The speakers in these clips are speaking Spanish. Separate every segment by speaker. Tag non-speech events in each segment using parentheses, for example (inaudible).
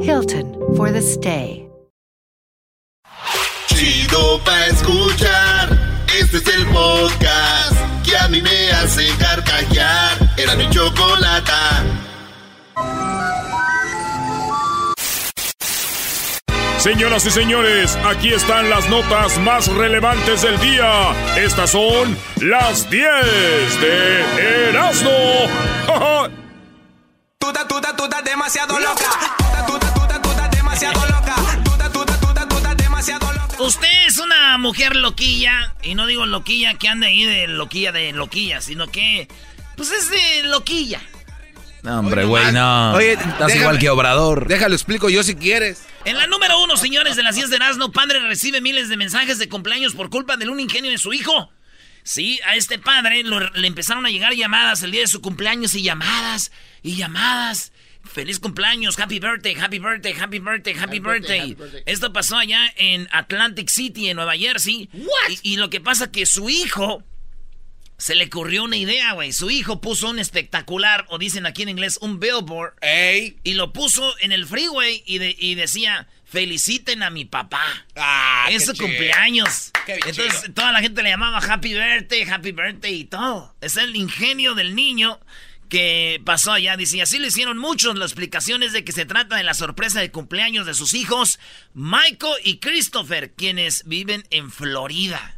Speaker 1: Hilton for the stay.
Speaker 2: Chido pa escuchar. Este es el podcast que a mí me hace carcajear. Era mi chocolata.
Speaker 3: Señoras y señores, aquí están las notas más relevantes del día. Estas son las 10 de Erasmo. (laughs)
Speaker 4: Estás, tú estás demasiado loca. Demasiado loca. Tú estás, tú estás, tú estás, tú estás demasiado loca.
Speaker 5: Usted es una mujer loquilla, y no digo loquilla que ande ahí de loquilla de loquilla, sino que, pues es de loquilla.
Speaker 6: No, hombre, güey, no.
Speaker 7: Oye,
Speaker 6: Estás
Speaker 7: déjame-
Speaker 6: igual que Obrador.
Speaker 7: Déjalo explico yo si quieres.
Speaker 5: En la número uno, señores de las 10 de Erasmo, padre recibe miles de mensajes de cumpleaños por culpa de un ingenio de su hijo. Sí, a este padre lo- le empezaron a llegar llamadas el día de su cumpleaños y llamadas y llamadas. Feliz cumpleaños, happy birthday, happy birthday, happy birthday, happy, birthday. Esto pasó allá en Atlantic City, en Nueva Jersey. Y, y lo que pasa que su hijo se le ocurrió una idea, güey. Su hijo puso un espectacular, o dicen aquí en inglés, un billboard. Y lo puso en el freeway y, de- y decía, feliciten a mi papá.
Speaker 7: Ah,
Speaker 5: es su cumpleaños. Entonces toda la gente le llamaba Happy Birthday, Happy Birthday y todo. Es el ingenio del niño que pasó allá. Dice, y así lo hicieron muchos. La explicación es de que se trata de la sorpresa de cumpleaños de sus hijos, Michael y Christopher, quienes viven en Florida.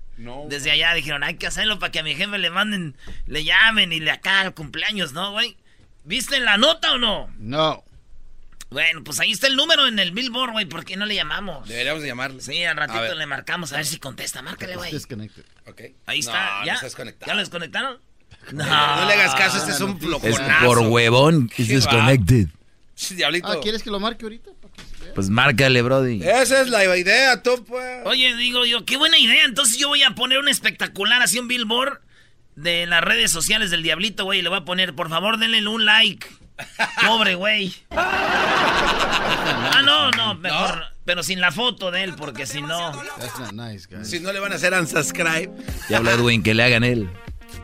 Speaker 5: Desde allá dijeron, hay que hacerlo para que a mi jefe le manden, le llamen y le acá el cumpleaños, ¿no, güey? ¿Viste la nota o no?
Speaker 7: No.
Speaker 5: Bueno, pues ahí está el número en el billboard, güey. ¿Por qué no le llamamos?
Speaker 7: Deberíamos de llamarle.
Speaker 5: Sí, al ratito le marcamos a ver si contesta. Márcale, güey.
Speaker 7: Ok.
Speaker 5: Ahí está,
Speaker 7: No,
Speaker 5: ¿ya?
Speaker 7: no.
Speaker 5: ¿Ya lo desconectaron?
Speaker 7: No, no le hagas caso, este es un
Speaker 6: Es
Speaker 7: flojonazo.
Speaker 6: por huevón. Disconnected.
Speaker 7: Sí, diablito.
Speaker 8: Ah, ¿quieres que lo marque ahorita?
Speaker 6: Pues márcale, Brody.
Speaker 7: Esa es la idea, tú, pues.
Speaker 5: Oye, digo yo, qué buena idea. Entonces yo voy a poner un espectacular, así un billboard de las redes sociales del Diablito, güey. Y le voy a poner, por favor, denle un like. Pobre güey. Ah, no, no, mejor. Pero sin la foto de él, porque si no.
Speaker 8: Nice.
Speaker 7: Si no le van a hacer unsubscribe.
Speaker 6: Ya habla Edwin, que le hagan él.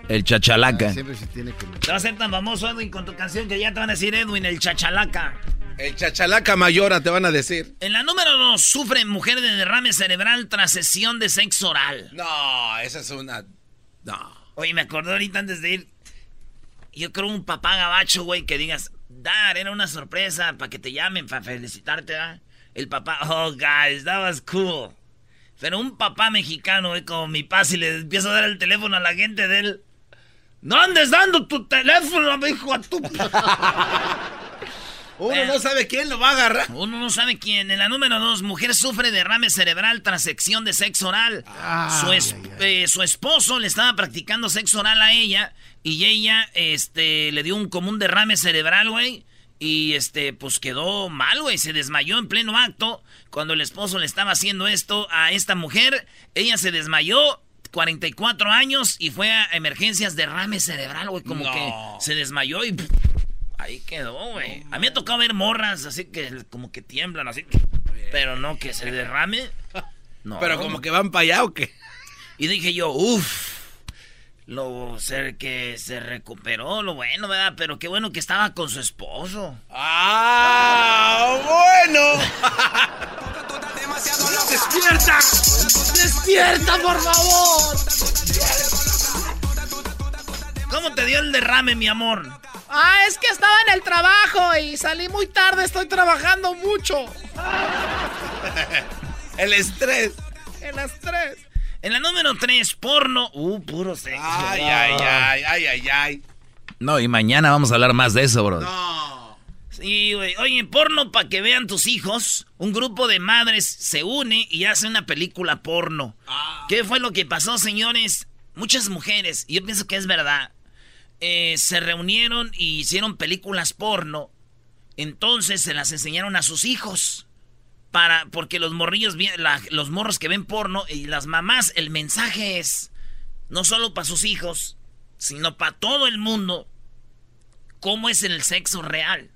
Speaker 6: El chachalaca.
Speaker 8: Siempre se tiene que...
Speaker 5: Te va a ser tan famoso, Edwin, con tu canción que ya te van a decir Edwin, el chachalaca.
Speaker 7: El chachalaca mayora te van a decir.
Speaker 5: En la número dos, sufre mujer de derrame cerebral tras sesión de sexo oral.
Speaker 7: No, esa es una. No.
Speaker 5: Oye, me acordé ahorita antes de ir. Yo creo un papá gabacho, güey, que digas, Dar, era una sorpresa para que te llamen, para felicitarte, ¿verdad? El papá, oh, guys, that was cool. Pero un papá mexicano, güey, como mi papá, si le empiezo a dar el teléfono a la gente de él. No andes dando tu teléfono, me hijo a tu. (laughs)
Speaker 7: Uno no sabe quién lo va a agarrar.
Speaker 5: Uno no sabe quién. En la número dos, mujer sufre derrame cerebral tras sección de sexo oral. su, es- eh, su esposo le estaba practicando sexo oral a ella y ella este, le dio un común derrame cerebral, güey. Y este, pues quedó mal, güey. Se desmayó en pleno acto. Cuando el esposo le estaba haciendo esto a esta mujer, ella se desmayó. 44 años y fue a emergencias derrame cerebral, güey. Como
Speaker 7: No.
Speaker 5: que se desmayó y pff, ahí quedó, güey. A mí me ha tocado ver morras así que como que tiemblan así. Pero no que se derrame. (laughs) No.
Speaker 7: Pero como que van para allá o qué.
Speaker 5: Y dije yo, uff. Lo ser que se recuperó, lo bueno, ¿verdad? Pero qué bueno que estaba con su esposo.
Speaker 7: ¡Ah! ¡Bueno! ¡Despierta! ¡Despierta, por favor!
Speaker 5: ¿Cómo te dio el derrame, mi amor?
Speaker 9: Ah, es que estaba en el trabajo y salí muy tarde, estoy trabajando mucho. (laughs)
Speaker 10: el estrés.
Speaker 9: El estrés.
Speaker 5: En la número 3, porno. Uh, puro sexo.
Speaker 10: Ay, ay, ay, ay, ay, ay.
Speaker 11: No, y mañana vamos a hablar más de eso, bro.
Speaker 10: No.
Speaker 5: Sí, güey. Oye, porno para que vean tus hijos. Un grupo de madres se une y hace una película porno. ¿Qué fue lo que pasó, señores? Muchas mujeres, y yo pienso que es verdad, eh, se reunieron y hicieron películas porno. Entonces se las enseñaron a sus hijos. Para, porque los morrillos, los morros que ven porno y las mamás, el mensaje es no solo para sus hijos, sino para todo el mundo, cómo es el sexo real.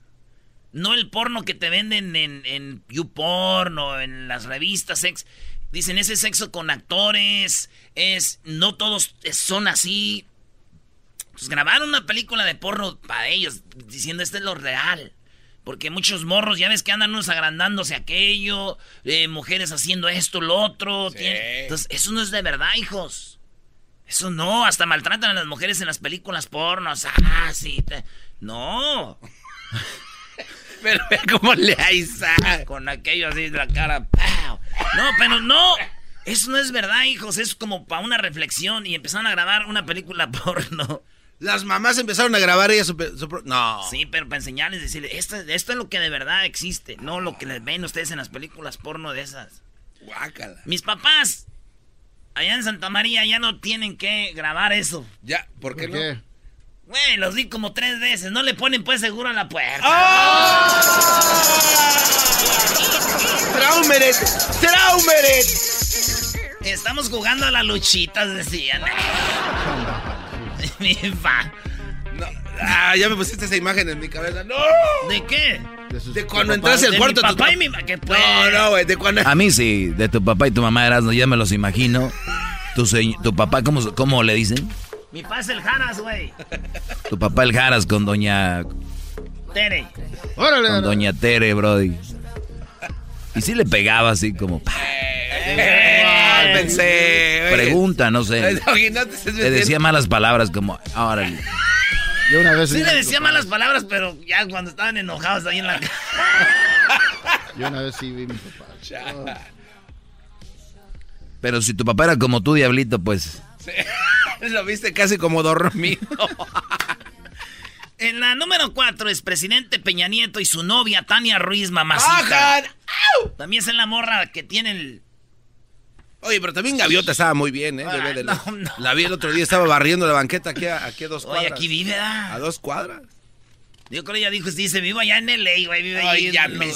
Speaker 5: No el porno que te venden en, en YouPorn o en las revistas sex. Dicen ese sexo con actores, es no todos son así. Pues grabaron una película de porno para ellos, diciendo esto es lo real. Porque muchos morros, ya ves que andan unos agrandándose aquello, eh, mujeres haciendo esto, lo otro. tiene- Entonces, eso no es de verdad, hijos. Eso no, hasta maltratan a las mujeres en las películas pornos. Ah, sí. te- No. (laughs)
Speaker 10: Pero ve cómo le aiza.
Speaker 5: Con aquello así de la cara. ¡pau! No, pero no. Eso no es verdad, hijos. Es como para una reflexión. Y empezaron a grabar una película (laughs) porno.
Speaker 10: Las mamás empezaron a grabar ellas su, No.
Speaker 5: Sí, pero para enseñarles, decirles, esto, esto es lo que de verdad existe. No lo que les ven ustedes en las películas porno de esas.
Speaker 10: Guácala.
Speaker 5: Mis papás, allá en Santa María, ya no tienen que grabar eso.
Speaker 10: Ya, ¿por qué
Speaker 12: ¿Por
Speaker 10: no?
Speaker 5: Güey, los di como tres veces. No le ponen pues seguro a la puerta.
Speaker 10: ¡Traumeret! ¡Traumeret!
Speaker 5: Estamos jugando a las luchitas, decían. Mi pa.
Speaker 10: No. Ah, ya me pusiste esa imagen en mi cabeza. ¡No!
Speaker 5: ¿De qué?
Speaker 12: De, sus
Speaker 10: De cuando entras al
Speaker 5: De
Speaker 10: cuarto
Speaker 5: mi
Speaker 10: de tu
Speaker 5: papá y mi ma- ¿qué pues?
Speaker 10: No, no, güey. De cuando.
Speaker 11: A mí sí, de tu papá y tu mamá Erasmo, ya me los imagino. Tu, se- tu papá, ¿cómo, ¿cómo le dicen?
Speaker 5: Mi pa es el Jaras, güey.
Speaker 11: Tu papá el Jaras con doña
Speaker 5: Tere.
Speaker 12: Órale.
Speaker 11: con doña Tere, brody. Y sí le pegaba así como...
Speaker 10: pensé.
Speaker 11: Pregunta, no sé.
Speaker 10: No te
Speaker 11: Le decía malas palabras como... Ahora,
Speaker 12: Yo una vez
Speaker 5: Sí le decía malas palabras, pero ya cuando estaban enojados ahí en la casa.
Speaker 12: Yo una vez sí vi a mi papá. (laughs)
Speaker 11: pero si tu papá era como tú, diablito, pues... (laughs)
Speaker 10: Lo viste casi como dormido. (laughs)
Speaker 5: En la número cuatro es presidente Peña Nieto y su novia Tania Ruiz Mamacita. También es la morra que tiene el...
Speaker 10: Oye, pero también Gaviota estaba muy bien, ¿eh? bebé de la,
Speaker 5: no, no.
Speaker 10: la vi el otro día, estaba barriendo la banqueta aquí a, aquí a dos cuadras.
Speaker 5: Oye, aquí vive,
Speaker 10: A
Speaker 5: ¿verdad?
Speaker 10: dos cuadras.
Speaker 5: Yo creo que ella dijo, dice, vivo allá en LA, güey, vive
Speaker 10: Ay,
Speaker 5: ahí.
Speaker 10: ya
Speaker 5: en
Speaker 10: me-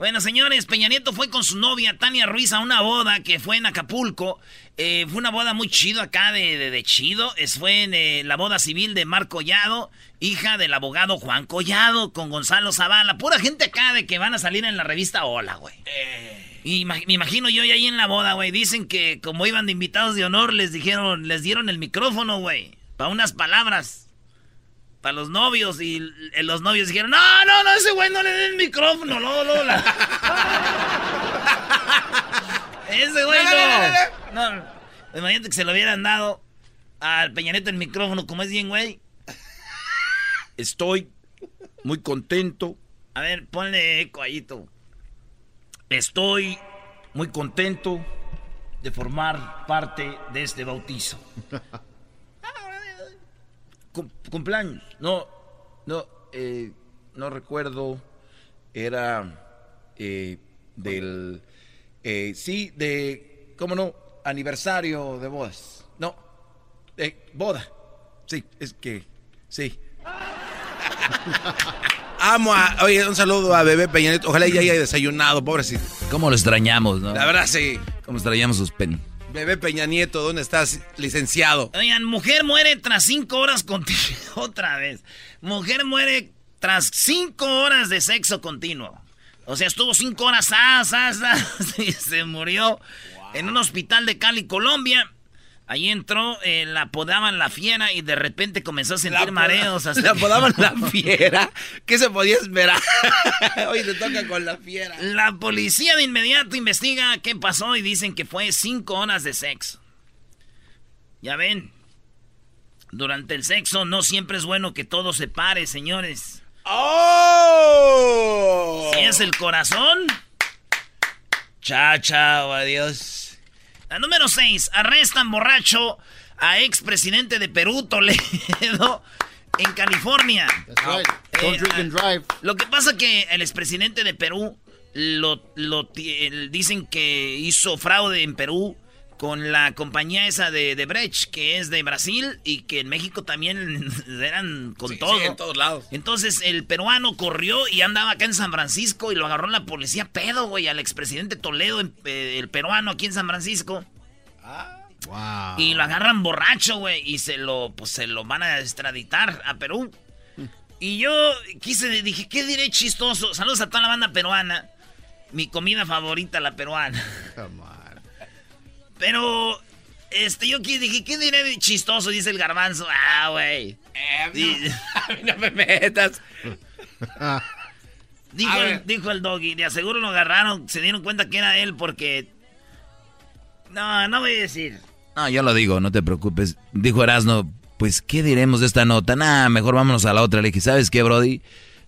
Speaker 5: Bueno, señores, Peña Nieto fue con su novia Tania Ruiz a una boda que fue en Acapulco. Eh, fue una boda muy chido acá de, de- de chido. Es, fue en eh, la boda civil de Mar Collado, hija del abogado Juan Collado, con Gonzalo Zavala. Pura gente acá de que van a salir en la revista Hola, güey. Y ima- me imagino yo ahí en la boda, güey. Dicen que como iban de invitados de honor, les dijeron, les dieron el micrófono, güey. Para unas palabras. Para los novios. Y l- los novios dijeron, no, no, no, ese güey no le den el micrófono. No, no, la- (laughs) ese güey no. No, imagínate que se lo hubieran dado al Peñaneto el micrófono, como es bien, güey.
Speaker 11: Estoy muy contento.
Speaker 5: A ver, ponle eco ahí tú.
Speaker 11: Estoy muy contento de formar parte de este bautizo. (laughs) Cum- cumpleaños. No, no, eh, no recuerdo. Era eh, del... eh, sí, de... ¿Cómo no? Aniversario de bodas. No, eh, boda. Sí, es que... Sí. (laughs)
Speaker 10: Amo a. Oye, un saludo a Bebé Peñanet. Ojalá ya haya desayunado, pobrecito.
Speaker 11: ¿Cómo lo extrañamos, no?
Speaker 10: La verdad, sí.
Speaker 11: ¿Cómo extrañamos sus pen?
Speaker 10: Bebé Peña Nieto, ¿dónde estás, licenciado?
Speaker 5: Oigan, mujer muere tras cinco horas continuo. (laughs) Otra vez. Mujer muere tras cinco horas de sexo continuo. O sea, estuvo cinco horas as, as, as, y se murió en un hospital de Cali, Colombia. Ahí entró, eh, la apodaban la fiera y de repente comenzó a sentir
Speaker 10: La
Speaker 5: mareos. hasta (laughs)
Speaker 10: ¿Le
Speaker 5: que-
Speaker 10: apodaban la (laughs) fiera? ¿Qué se podía esperar? (laughs) Hoy te toca con la fiera.
Speaker 5: La policía de inmediato investiga qué pasó y dicen que fue cinco horas de sexo. Ya ven. Durante el sexo no siempre es bueno que todo se pare, señores.
Speaker 10: ¡Oh!
Speaker 5: Si es el corazón. Chao, chao, adiós. La número 6. Arrestan borracho a expresidente de Perú, Toledo, (laughs) en California.
Speaker 8: That's right. Don't
Speaker 5: Eh,
Speaker 8: drink and drive.
Speaker 5: Lo que pasa que el expresidente de Perú lo, lo dicen que hizo fraude en Perú con la compañía esa de, de Brecht, que es de Brasil y que en México también (laughs) eran con
Speaker 10: Sí,
Speaker 5: todo.
Speaker 10: sí, en todos lados.
Speaker 5: Entonces el peruano corrió y andaba acá en San Francisco y lo agarró la policía pedo, güey, al expresidente Toledo, eh, el peruano aquí en San Francisco.
Speaker 8: Wow.
Speaker 5: Y lo agarran borracho, güey, y se lo, pues se lo van a extraditar a Perú. (laughs) Y yo quise, dije, ¿qué diré chistoso? Saludos a toda la banda peruana. Mi comida favorita, la peruana.
Speaker 8: Come on.
Speaker 5: Pero, este, yo qui- dije, ¿qué diré de chistoso? Dice el garbanzo. Ah, güey.
Speaker 10: Eh, no, (laughs) a mí no me metas. (laughs)
Speaker 5: Dijo el, dijo el doggy, de aseguro lo agarraron, se dieron cuenta que era él porque... No, no voy a decir.
Speaker 11: No, yo lo digo, no te preocupes. Dijo Erasno, pues, ¿qué diremos de esta nota? Nah, mejor vámonos a la otra. Le dije, ¿sabes qué, Brody?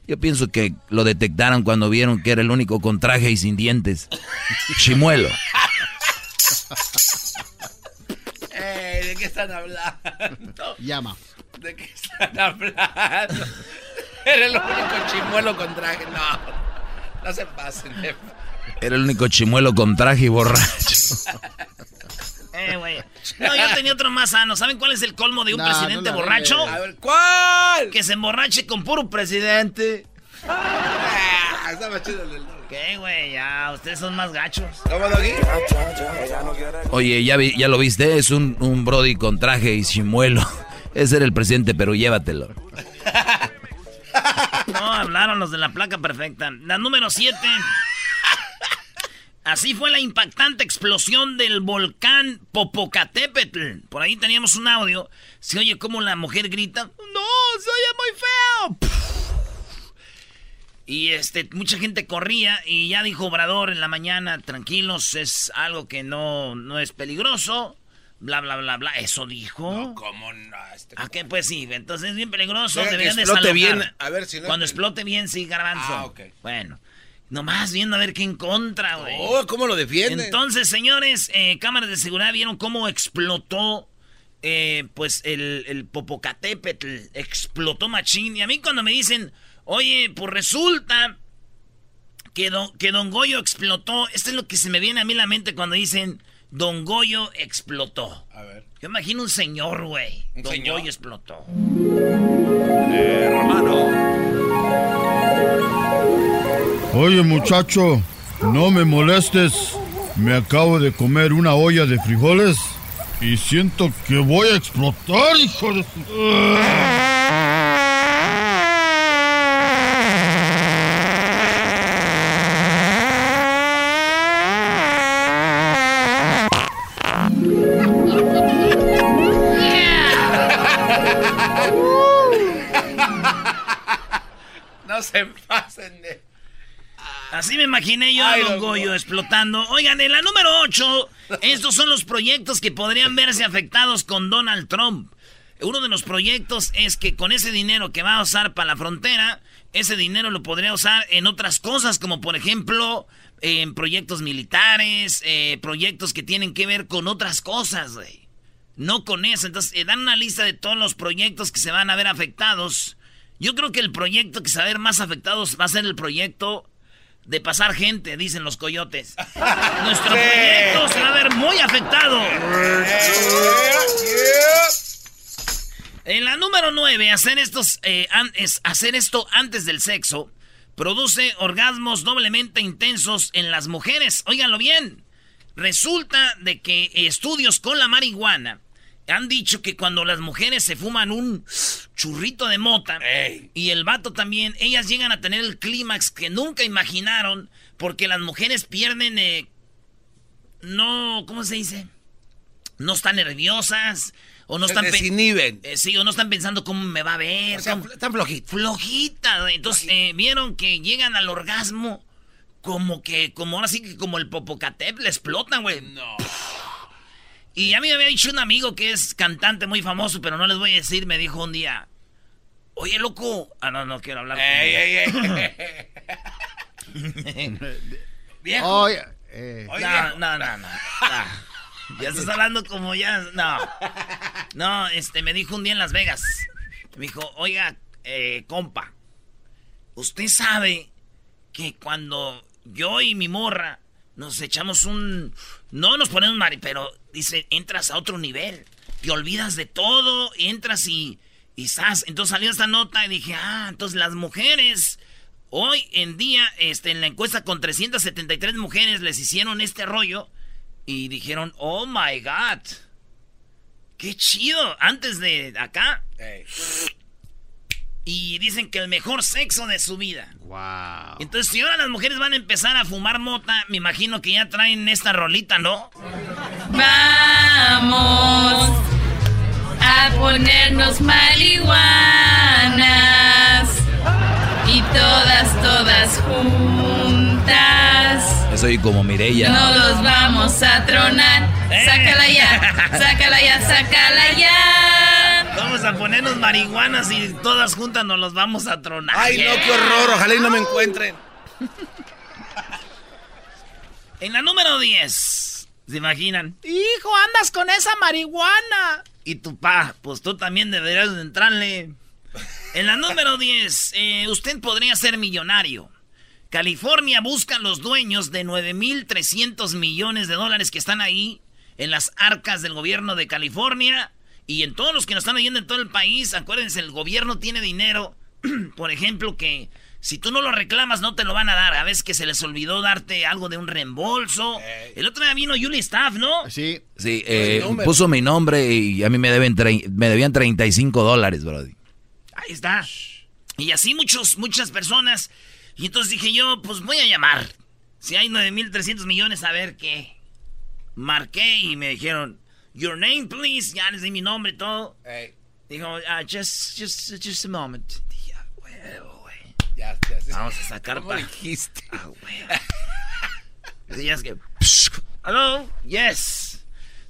Speaker 11: Yo pienso que lo detectaron cuando vieron que era el único con traje y sin dientes. (laughs) Chimuelo.
Speaker 10: Ey, ¿De qué están hablando?
Speaker 8: Llama.
Speaker 10: ¿De qué están hablando? Era el único chimuelo con traje. No, no se pasen.
Speaker 11: Era el único chimuelo con traje y borracho.
Speaker 5: Eh, güey. No, yo tenía otro más sano. ¿Saben cuál es el colmo de un
Speaker 8: No,
Speaker 5: presidente
Speaker 8: no
Speaker 5: borracho?
Speaker 10: A ver, ¿cuál?
Speaker 5: Que se emborrache con puro presidente.
Speaker 10: Ah, estaba chido el del.
Speaker 5: ¿Qué, güey? Ya, ustedes son más gachos.
Speaker 10: ¿Cómo, Doggy?
Speaker 11: Oye, ¿ya, vi- ya lo viste? Es un, un Brody con traje y chimuelo. (laughs) Ese era el presidente, pero llévatelo. (laughs)
Speaker 5: No, hablaron los de la placa perfecta. La número 7. Así fue la impactante explosión del volcán Popocatépetl. Por ahí teníamos un audio. Se oye como la mujer grita, ¡No, se oye muy feo! Y este, mucha gente corría y ya dijo Obrador en la mañana, tranquilos, es algo que no, no es peligroso. Bla, bla, bla, bla. Eso dijo.
Speaker 10: ¿Cómo no? Este-
Speaker 5: ¿A qué? Pues sí, entonces es bien peligroso.
Speaker 10: Deja que
Speaker 5: Deberían
Speaker 10: explote bien, a ver si no-
Speaker 5: Cuando explote bien, sí, garbanzo.
Speaker 10: Ah, ok.
Speaker 5: Bueno, nomás viendo a ver qué en contra, güey.
Speaker 10: Oh, ¿cómo lo defiende?
Speaker 5: Entonces, señores, eh, cámaras de seguridad vieron cómo explotó, eh, pues, el, el Popocatépetl. Explotó machín. Y a mí cuando me dicen, oye, pues resulta que don, que don Goyo explotó. Esto es lo que se me viene a mí a la mente cuando dicen, Don Goyo explotó.
Speaker 10: A ver.
Speaker 5: Yo imagino un señor, güey.
Speaker 10: ¿Un
Speaker 5: Don
Speaker 10: señor?
Speaker 5: Goyo explotó.
Speaker 8: Oye, muchacho, no me molestes. Me acabo de comer una olla de frijoles y siento que voy a explotar, hijo de
Speaker 5: Así me imaginé yo a
Speaker 10: Ay,
Speaker 5: Don
Speaker 10: don
Speaker 5: Goyo
Speaker 10: Goyo.
Speaker 5: explotando. Oigan, en la número 8, (laughs) estos son los proyectos que podrían verse afectados con Donald Trump. Uno de los proyectos es que con ese dinero que va a usar para la frontera, ese dinero lo podría usar en otras cosas, como por ejemplo en proyectos militares, eh, proyectos que tienen que ver con otras cosas, güey. No con eso. Entonces, eh, dan una lista de todos los proyectos que se van a ver afectados. Yo creo que el proyecto que se va a ver más afectados va a ser el proyecto de pasar gente, dicen los coyotes. (laughs) Nuestro proyecto se va a ver muy afectado. En la número 9, hacer, estos, eh, es hacer esto antes del sexo produce orgasmos doblemente intensos en las mujeres. Óiganlo bien. Resulta de que estudios con la marihuana han dicho que cuando las mujeres se fuman un churrito de mota
Speaker 10: Ey.
Speaker 5: y el vato también, ellas llegan a tener el clímax que nunca imaginaron porque las mujeres pierden, eh, no, ¿cómo se dice? No están nerviosas o no
Speaker 10: Se
Speaker 5: están...
Speaker 10: desinhiben.
Speaker 5: eh, sí, o no están pensando cómo me va a ver.
Speaker 10: O sea,
Speaker 5: cómo-
Speaker 10: están flojitos.
Speaker 5: flojita. güey. Entonces, eh, vieron que llegan al orgasmo como que, como ahora sí que como el Popocatépetl, le explotan, güey.
Speaker 10: No.
Speaker 5: Y a mí me había dicho un amigo que es cantante muy famoso, pero no les voy a decir, me dijo un día, oye, loco. Ah, no, no quiero hablar.
Speaker 13: Ey, ey, ey. (laughs)
Speaker 5: Viejo.
Speaker 10: Oye, eh,
Speaker 5: No, no, no, no. Ah, Ya estás hablando como ya. No. No, este, me dijo un día en Las Vegas. Me dijo, oiga, eh, compa, usted sabe que cuando yo y mi morra nos echamos un. No nos ponemos mari, pero dice, entras a otro nivel. Te olvidas de todo, entras y. Y. Entonces salió esta nota y dije, ah, entonces las mujeres. Hoy en día, este, en la encuesta con 373 mujeres les hicieron este rollo y dijeron, oh my god, qué chido, antes de acá. Y dicen que el mejor sexo de su vida.
Speaker 10: wow.
Speaker 5: Entonces, si ahora las mujeres van a empezar a fumar mota, me imagino que ya traen esta rolita, ¿no?
Speaker 14: Vamos a ponernos marihuanas y todas, todas juntas.
Speaker 13: Soy como Mireya.
Speaker 14: No los vamos a tronar. Sácala ya, (laughs) sácala ya, sácala ya.
Speaker 5: Vamos a ponernos marihuanas y todas juntas nos los vamos a tronar.
Speaker 13: Ay, no, qué horror. Ojalá y no me encuentren.
Speaker 5: En la número 10, ¿se imaginan?
Speaker 7: Hijo, andas con esa marihuana.
Speaker 5: Y tu pa, pues tú también deberías de entrarle. En la número 10, eh, usted podría ser millonario. California busca a los dueños de 9.300 millones de dólares que están ahí en las arcas del gobierno de California y en todos los que nos están oyendo en todo el país. Acuérdense, el gobierno tiene dinero, (clears throat) por ejemplo, que si tú no lo reclamas no te lo van a dar. A veces que se les olvidó darte algo de un reembolso. El otro día vino Julie Staff, ¿no?
Speaker 10: Sí.
Speaker 13: Sí, eh, puso mi nombre y a mí me, deben me debían 35 dólares, brody.
Speaker 5: Ahí está. Y así muchos, muchas personas. Y entonces dije yo, pues voy a llamar. Si hay 9.300 millones, a ver qué. Marqué y me dijeron, your name, please. Ya les di mi nombre y todo. Dijo, "Ah, just, just, just a moment. Dije, "Ah, huevo, güey.
Speaker 13: Ya, ya, ya.
Speaker 5: Vamos a sacar
Speaker 13: ¿Cómo dijiste?
Speaker 5: Ah, huevo. Es que... Hello, yes.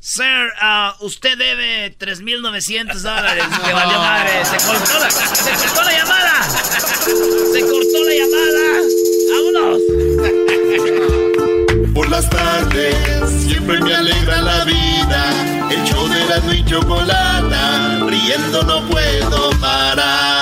Speaker 5: Sir, ah, usted debe 3.900 (laughs) dólares. Que valió madre. Se cortó la, se cortó la llamada. Se cortó la llamada. Vámonos.
Speaker 2: Por las tardes siempre me alegra la vida. El show de la y chocolata, riendo no puedo parar.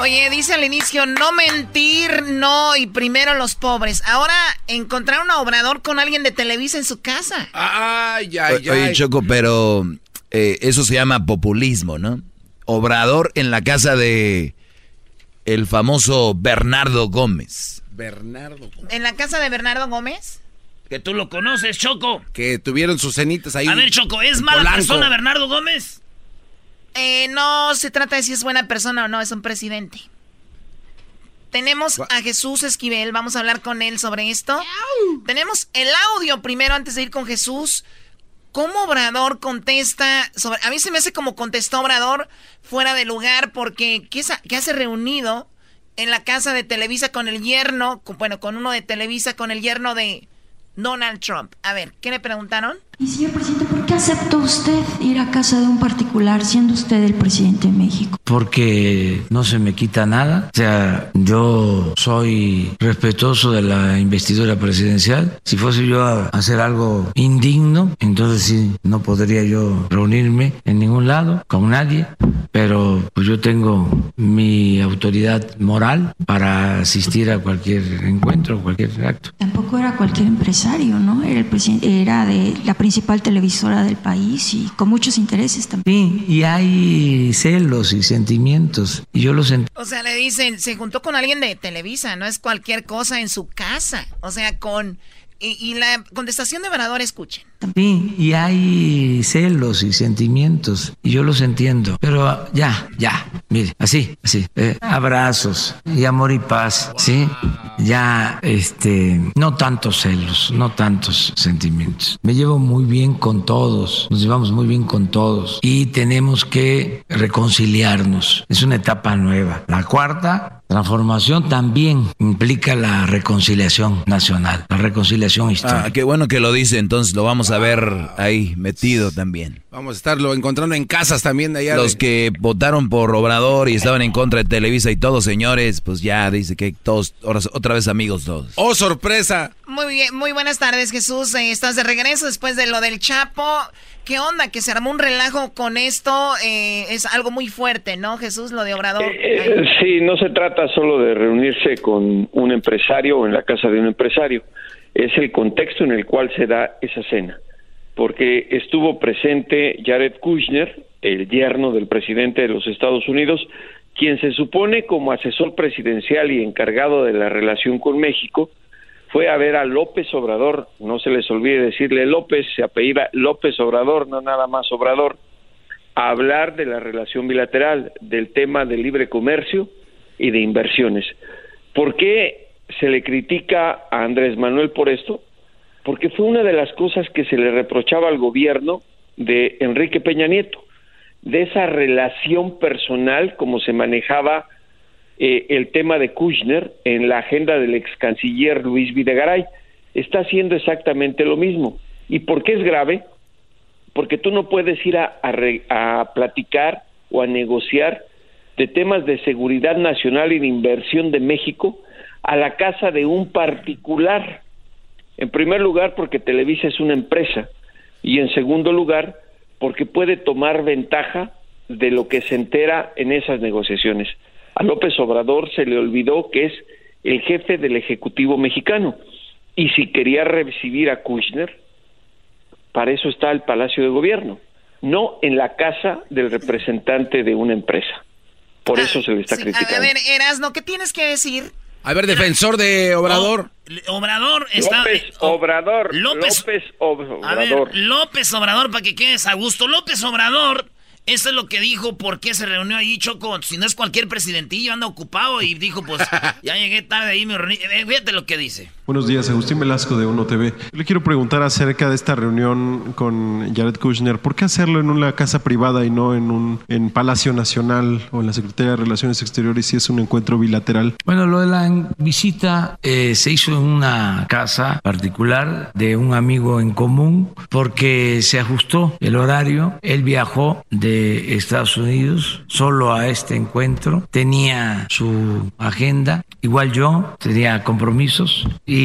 Speaker 7: Oye, dice al inicio, no mentir, no, y primero los pobres. Ahora encontraron a Obrador con alguien de Televisa en su casa.
Speaker 13: O-
Speaker 6: Ay, ay,
Speaker 13: Oye,
Speaker 6: ay.
Speaker 13: Choco, pero eh, eso se llama populismo, ¿no? Obrador en la casa de el famoso Bernardo Gómez.
Speaker 6: Bernardo.
Speaker 7: ¿En la casa de Bernardo Gómez?
Speaker 5: Que tú lo conoces, Choco.
Speaker 6: Que tuvieron sus cenitas ahí.
Speaker 5: A ver, Choco, ¿es mala
Speaker 6: Polanco.
Speaker 5: persona Bernardo Gómez?
Speaker 7: Eh, no se trata de si es buena persona o no, es un presidente. Tenemos a Jesús Esquivel, vamos a hablar con él sobre esto. Tenemos el audio primero antes de ir con Jesús. ¿Cómo Obrador contesta sobre... A mí se me hace como contestó Obrador fuera de lugar porque ¿qué, qué hace reunido en la casa de Televisa con el yerno? con- bueno, con uno de Televisa, con el yerno de Donald Trump. A ver, ¿qué le preguntaron?
Speaker 15: Y señor presidente, ¿por qué aceptó usted ir a casa de un particular siendo usted el presidente de México?
Speaker 16: Porque no se me quita nada. O sea, yo soy respetuoso de la investidura presidencial. Si fuese yo a hacer algo indigno, entonces sí, no podría yo reunirme en ningún lado con nadie. Pero pues yo tengo mi autoridad moral para asistir a cualquier encuentro, cualquier acto.
Speaker 15: Tampoco era cualquier empresario, ¿no? Era el presidente, era de la principal televisora del país y con muchos intereses también.
Speaker 16: Sí, y hay celos y sentimientos. Y yo los entiendo.
Speaker 7: O sea, le dicen, se juntó con alguien de Televisa, no es cualquier cosa en su casa. O sea, con Y, la contestación de Obrador, escuchen.
Speaker 16: Sí, y hay celos y sentimientos, y yo los entiendo, pero ya, ya, mire, así, así, eh, abrazos y amor y paz, ¿sí? Ya, este, no tantos celos, no tantos sentimientos. Me llevo muy bien con todos, nos llevamos muy bien con todos, y tenemos que reconciliarnos. Es una etapa nueva. La cuarta transformación también implica la reconciliación nacional, la reconciliación histórica.
Speaker 13: Ah, qué bueno que lo dice, entonces lo vamos a ver ahí metido también.
Speaker 10: Vamos a estarlo encontrando en casas también de allá.
Speaker 13: Los que votaron por Obrador y estaban en contra de Televisa y todos, señores, pues ya dice que todos, otra vez amigos todos.
Speaker 10: ¡Oh, sorpresa!
Speaker 7: Muy bien, muy buenas tardes, Jesús. Eh, estás de regreso después de lo del Chapo. ¿Qué onda? Que se armó un relajo con esto. Eh, es algo muy fuerte, ¿no, Jesús, lo de Obrador?
Speaker 17: Eh, sí, no se trata solo de reunirse con un empresario o en la casa de un empresario. Es el contexto en el cual se da esa cena. Porque estuvo presente Jared Kushner, el yerno del presidente de los Estados Unidos, quien se supone como asesor presidencial y encargado de la relación con México, fue a ver a López Obrador, no se les olvide decirle López, se apellida López Obrador, no nada más Obrador, a hablar de la relación bilateral, del tema de libre comercio y de inversiones. ¿Por qué se le critica a Andrés Manuel por esto? Porque fue una de las cosas que se le reprochaba al gobierno de Enrique Peña Nieto, de esa relación personal como se manejaba eh, el tema de Kushner en la agenda del ex canciller Luis Videgaray. Está haciendo exactamente lo mismo. ¿Y por qué es grave? Porque tú no puedes ir a, a platicar o a negociar de temas de seguridad nacional y de inversión de México a la casa de un particular. En primer lugar, porque Televisa es una empresa. Y en segundo lugar, porque puede tomar ventaja de lo que se entera en esas negociaciones a López Obrador se le olvidó que es el jefe del Ejecutivo mexicano. Y si quería recibir a Kushner, para eso está el Palacio de Gobierno, no en la casa del representante de una empresa. Por eso se le está criticando.
Speaker 7: A ver, Erasno, ¿qué tienes que decir?
Speaker 10: A ver, defensor de Obrador.
Speaker 5: Obrador está.
Speaker 17: López Obrador.
Speaker 5: López,
Speaker 17: López Obrador.
Speaker 5: A ver, López Obrador, para que quedes a gusto. López Obrador eso es lo que dijo, por qué se reunió ahí Choco. Si no es cualquier presidentillo, anda ocupado y dijo, pues, (laughs) ya llegué tarde ahí, me reuní. Eh, fíjate lo que dice.
Speaker 18: Buenos días, Agustín Velasco de Uno TV. Le quiero preguntar acerca de esta reunión con Jared Kushner. ¿Por qué hacerlo en una casa privada y no en un en Palacio Nacional o en la Secretaría de Relaciones Exteriores si es un encuentro bilateral?
Speaker 16: Bueno, lo de la visita eh, se hizo en una casa particular de un amigo en común porque se ajustó el horario. Él viajó de Estados Unidos solo a este encuentro. Tenía su agenda, igual yo, tenía compromisos y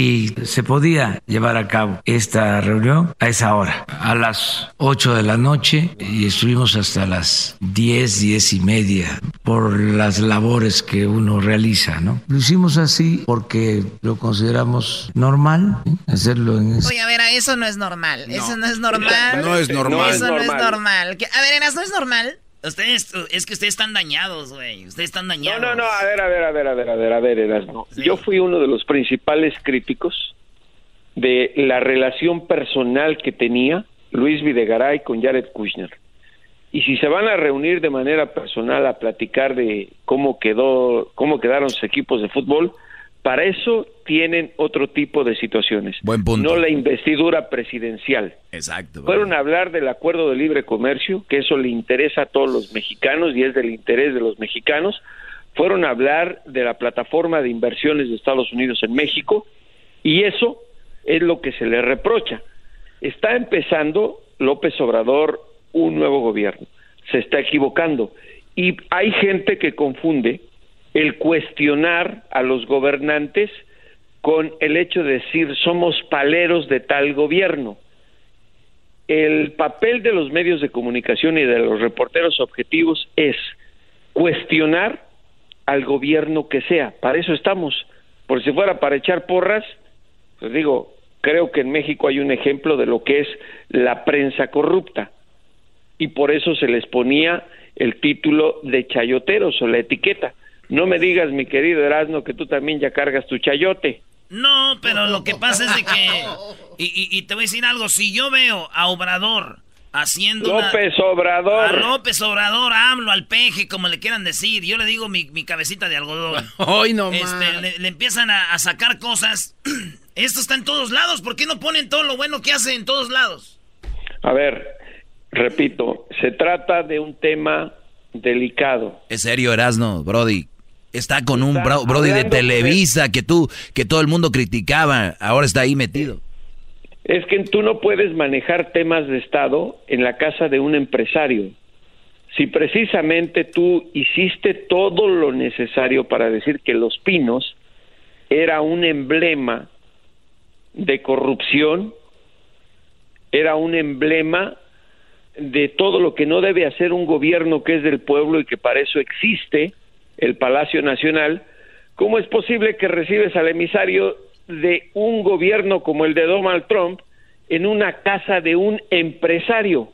Speaker 16: se podía llevar a cabo esta reunión a esa hora, a las 8 de la noche y estuvimos hasta las 10, 10 y media por las labores que uno realiza, ¿no? Lo hicimos así porque lo consideramos normal, ¿eh? hacerlo en
Speaker 7: Oye, a ver, eso no es normal, eso no es normal.
Speaker 10: No es normal.
Speaker 7: Eso no es normal. A ver, Eras, no es normal?
Speaker 5: Ustedes, es que ustedes están dañados, güey. Ustedes están dañados.
Speaker 17: No, no, no, a ver, a ver, a ver, a ver, a ver, a ver, Erasmo. Yo fui uno de los principales críticos de la relación personal que tenía Luis Videgaray con Jared Kushner. Y si se van a reunir de manera personal a platicar de cómo quedó, cómo quedaron sus equipos de fútbol, para eso tienen otro tipo de situaciones.
Speaker 13: Buen punto.
Speaker 17: No la investidura presidencial.
Speaker 13: Exacto.
Speaker 17: Fueron a hablar del acuerdo de libre comercio, que eso le interesa a todos los mexicanos y es del interés de los mexicanos. Fueron a hablar de la plataforma de inversiones de Estados Unidos en México y eso es lo que se le reprocha. Está empezando López Obrador un nuevo gobierno. Se está equivocando. Y hay gente que confunde el cuestionar a los gobernantes con el hecho de decir somos paleros de tal gobierno. El papel de los medios de comunicación y de los reporteros objetivos es cuestionar al gobierno que sea. Para eso estamos. Por si fuera para echar porras, pues digo, creo que en México hay un ejemplo de lo que es la prensa corrupta. Y por eso se les ponía el título de chayoteros o la etiqueta. No me digas, mi querido Erasmo, que tú también ya cargas tu chayote.
Speaker 5: No, pero lo que pasa es de que... (laughs) Y, y- y te voy a decir algo, si yo veo a Obrador haciendo... una-
Speaker 17: López Obrador.
Speaker 5: A López Obrador, AMLO, al peje, como le quieran decir. Yo le digo mi, mi cabecita de algodón. (laughs)
Speaker 10: Hoy no
Speaker 5: Este,
Speaker 10: más.
Speaker 5: le, le empiezan a, a sacar cosas. (clears throat) Esto está en todos lados. ¿Por qué no ponen todo lo bueno que hace en todos lados?
Speaker 17: A ver, repito, se trata de un tema delicado.
Speaker 13: Es serio, Erasno, Brody. Está con un bro- Brody de Televisa que tú, que todo el mundo criticaba. Ahora está ahí metido.
Speaker 17: Es que tú no puedes manejar temas de Estado en la casa de un empresario. Si precisamente tú hiciste todo lo necesario para decir que Los Pinos era un emblema de corrupción, era un emblema de todo lo que no debe hacer un gobierno que es del pueblo y que para eso existe el Palacio Nacional, ¿cómo es posible que recibes al emisario de un gobierno como el de Donald Trump en una casa de un empresario?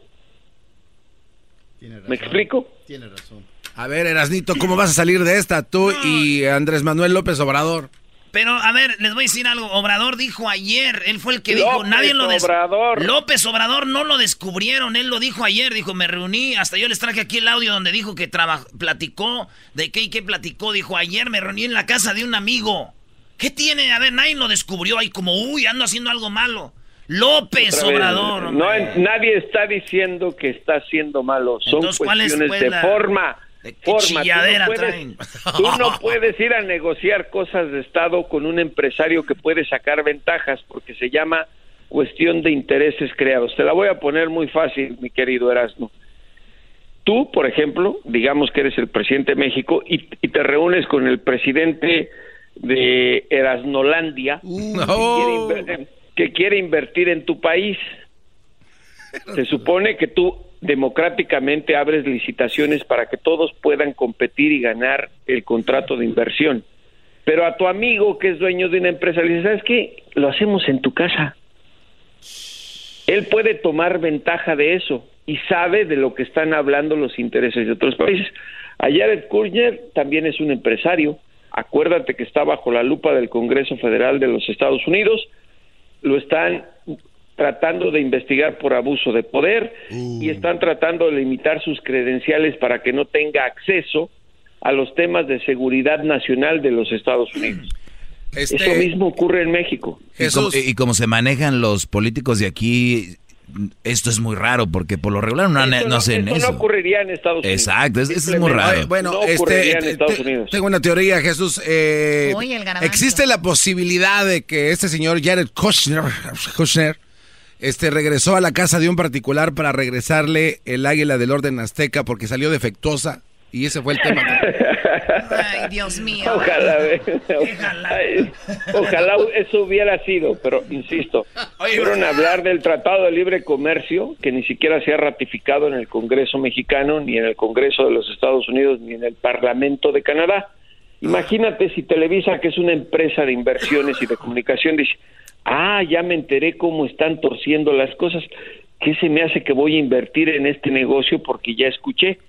Speaker 17: ¿Me explico?
Speaker 19: Tiene razón.
Speaker 10: A ver, Erasnito, ¿cómo vas a salir de esta? Tú y Andrés Manuel López Obrador.
Speaker 5: Pero, a ver, les voy a decir algo. Obrador dijo ayer, él fue el que dijo, nadie lo des-
Speaker 17: Obrador.
Speaker 5: López Obrador no lo descubrieron, él lo dijo ayer, dijo, me reuní, hasta yo les traje aquí el audio donde dijo que traba- platicó, de qué y qué platicó, dijo, ayer me reuní en la casa de un amigo. ¿Qué tiene? A ver, nadie lo descubrió ahí como, uy, ando haciendo algo malo. López Obrador.
Speaker 17: No, nadie está diciendo que está haciendo malo. Son
Speaker 5: Entonces, ¿cuál es,
Speaker 17: cuestiones
Speaker 5: pues,
Speaker 17: de
Speaker 5: la-
Speaker 17: forma.
Speaker 5: De qué
Speaker 17: forma. Tú no puedes-
Speaker 5: traen?
Speaker 17: Tú no (laughs) puedes ir a negociar cosas de Estado con un empresario que puede sacar ventajas porque se llama cuestión de intereses creados. Te la voy a poner muy fácil, mi querido Erasmo. Tú, por ejemplo, digamos que eres el presidente de México y, y te reúnes con el presidente de Erasnolandia
Speaker 5: Uh.
Speaker 17: que, quiere que quiere invertir en tu país. Se supone que tú democráticamente abres licitaciones para que todos puedan competir y ganar el contrato de inversión. Pero a tu amigo que es dueño de una empresa le dices, ¿sabes qué? Lo hacemos en tu casa. Él puede tomar ventaja de eso y sabe de lo que están hablando los intereses de otros países. Jared Kushner también es un empresario. Acuérdate que está bajo la lupa del Congreso Federal de los Estados Unidos. Lo están tratando de investigar por abuso de poder y están tratando de limitar sus credenciales para que no tenga acceso a los temas de seguridad nacional de los Estados Unidos. (clears throat)
Speaker 10: Este-
Speaker 17: Eso mismo ocurre en México.
Speaker 13: Y como, y como se manejan los políticos de aquí, esto es muy raro porque por lo regular no,
Speaker 17: Eso
Speaker 13: no hacen
Speaker 17: eso
Speaker 13: eso.
Speaker 17: no ocurriría en Estados Unidos.
Speaker 13: Exacto, es- eso es muy raro.
Speaker 10: Bueno,
Speaker 17: no
Speaker 10: este,
Speaker 17: ocurriría en
Speaker 10: te-
Speaker 17: Estados
Speaker 10: te-
Speaker 17: Unidos.
Speaker 10: tengo una teoría, Jesús. Eh,
Speaker 7: garbanzo.
Speaker 10: ¿Existe la posibilidad de que este señor Jared Kushner, Kushner este, regresó a la casa de un particular para regresarle el águila del orden azteca porque salió defectuosa? Y ese fue el tema.
Speaker 7: Ay, Dios mío.
Speaker 17: Ojalá, Ay, ojalá eso hubiera sido, pero insisto, fueron a hablar del Tratado de Libre Comercio que ni siquiera se ha ratificado en el Congreso mexicano, ni en el Congreso de los Estados Unidos, ni en el Parlamento de Canadá. Imagínate si Televisa, que es una empresa de inversiones y de comunicación, dice, ah, ya me enteré cómo están torciendo las cosas, ¿qué se me hace que voy a invertir en este negocio porque ya escuché?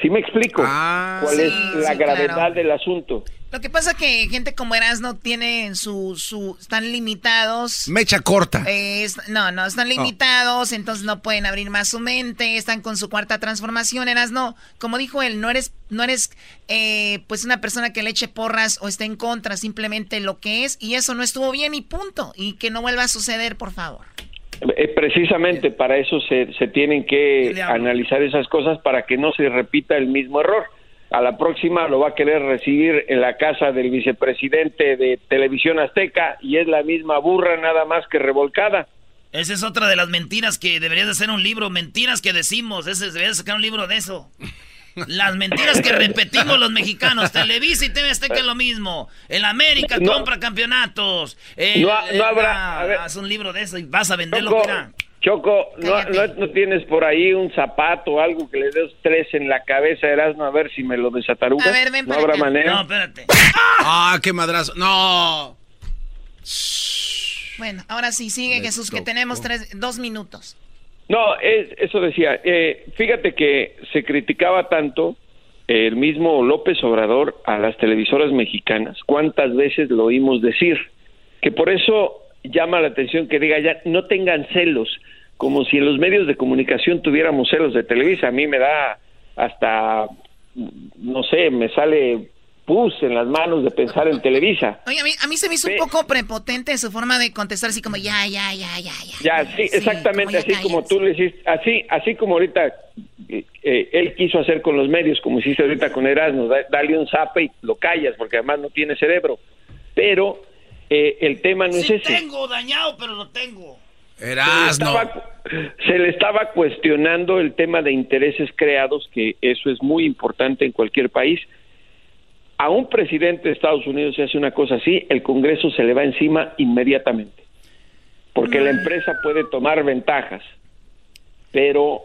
Speaker 17: ¿Sí me explico? ¿Cuál es la
Speaker 7: sí,
Speaker 17: gravedad
Speaker 7: claro.
Speaker 17: del asunto?
Speaker 7: Lo que pasa que gente como Erasmo tiene su, su, están limitados.
Speaker 10: Mecha corta.
Speaker 7: Eh, es- no, no, están limitados, entonces no pueden abrir más su mente, están con su cuarta transformación, Erasmo. Como dijo él, no eres, no eres eh, pues una persona que le eche porras o esté en contra, simplemente lo que es, y eso no estuvo bien y punto. Y que no vuelva a suceder, por favor.
Speaker 17: Eh, precisamente para eso se, se tienen que analizar esas cosas para que no se repita el mismo error. A la próxima lo va a querer recibir en la casa del vicepresidente de Televisión Azteca y es la misma burra nada más que revolcada.
Speaker 5: Esa es otra de las mentiras que deberías de hacer un libro. Mentiras que decimos. Ese deberías sacar un libro de eso. Las mentiras que repetimos los mexicanos. Televisa y TV Azteca es lo mismo. El América
Speaker 17: No.
Speaker 5: compra campeonatos. El-
Speaker 17: No no habrá- a ver.
Speaker 5: haz un libro de eso y vas a venderlo. Mira.
Speaker 17: Choco, no, no, no tienes por ahí un zapato o algo que le des tres en la cabeza, Erasmo, a ver si me lo desataruga.
Speaker 7: A ver, ven
Speaker 17: no
Speaker 7: para
Speaker 17: habrá
Speaker 7: acá.
Speaker 17: manera.
Speaker 5: No, espérate.
Speaker 10: Ah, qué madrazo. No.
Speaker 7: Bueno, ahora sí, sigue Jesús, que tenemos tres, dos minutos.
Speaker 17: No, es- eso decía. eh, fíjate que se criticaba tanto el mismo López Obrador a las televisoras mexicanas. ¿Cuántas veces lo oímos decir? que por eso llama la atención que diga ya no tengan celos, como si en los medios de comunicación tuviéramos celos de Televisa. A mí me da hasta, no sé, me sale pus en las manos de pensar en Televisa.
Speaker 7: Oye, a mí, a mí se me hizo un poco prepotente su forma de contestar, así como ya, ya, ya, ya, ya.
Speaker 17: Ya, sí, exactamente, así como tú le hiciste, así, así como ahorita eh, eh, él quiso hacer con los medios, como hiciste ahorita con Erasmo, da- dale un zape y lo callas, porque además no tiene cerebro. Pero eh, el tema no
Speaker 5: Sí
Speaker 17: es ese.
Speaker 5: tengo dañado, pero lo tengo.
Speaker 17: Se le, estaba, se le estaba cuestionando el tema de intereses creados, que eso es muy importante en cualquier país. A un presidente de Estados Unidos se hace una cosa así, el Congreso se le va encima inmediatamente, porque la empresa puede tomar ventajas, pero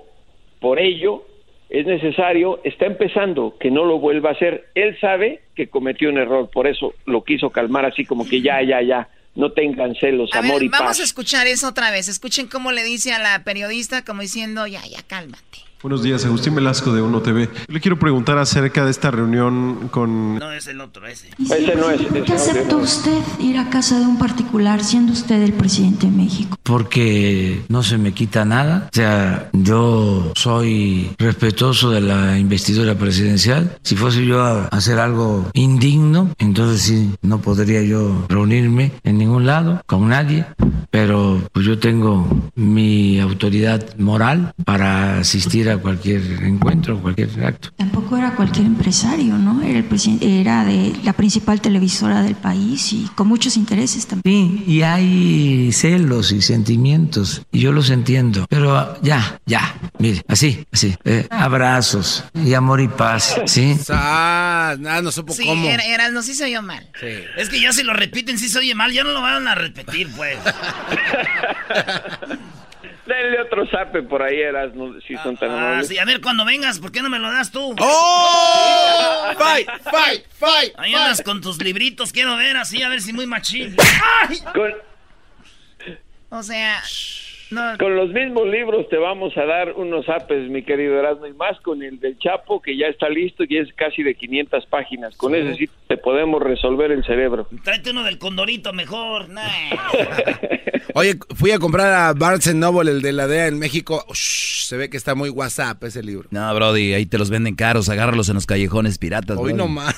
Speaker 17: por ello es necesario, está empezando, que no lo vuelva a hacer. Él sabe que cometió un error, por eso lo quiso calmar así como que ya, ya, ya, no tengan celos,
Speaker 7: A
Speaker 17: amor
Speaker 7: ver,
Speaker 17: y
Speaker 7: vamos
Speaker 17: paz.
Speaker 7: a escuchar eso otra vez. Escuchen cómo le dice a la periodista, como diciendo, ya, ya, cálmate.
Speaker 18: Buenos días, Agustín Velasco de Uno TV. Le quiero preguntar acerca de esta reunión con...
Speaker 5: No, es el otro, ese.
Speaker 17: Ese no es.
Speaker 15: ¿Por qué aceptó usted ir a casa de un particular siendo usted el presidente de México?
Speaker 16: porque no se me quita nada. O sea, yo soy respetuoso de la investidura presidencial. Si fuese yo a hacer algo indigno, entonces sí, no podría yo reunirme en ningún lado con nadie. Pero pues yo tengo mi autoridad moral para asistir a cualquier encuentro, cualquier acto.
Speaker 15: Tampoco era cualquier empresario, ¿no? Era, el presidente, era de la principal televisora del país y con muchos intereses también.
Speaker 16: Sí, y hay celos y sentimientos, y yo los entiendo, pero ya, ya, mire, así, así, eh, abrazos y amor y paz, ¿sí?
Speaker 10: Ah, nada, no supo
Speaker 7: Sí,
Speaker 10: cómo.
Speaker 7: era, era- no, sí se oyó mal.
Speaker 5: Es que ya si lo repiten, si se oye mal, ya no lo van a repetir, pues. (laughs)
Speaker 17: Denle otro zape por ahí, Erasmo, si son tan
Speaker 5: Ah,
Speaker 17: amables.
Speaker 5: sí, a ver, cuando vengas, ¿por qué no me lo das tú?
Speaker 10: ¡Oh! ¡Fight, fight, fight!
Speaker 5: Ahí andas con tus libritos, quiero ver así, a ver si muy machín.
Speaker 17: Con,
Speaker 7: O sea, no,
Speaker 17: con los mismos libros te vamos a dar unos zapes, mi querido Erasmo, y más con el del Chapo, que ya está listo y es casi de 500 páginas. Con ese sí te podemos resolver el cerebro.
Speaker 5: Tráete uno del condorito mejor. Nah. (laughs)
Speaker 10: Oye, fui a comprar a Barnes Noble, el de la DEA en México. Ush, se ve que está muy WhatsApp ese libro.
Speaker 13: No, Brody, ahí te los venden caros, agárralos en los callejones piratas.
Speaker 10: Hoy
Speaker 13: brody.
Speaker 10: no más.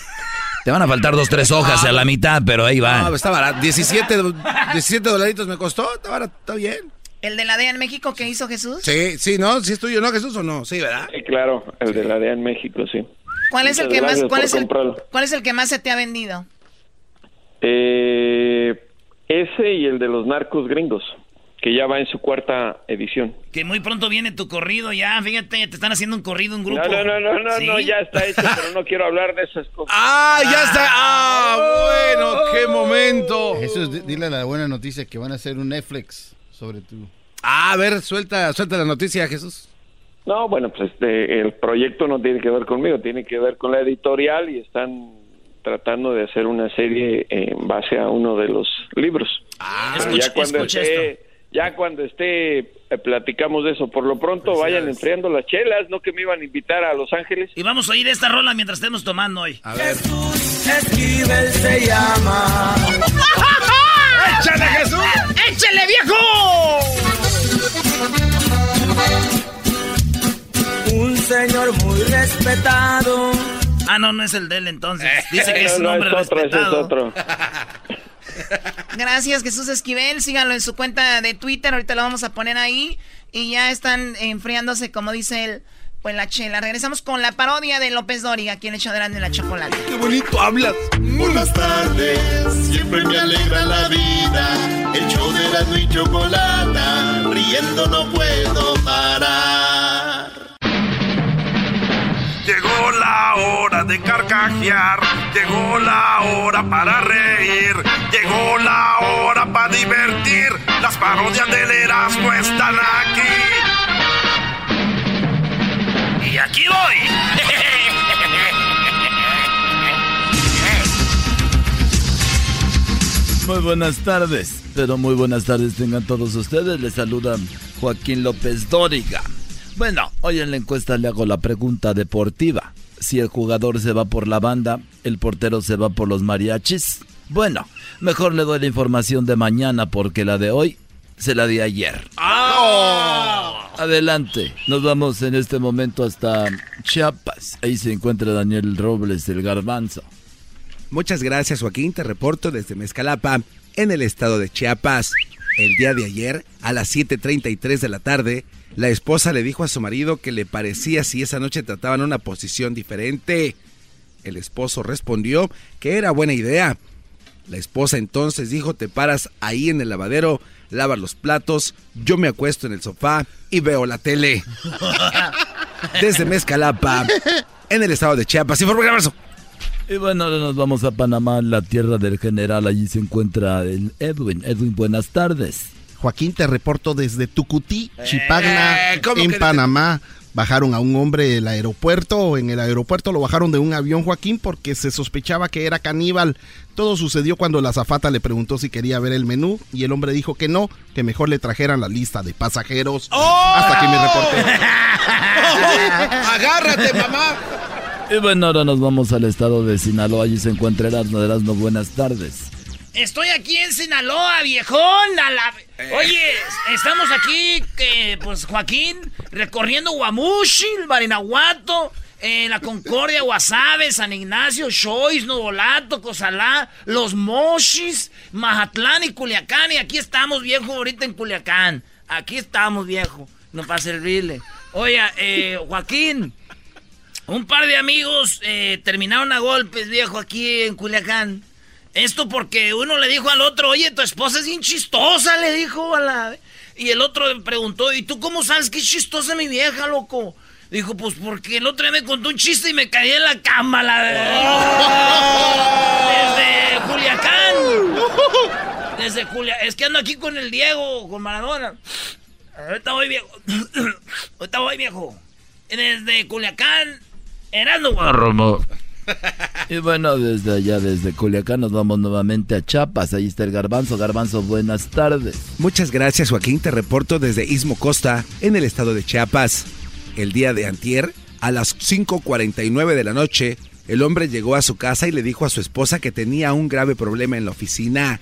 Speaker 13: Te van a faltar dos, tres hojas a la mitad, pero ahí
Speaker 10: No,
Speaker 13: van.
Speaker 10: está barato. 17, do- 17 dolaritos me costó. Está barato, está bien.
Speaker 7: el de la DEA en México que hizo Jesús.
Speaker 10: Sí, sí, ¿no? ¿Sí es tuyo, no, Jesús, o no? Sí, ¿verdad?
Speaker 17: Sí, claro, el de la DEA en México, sí.
Speaker 7: ¿Cuál es el que más, cuál es el,
Speaker 17: comprarlo.
Speaker 7: cuál es el que más se te ha vendido?
Speaker 17: Eh, ese y el de los narcos gringos, que ya va en su cuarta edición.
Speaker 5: Que muy pronto viene tu corrido ya, fíjate, te están haciendo un corrido, un grupo.
Speaker 17: No, no, no, no, no,
Speaker 5: ¿Sí?
Speaker 17: no, ya está hecho, pero no quiero hablar de esas cosas. (laughs)
Speaker 10: ¡Ah, ya está! ¡Ah, bueno! ¡Qué momento!
Speaker 8: Jesús, di- dile la buena noticia que van a hacer un Netflix sobre tu...
Speaker 10: Ah, a ver, suelta, suelta la noticia, Jesús.
Speaker 17: No, bueno, pues este, el proyecto no tiene que ver conmigo, tiene que ver con la editorial y están tratando de hacer una serie en base a uno de los libros.
Speaker 10: Ah,
Speaker 5: escucha-
Speaker 17: ya cuando esté, ya cuando esté eh, platicamos de eso. Por lo pronto vayan enfriando las chelas, no que me iban a invitar a Los Ángeles.
Speaker 5: Y vamos a oír esta rola mientras estemos tomando hoy.
Speaker 10: A ver.
Speaker 4: Esquivel se llama. (laughs)
Speaker 5: ¡Échale, Jesús! ¡Échale, viejo!
Speaker 4: Un señor muy respetado.
Speaker 5: Ah, no, no es el de él entonces. Dice que es un
Speaker 17: No,
Speaker 5: hombre
Speaker 17: es otro, ese es
Speaker 5: respetado.
Speaker 17: otro.
Speaker 7: Gracias, Jesús Esquivel. Síganlo en su cuenta de Twitter. Ahorita lo vamos a poner ahí. Y ya están enfriándose, como dice él, pues la chela. Regresamos con la parodia de López Dóriga, quien echó grande la chocolate.
Speaker 10: ¡Qué bonito hablas!
Speaker 2: Las tardes siempre me alegra la vida. El show de la y chocolata, riendo no puedo parar.
Speaker 19: Llegó la hora de carcajear, llegó la hora para reír, llegó la hora para divertir. Las parodias del Erasmo están aquí.
Speaker 5: Y aquí voy. (laughs)
Speaker 13: Muy buenas tardes, pero muy buenas tardes tengan todos ustedes. Les saluda Joaquín López Dóriga. Bueno, hoy en la encuesta le hago la pregunta deportiva. Si el jugador se va por la banda, el portero se va por los mariachis.
Speaker 11: Bueno, mejor le doy la información de mañana porque la de hoy se la di ayer.
Speaker 5: ¡Ah!
Speaker 11: Adelante, nos vamos en este momento hasta Chiapas. Ahí se encuentra Daniel Robles del Garbanzo.
Speaker 10: Muchas gracias Joaquín, te reporto desde Mezcalapa, en el estado de Chiapas. El día de ayer, a las 7.33 de la tarde, la esposa le dijo a su marido que le parecía si esa noche trataban una posición diferente. El esposo respondió que era buena idea. La esposa entonces dijo, te paras ahí en el lavadero, lavas los platos, yo me acuesto en el sofá y veo la tele. (laughs) Desde Mezcalapa, en el estado de Chiapas. Informe Garbanzo.
Speaker 11: Y bueno, ahora nos vamos a Panamá, la tierra del general. Allí se encuentra el Edwin. Edwin, buenas tardes.
Speaker 20: Joaquín, te reporto desde Tucutí, Chipagna,
Speaker 10: Eh, ¿cómo
Speaker 20: en
Speaker 10: que-
Speaker 20: Panamá. Bajaron a un hombre del aeropuerto. En el aeropuerto lo bajaron de un avión, Joaquín, porque se sospechaba que era caníbal. Todo sucedió cuando la azafata le preguntó si quería ver el menú y el hombre dijo que no, que mejor le trajeran la lista de pasajeros. Hasta aquí mi reporte. (laughs)
Speaker 10: ¡Agárrate, mamá!
Speaker 11: Y bueno, ahora nos vamos al estado de Sinaloa. Allí se encuentra Erasmo. Erasmo, buenas tardes.
Speaker 5: Estoy aquí en Sinaloa, viejón. a la- Oye, estamos aquí, pues Joaquín, recorriendo Guamuchil, Barinahuato, eh, La Concordia, Guasave, San Ignacio, Chois, Novolato, Cozalá, Los Mochis, Mazatlán y Culiacán. Y aquí estamos, viejo, ahorita en Culiacán. Aquí estamos, viejo. No para servirle. Oye, eh, Joaquín, un par de amigos eh, terminaron a golpes, viejo, aquí en Culiacán. Esto porque uno le dijo al otro, oye, tu esposa es bien chistosa, le dijo a la... Y el otro le preguntó, ¿y tú cómo sabes que es chistosa mi vieja, loco? Dijo, pues porque el otro día me contó un chiste y me caí en la cama, la (laughs) Desde Culiacán. Desde Culiacán. Es que ando aquí con el Diego, con Maradona. Ahorita voy viejo. (clears throat) Ahorita voy viejo. Desde Culiacán. Erasmo.
Speaker 11: Y bueno, desde allá, desde Culiacán, nos vamos nuevamente a Chiapas. Ahí está el Garbanzo. Garbanzo, buenas tardes.
Speaker 10: Muchas gracias Joaquín, te reporto desde Istmo Costa, en el estado de Chiapas. El día de antier, a las 5.49 de la noche, el hombre llegó a su casa y le dijo a su esposa que tenía un grave problema en la oficina.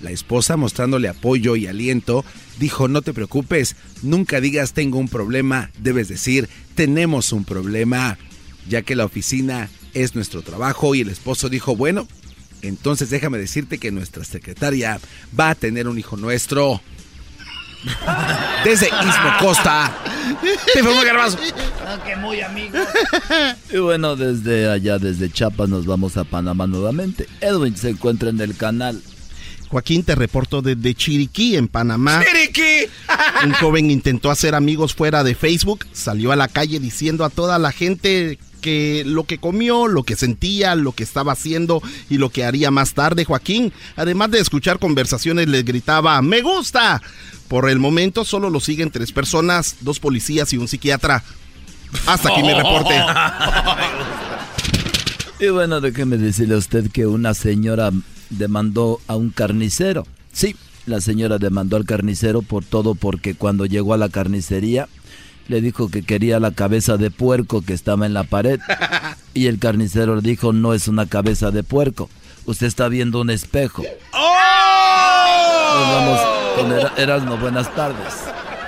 Speaker 10: La esposa, mostrándole apoyo y aliento, dijo, no te preocupes, nunca digas tengo un problema, debes decir, tenemos un problema, ya que la oficina es nuestro trabajo y el esposo dijo, bueno, entonces déjame decirte que nuestra secretaria va a tener un hijo nuestro. (laughs) Desde Istmo Costa. Te informó Garbanzo.
Speaker 5: que muy amigo. (laughs)
Speaker 11: Y bueno, desde allá, desde Chiapas, nos vamos a Panamá nuevamente. Edwin se encuentra en el canal.
Speaker 20: Joaquín, te reporto desde Chiriquí, en Panamá.
Speaker 10: ¡Chiriquí!
Speaker 20: Un joven intentó hacer amigos fuera de Facebook, salió a la calle diciendo a toda la gente lo que comió, lo que sentía, lo que estaba haciendo y lo que haría más tarde, Joaquín. Además de escuchar conversaciones, les gritaba, ¡Me gusta! Por el momento solo lo siguen tres personas, dos policías y un psiquiatra. Hasta aquí mi reporte.
Speaker 11: Y bueno, déjeme decirle a usted que una señora demandó a un carnicero. Sí, la señora demandó al carnicero por todo porque cuando llegó a la carnicería le dijo que quería la cabeza de puerco que estaba en la pared. (laughs) Y el carnicero le dijo, no es una cabeza de puerco, usted está viendo un espejo. Nos vamos con Era- Erasmo, buenas tardes.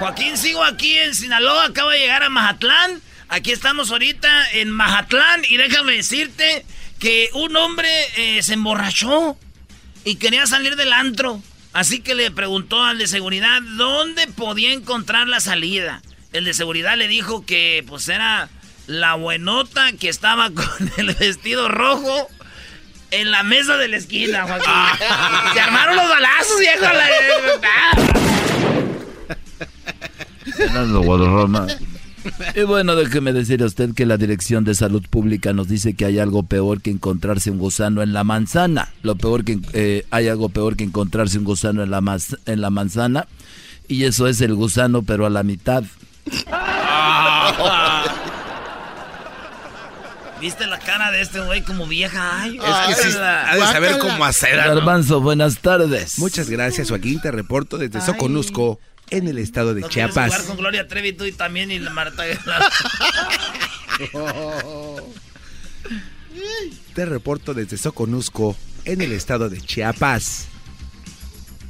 Speaker 5: Joaquín, sigo aquí en Sinaloa, acabo de llegar a Mazatlán. Aquí estamos ahorita en Mazatlán y déjame decirte que un hombre eh, se emborrachó y quería salir del antro. Así que le preguntó al de seguridad dónde podía encontrar la salida. El de seguridad le dijo que pues era la buenota que estaba (laughs) con el vestido rojo en la mesa de la esquina, Joaquín. (laughs) Se armaron los balazos, viejo. la-.
Speaker 11: Y bueno, déjeme decir a usted que la Dirección de Salud Pública nos dice que hay algo peor que encontrarse un gusano en la manzana. Lo peor que eh, hay algo peor que encontrarse un gusano en la, en la manzana. Y eso es el gusano, pero a la mitad. (laughs)
Speaker 5: ¿Viste la cara de este güey como vieja? Ay,
Speaker 10: Es que sí, ha de saber cómo hacer. ¿no?
Speaker 11: Garbanzo, buenas tardes.
Speaker 10: Muchas gracias, Joaquín. Te reporto desde Soconusco, en el estado de
Speaker 5: ¿No quieres jugar
Speaker 10: Chiapas.
Speaker 5: con Gloria Trevi tú y también y la Marta (laughs)
Speaker 10: Te reporto desde Soconusco, en el estado de Chiapas.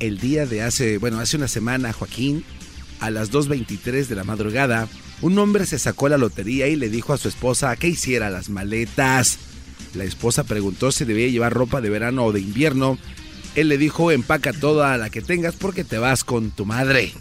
Speaker 10: El día de hace, bueno, hace una semana, Joaquín, a las 2.23 de la madrugada, un hombre se sacó la lotería y le dijo a su esposa que hiciera las maletas. La esposa preguntó si debía llevar ropa de verano o de invierno. Él le dijo, empaca toda la que tengas porque te vas con tu madre.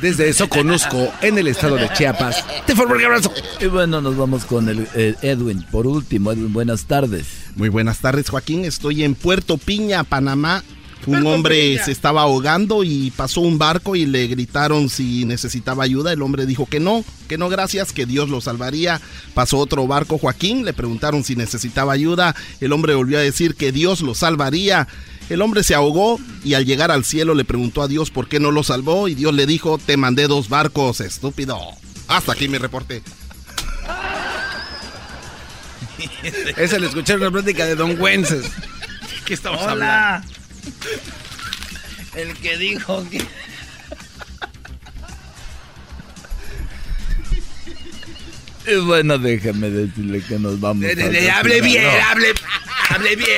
Speaker 10: Desde eso conozco en el estado de Chiapas. Te formo un abrazo.
Speaker 13: Y bueno, nos vamos con el eh, Edwin. Por último, Edwin, buenas tardes.
Speaker 20: Muy buenas tardes, Joaquín. Estoy en Puerto Piña, Panamá. Un hombre se estaba ahogando y pasó un barco y le gritaron si necesitaba ayuda. El hombre dijo que no, que no, gracias, que Dios lo salvaría. Pasó otro barco, Joaquín, le preguntaron si necesitaba ayuda. El hombre volvió a decir que Dios lo salvaría. El hombre se ahogó y al llegar al cielo le preguntó a Dios por qué no lo salvó y Dios le dijo, te mandé dos barcos, estúpido. Hasta aquí mi reporte.
Speaker 10: Ese le escuché una plática de Don Wences. (laughs) ¿Qué estamos
Speaker 5: Hola.
Speaker 10: hablando?
Speaker 5: El que dijo que...
Speaker 13: Y bueno, déjame decirle que nos vamos.
Speaker 10: De- de- hable bien, hable, hable bien.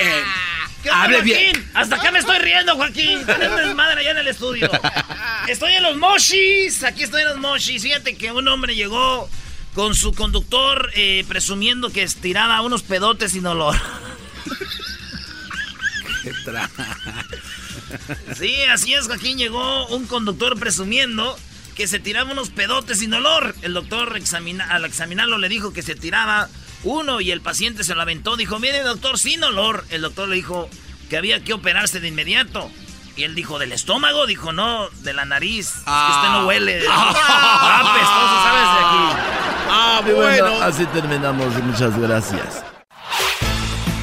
Speaker 5: ¿Qué onda,
Speaker 10: Hable
Speaker 5: Joaquín?
Speaker 10: bien.
Speaker 5: Hasta acá me estoy riendo, Joaquín. Tenés desmadre allá en el estudio. Estoy en los moshis. Aquí estoy en los moshis. Fíjate que un hombre llegó con su conductor eh, presumiendo que estiraba unos pedotes sin olor. Sí, así es, Joaquín. Llegó un conductor presumiendo que se tiraba unos pedotes sin olor. El doctor examina- al examinarlo le dijo que se tiraba uno y el paciente se lo aventó. Dijo, mire doctor, sin olor. El doctor le dijo que había que operarse de inmediato. Y él dijo, ¿del estómago? Dijo, no, de la nariz. Es que usted no huele. (laughs) Ah, apestoso, ¿sabes? De aquí.
Speaker 20: Ah,
Speaker 13: Y bueno, así terminamos. Muchas gracias.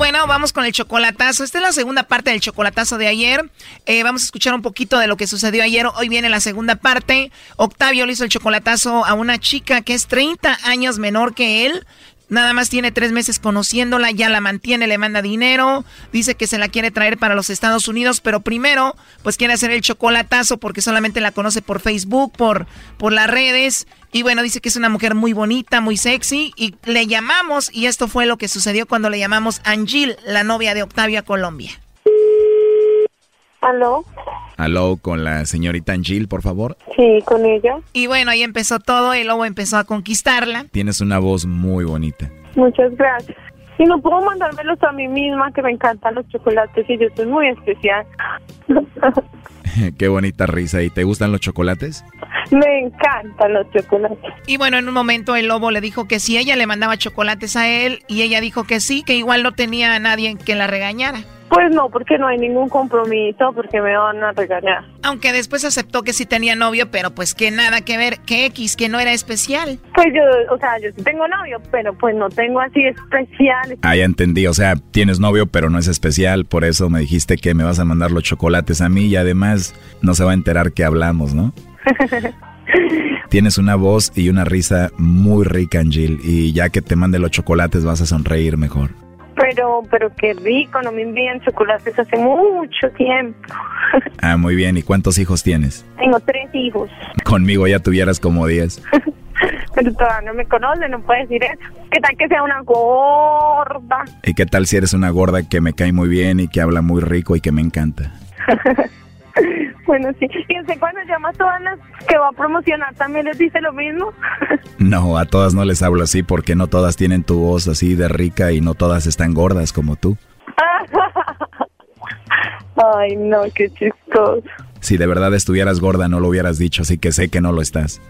Speaker 7: Bueno, vamos con el chocolatazo. Esta es la segunda parte del chocolatazo de ayer. Eh, vamos a escuchar un poquito de lo que sucedió ayer. Hoy viene la segunda parte. Octavio le hizo el chocolatazo a una chica que es 30 años menor que él. Nada más tiene tres meses conociéndola, ya la mantiene, le manda dinero, dice que se la quiere traer para los Estados Unidos, pero primero, pues quiere hacer el chocolatazo porque solamente la conoce por Facebook, por, por las redes. Y bueno, dice que es una mujer muy bonita, muy sexy. Y le llamamos, y esto fue lo que sucedió cuando le llamamos Angel, la novia de Octavio a Colombia.
Speaker 21: ¿Aló?
Speaker 22: Aló, con la señorita Angel, por favor.
Speaker 21: Sí, con ella.
Speaker 7: Y bueno, ahí empezó todo, el lobo empezó a conquistarla.
Speaker 22: Tienes una voz muy bonita.
Speaker 21: Muchas gracias. Y no puedo mandármelos a mí misma, que me encantan los chocolates y yo soy muy especial. (laughs) (laughs)
Speaker 22: Qué bonita risa. ¿Y te gustan los chocolates?
Speaker 21: me encantan los chocolates.
Speaker 7: Y bueno, en un momento el lobo le dijo que sí, ella le mandaba chocolates a él y ella dijo que sí, que igual no tenía a nadie que la regañara.
Speaker 21: Pues no, porque no hay ningún compromiso, porque me van a regañar.
Speaker 7: Aunque después aceptó que sí tenía novio, pero pues que nada que ver, que X, que no era especial.
Speaker 21: Pues yo, o sea, yo sí tengo novio, pero pues no tengo así especial.
Speaker 22: Ah, ya entendí. O sea, tienes novio, pero no es especial. Por eso me dijiste que me vas a mandar los chocolates a mí y además no se va a enterar que hablamos, ¿no? (laughs) Tienes una voz y una risa muy rica, Angel. Y ya que te mande los chocolates vas a sonreír mejor.
Speaker 21: Pero, pero qué rico, no me envían chocolates hace mucho tiempo. (laughs)
Speaker 22: Ah, muy bien. ¿Y cuántos hijos tienes?
Speaker 21: Tengo tres hijos,
Speaker 22: Conmigo ya tuvieras como 10. (laughs)
Speaker 21: pero todavía no me conoce, no puede decir eso. ¿Qué tal que sea una gorda?
Speaker 22: ¿Y qué tal si eres una gorda que me cae muy bien y que habla muy rico y que me encanta? (laughs)
Speaker 21: Bueno, sí. ¿Y usted cuando llama a todas las que va a promocionar también les dice lo mismo? (laughs)
Speaker 22: No, a todas no les hablo así porque no todas tienen tu voz así de rica y no todas están gordas como tú. (laughs)
Speaker 21: Ay, no, qué chistoso.
Speaker 22: Si de verdad estuvieras gorda no lo hubieras dicho, así que sé que no lo estás.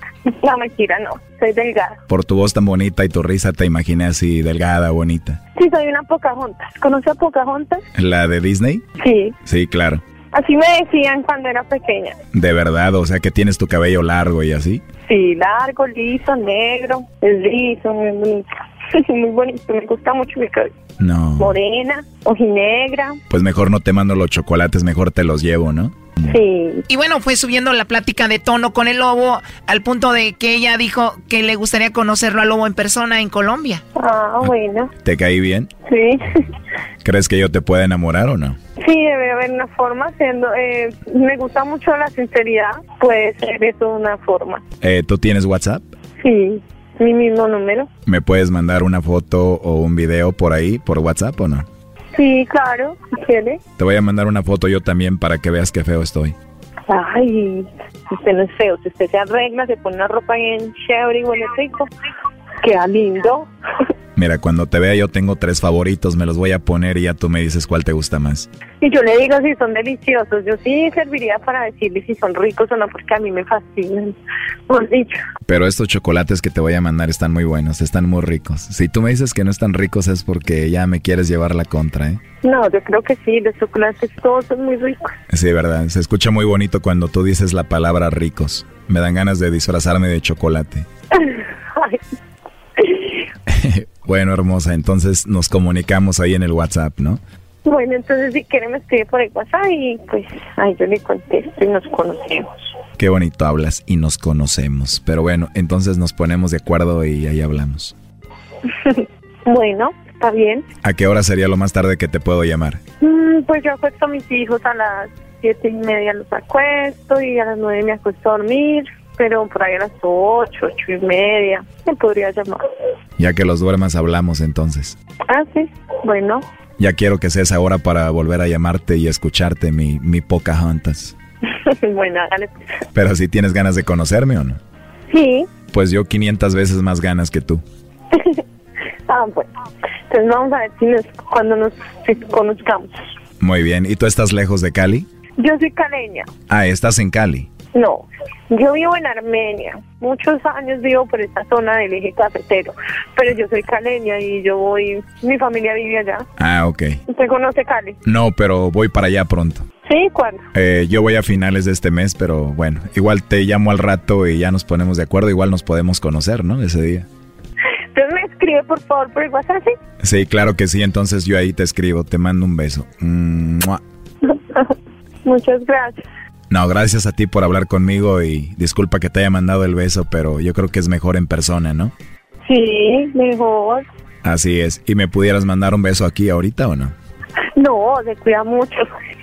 Speaker 21: No, mentira, no. Soy delgada.
Speaker 22: Por tu voz tan bonita y tu risa te imaginé así delgada, bonita.
Speaker 21: Sí, soy una Pocahontas. ¿Conoce a Pocahontas?
Speaker 22: ¿La de Disney?
Speaker 21: Sí.
Speaker 22: Sí, claro.
Speaker 21: Así me decían cuando era pequeña.
Speaker 22: De verdad, o sea que tienes tu cabello largo y así.
Speaker 21: Sí, largo, liso, negro. Es liso, muy bonito. (laughs) muy bonito, me gusta mucho mi cabello.
Speaker 22: No.
Speaker 21: Morena, ojinegra.
Speaker 22: Pues mejor no te mando los chocolates, mejor te los llevo, ¿no?
Speaker 21: Sí.
Speaker 7: Y bueno, fue subiendo la plática de tono con el lobo al punto de que ella dijo que le gustaría conocerlo al lobo en persona en Colombia.
Speaker 21: Ah, bueno.
Speaker 22: ¿Te caí bien?
Speaker 21: Sí. (laughs)
Speaker 22: ¿Crees que yo te pueda enamorar o no?
Speaker 21: Sí, debe haber una forma. Siendo, eh, me gusta mucho la sinceridad. Puede ser eso una forma.
Speaker 22: Eh, ¿Tú tienes WhatsApp?
Speaker 21: Sí, mi mismo número.
Speaker 22: ¿Me puedes mandar una foto o un video por ahí, por WhatsApp o no?
Speaker 21: Sí, claro, quiere.
Speaker 22: Te voy a mandar una foto yo también para que veas qué feo estoy.
Speaker 21: Ay, usted no es feo. Si usted se arregla, se pone una ropa bien chévere y huele rico, queda lindo.
Speaker 22: Mira, cuando te vea yo tengo tres favoritos, me los voy a poner y ya tú me dices cuál te gusta más.
Speaker 21: Y yo le digo si son deliciosos. Yo sí serviría para decirle si son ricos o no, porque a mí me fascinan. Por dicho.
Speaker 22: Pero estos chocolates que te voy a mandar están muy buenos, están muy ricos. Si tú me dices que no están ricos es porque ya me quieres llevar la contra, ¿eh?
Speaker 21: No, yo creo que sí, los chocolates todos son muy ricos.
Speaker 22: Sí, verdad. Se escucha muy bonito cuando tú dices la palabra ricos. Me dan ganas de disfrazarme de chocolate. (laughs) Bueno, hermosa, entonces nos comunicamos ahí en el WhatsApp, ¿no?
Speaker 21: Bueno, entonces si quiere me escribe por el WhatsApp y pues ahí yo le contesto y nos conocemos.
Speaker 22: Qué bonito hablas y nos conocemos. Pero bueno, entonces nos ponemos de acuerdo y ahí hablamos. (laughs)
Speaker 21: bueno, está bien.
Speaker 22: ¿A qué hora sería lo más tarde que te puedo llamar?
Speaker 21: Mm, pues yo acuesto a mis hijos a las siete y media los acuesto y a las nueve me acuesto a dormir, pero por ahí a las ocho, ocho y media me podría llamar.
Speaker 22: Ya que los duermas hablamos entonces.
Speaker 21: Ah, sí, bueno.
Speaker 22: Ya quiero que sea esa hora para volver a llamarte y escucharte mi, mi Pocahontas. (laughs)
Speaker 21: bueno, dale.
Speaker 22: Pero si tienes ganas de conocerme o no.
Speaker 21: Sí.
Speaker 22: Pues yo 500 veces más ganas que tú. (laughs)
Speaker 21: ah, bueno. Entonces vamos a ver si nos, cuando nos si conozcamos.
Speaker 22: Muy bien. ¿Y tú estás lejos de Cali?
Speaker 21: Yo soy caleña.
Speaker 22: Ah, estás en Cali.
Speaker 21: No, yo vivo en Armenia. Muchos años vivo por esta zona del eje cafetero. Pero yo soy caleña y yo voy. Mi familia vive allá.
Speaker 22: Ah, ok.
Speaker 21: ¿Usted conoce Cali?
Speaker 22: No, pero voy para allá pronto.
Speaker 21: ¿Sí? ¿Cuándo?
Speaker 22: Eh, yo voy a finales de este mes, pero bueno, igual te llamo al rato y ya nos ponemos de acuerdo. Igual nos podemos conocer, ¿no? Ese día.
Speaker 21: Entonces me escribe por favor por el WhatsApp, ¿sí?
Speaker 22: Sí, claro que sí. Entonces yo ahí te escribo. Te mando un beso. ¡Mua! (laughs)
Speaker 21: Muchas gracias.
Speaker 22: No, gracias a ti por hablar conmigo y disculpa que te haya mandado el beso, pero yo creo que es mejor en persona, ¿no?
Speaker 21: Sí, mejor.
Speaker 22: Así es. ¿Y me pudieras mandar un beso aquí ahorita o no?
Speaker 21: No, se cuida mucho.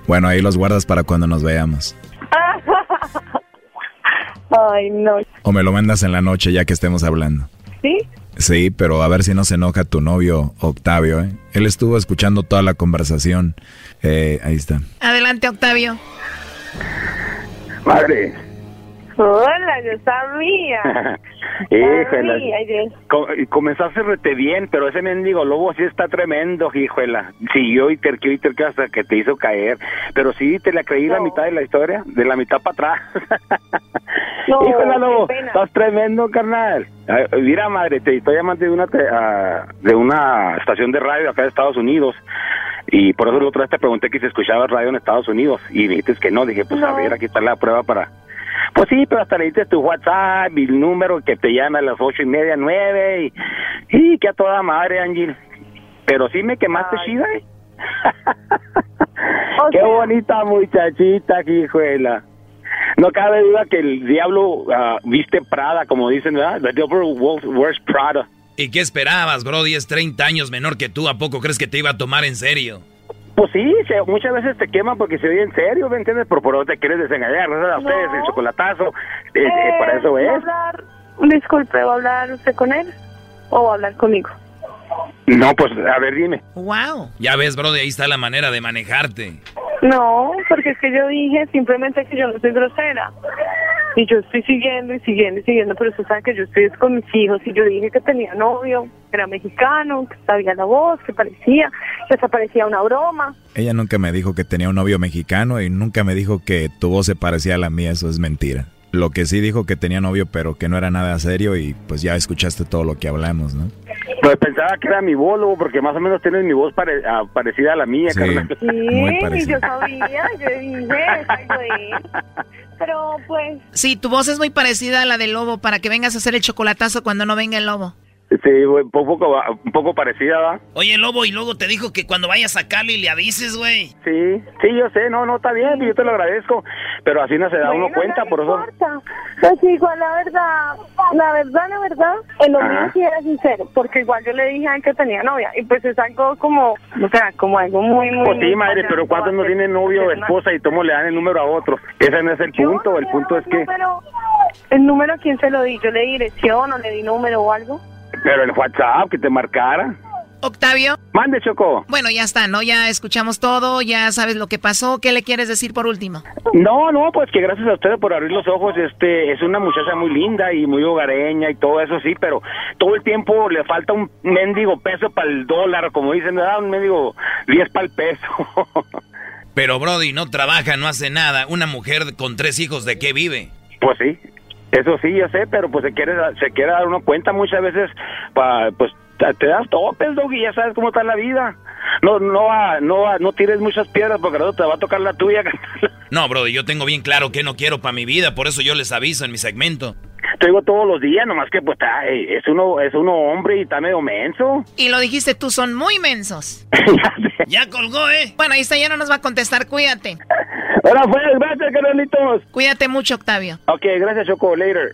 Speaker 22: Bueno, ahí los guardas para cuando nos veamos. (laughs)
Speaker 21: Ay, no.
Speaker 22: O me lo mandas en la noche ya que estemos hablando.
Speaker 21: ¿Sí?
Speaker 22: Sí, pero a ver si no se enoja tu novio Octavio, ¿eh? Él estuvo escuchando toda la conversación. Eh, ahí está.
Speaker 7: Adelante, Octavio.
Speaker 23: Madre.
Speaker 21: Hola, yo sabía. (laughs)
Speaker 23: Híjole.
Speaker 21: Sabía, yo-
Speaker 23: Co- comenzaste rete bien, pero ese mendigo lobo sí está tremendo, híjola. Siguió y terqueó y terqueó hasta que te hizo caer. Pero sí, te la creí la mitad de la historia, de la mitad para atrás.
Speaker 21: No, (laughs)
Speaker 23: lobo, estás tremendo, carnal. Ay, Mira, madre, te estoy llamando de una, te- ah, de una estación de radio acá de Estados Unidos. Y por eso la otra vez te pregunté que si escuchabas radio en Estados Unidos. Y dijiste que no. Dije, pues a ver, aquí está la prueba para, pues sí, pero hasta le diste tu WhatsApp y el número que te llama a las ocho y media, nueve. Y, y que a toda madre, Ángel. Pero sí me quemaste chida, ¿eh? (laughs) Qué bonita muchachita, hijuela. No cabe duda que el diablo ah, viste Prada, como dicen, ¿verdad? The devil wears Prada.
Speaker 5: ¿Y qué esperabas, Brody? Es 30 años menor que tú. ¿A poco crees que te iba a tomar en serio?
Speaker 23: Pues sí, se- muchas veces te queman porque se oye en serio, ¿me entiendes? Pero por eso te quieres desengañar, ¿no? A ustedes, el chocolatazo, eh, eh, para eso
Speaker 21: ¿va a
Speaker 23: es.
Speaker 21: hablar- disculpe, ¿va a hablar usted con él? ¿O va a hablar conmigo?
Speaker 23: No, pues, a ver, dime.
Speaker 7: Wow.
Speaker 5: Ya ves, Brody, ahí está la manera de manejarte.
Speaker 21: No, porque es que yo dije simplemente que yo no soy grosera. Y yo estoy siguiendo y siguiendo y siguiendo, pero usted sabe que yo estoy con mis hijos y yo dije que tenía novio, que era mexicano, que sabía la voz, que parecía, que hasta parecía una broma.
Speaker 22: Ella nunca me dijo que tenía un novio mexicano y nunca me dijo que tu voz se parecía a la mía, eso es mentira. Lo que sí dijo que tenía novio pero que no era nada serio y pues ya escuchaste todo lo que hablamos, ¿no?
Speaker 23: Pues pensaba que era mi voz, Lobo, porque más o menos tienes mi voz pare- ah, parecida a la mía,
Speaker 22: Sí.
Speaker 23: carnal.
Speaker 21: Sí,
Speaker 22: Muy
Speaker 21: yo sabía, yo dije. Pero pues,
Speaker 7: Sí, tu voz es muy parecida a la del lobo para que vengas a hacer el chocolatazo cuando no venga el lobo.
Speaker 23: Sí, un poco, un poco parecida, ¿va?
Speaker 5: Oye, Lobo, y luego te dijo que cuando vayas a Cali le avises, güey.
Speaker 23: Sí, sí, yo sé, no, no, está bien, yo te lo agradezco, pero así no se da uno cuenta,
Speaker 21: no
Speaker 23: por eso...
Speaker 21: importa. Pues igual, la verdad, la verdad, la verdad, en lo
Speaker 23: Ajá.
Speaker 21: mío sí era sincero, porque igual yo le dije a él que tenía novia, y pues es algo como, o sea, como algo muy, muy...
Speaker 23: Pues sí, madre, pero ¿cuántos no tienen novio o esposa y cómo le dan el número a otro? Ese no es el punto, el punto es que...
Speaker 21: Pero, ¿el número a quién se lo di? ¿Yo le di dirección o le di número o algo?
Speaker 23: Pero el WhatsApp, que te marcara.
Speaker 7: Octavio.
Speaker 23: Mande, Choco.
Speaker 7: Bueno, ya está, ¿no? Ya escuchamos todo, ya sabes lo que pasó. ¿Qué le quieres decir por último?
Speaker 23: No, no, pues que gracias a ustedes por abrir los ojos. Este es una muchacha muy linda y muy hogareña y todo eso sí, pero todo el tiempo le falta un mendigo peso para el dólar, como dicen, ¿verdad? Un mendigo 10 para el peso. (laughs)
Speaker 11: Pero Brody no trabaja, no hace nada. Una mujer con tres hijos, ¿de qué vive?
Speaker 23: pues sí, eso sí, yo sé, pero pues se quiere se quiere dar uno cuenta muchas veces, pa, pues te das topes, Doggy, ya sabes cómo está la vida. No, no, va- no, va- no tires muchas piedras porque luego te va a tocar la tuya. (laughs)
Speaker 11: No, Brody, yo tengo bien claro que no quiero para mi vida, por eso yo les aviso en mi segmento.
Speaker 23: Te digo todos los días, nomás que pues está, eh, es uno, es uno hombre y está medio menso.
Speaker 7: Y lo dijiste tú, son muy mensos. (laughs)
Speaker 5: ya colgó, ¿eh?
Speaker 7: Bueno, ahí está, ya no nos va a contestar, cuídate.
Speaker 23: Ahora pues, gracias, Carlitos.
Speaker 7: Cuídate mucho, Octavio.
Speaker 23: Ok, gracias, Choco, later.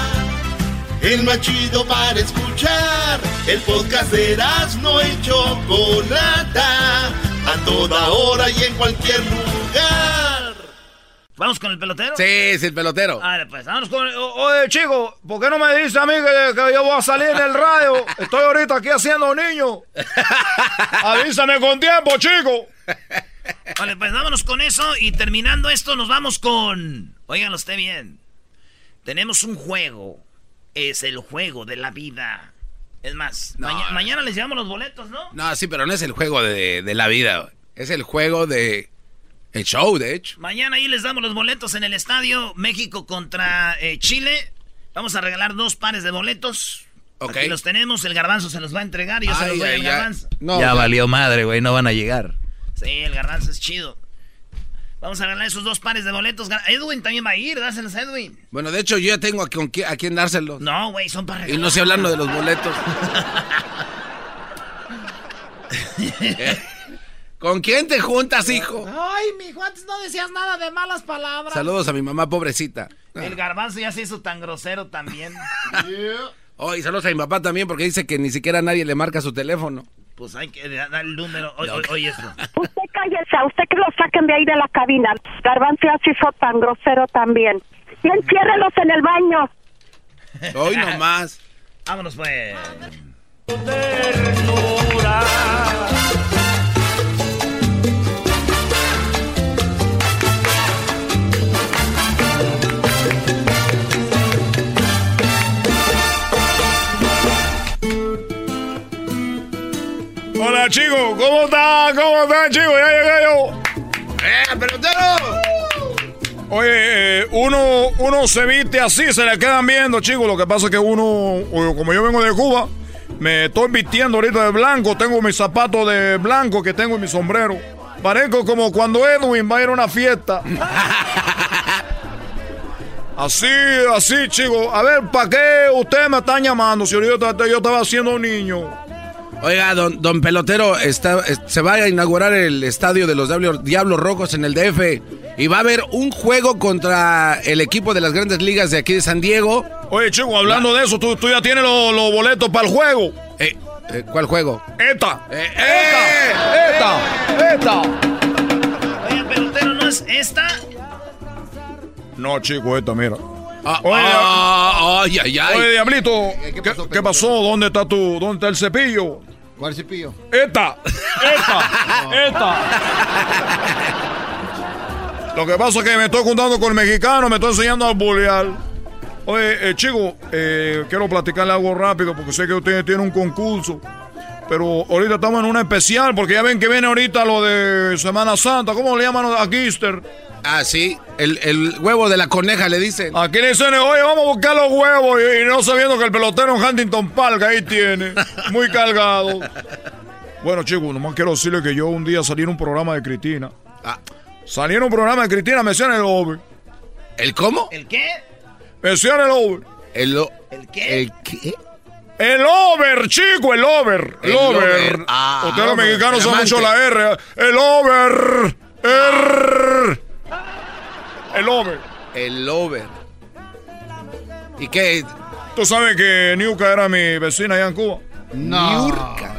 Speaker 2: El más chido para escuchar. El podcast de no y Chocolata. A toda hora y en cualquier lugar.
Speaker 5: ¿Vamos con el pelotero?
Speaker 10: Sí, es el pelotero.
Speaker 5: A ver, pues, vamos con...
Speaker 24: O- Oye, chico, ¿por qué no me dice a mí que, que yo voy a salir en el radio? Estoy ahorita aquí haciendo niño. (laughs) Avísame con tiempo, chico. (laughs)
Speaker 5: Vale, pues vámonos con eso y terminando esto nos vamos con... Óiganlo usted bien. Tenemos un juego. Es el juego de la vida. Es más, maña- mañana les llevamos los boletos, ¿no?
Speaker 10: No, sí, pero no es el juego de, de la vida. Es el juego de... El show, de hecho.
Speaker 5: Mañana ahí les damos los boletos en el estadio México contra eh, Chile. Vamos a regalar dos pares de boletos.
Speaker 10: Ok.
Speaker 5: Aquí los tenemos, el garbanzo se los va a entregar y yo se los
Speaker 10: Ay,
Speaker 5: doy
Speaker 10: ay,
Speaker 5: al
Speaker 10: ya.
Speaker 11: ya valió madre, güey, no van a llegar.
Speaker 5: Sí, el garbanzo es chido. Vamos a regalar esos dos pares de boletos. Edwin también va a ir, dáselos a Edwin.
Speaker 10: Bueno, de hecho, yo ya tengo a, con qui- a quién dárselos.
Speaker 5: No, güey, son para
Speaker 10: Y no estoy hablando de los boletos. (laughs) ¿Con quién te juntas, hijo?
Speaker 7: Ay, mijo, antes no decías nada de malas palabras.
Speaker 10: Saludos a mi mamá, pobrecita.
Speaker 5: El garbanzo ya se hizo tan grosero también. (laughs)
Speaker 10: Oh, y saludos a mi papá también porque dice que ni siquiera nadie le marca su teléfono.
Speaker 5: Pues hay que dar el número. Oye, oye, oye esto.
Speaker 21: Cállese, a usted que lo saquen de ahí de la cabina. Garbanzo se hizo tan grosero también. Y enciérrelos en el baño.
Speaker 10: Hoy (laughs) nomás.
Speaker 5: Vámonos pues.
Speaker 24: Hola, chicos, ¿cómo están? ¿Cómo están, chicos? Ya llegué yo.
Speaker 10: ¡Eh, pelotero!
Speaker 24: Oye, eh, uno, uno se viste así, se le quedan viendo, chicos. Lo que pasa es que uno, como yo vengo de Cuba, me estoy vistiendo ahorita de blanco. Tengo mis zapatos de blanco que tengo en mi sombrero. Parezco como cuando Edwin va a ir a una fiesta. (laughs) Así, así, chicos. A ver, ¿para qué ustedes me están llamando si ahorita yo estaba siendo niño?
Speaker 10: Oiga, don, don Pelotero, está, es- se va a inaugurar el estadio de los Diablo- Diablos Rojos en el DF y va a haber un juego contra el equipo de las grandes ligas de aquí de San Diego.
Speaker 24: Oye, chico, hablando de eso, tú, tú ya tienes los los boletos para el juego.
Speaker 10: Eh, eh, ¿Cuál juego?
Speaker 24: ¡Esta!
Speaker 10: Eh,
Speaker 24: ¡Esta! ¡Esta!
Speaker 5: Oye, pelotero, ¿no es esta?
Speaker 24: No, chico, esta, mira.
Speaker 10: Ah,
Speaker 24: Oye,
Speaker 10: ah, ay, ay, ay.
Speaker 24: Oye, Diablito, ¿qué, qué pasó? ¿Dónde está tu, dónde está el cepillo?
Speaker 8: ¿Cuál cepillo?
Speaker 24: ¡Esta! ¡Esta! (laughs) ¡Esta! Lo que pasa es que me estoy juntando con el mexicano, me estoy enseñando a bolear. Oye, eh, chico, eh, quiero platicarle algo rápido porque sé que ustedes tienen un concurso. Pero ahorita estamos en una especial porque ya ven que viene ahorita lo de Semana Santa. ¿Cómo le llaman a Easter?
Speaker 10: Ah, sí, el, el huevo de la coneja le dicen.
Speaker 24: Aquí le dicen, oye, vamos a buscar los huevos y, y no sabiendo que el pelotero en Huntington Park ahí tiene, (laughs) muy cargado. Bueno, chicos, nomás quiero decirle que yo un día salí en un programa de Cristina. Salí en un programa de Cristina, me decían el over.
Speaker 10: ¿El cómo?
Speaker 5: ¿El qué?
Speaker 24: Me decían el over.
Speaker 10: El,
Speaker 5: ¿El qué?
Speaker 10: ¿El qué?
Speaker 24: El over, chico, el over. El,
Speaker 10: El
Speaker 24: over.
Speaker 10: over. Ah,
Speaker 24: Ustedes los mexicanos
Speaker 10: amante.
Speaker 24: mucho la R. El over. R. El over.
Speaker 10: El over. ¿Y qué?
Speaker 24: Tú sabes que Niuka era mi vecina allá en Cuba.
Speaker 8: No.
Speaker 10: Niurka.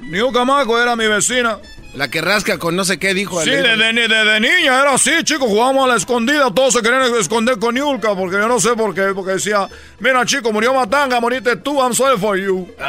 Speaker 24: Niuka Maco era mi vecina.
Speaker 10: La que rasca con no sé qué dijo.
Speaker 24: Sí, desde, desde niña era así, chicos, jugábamos a la escondida, todos se querían esconder con Niulka, porque yo no sé por qué, porque decía, mira chico, murió Matanga, moriste tú, I'm sorry for you. (laughs)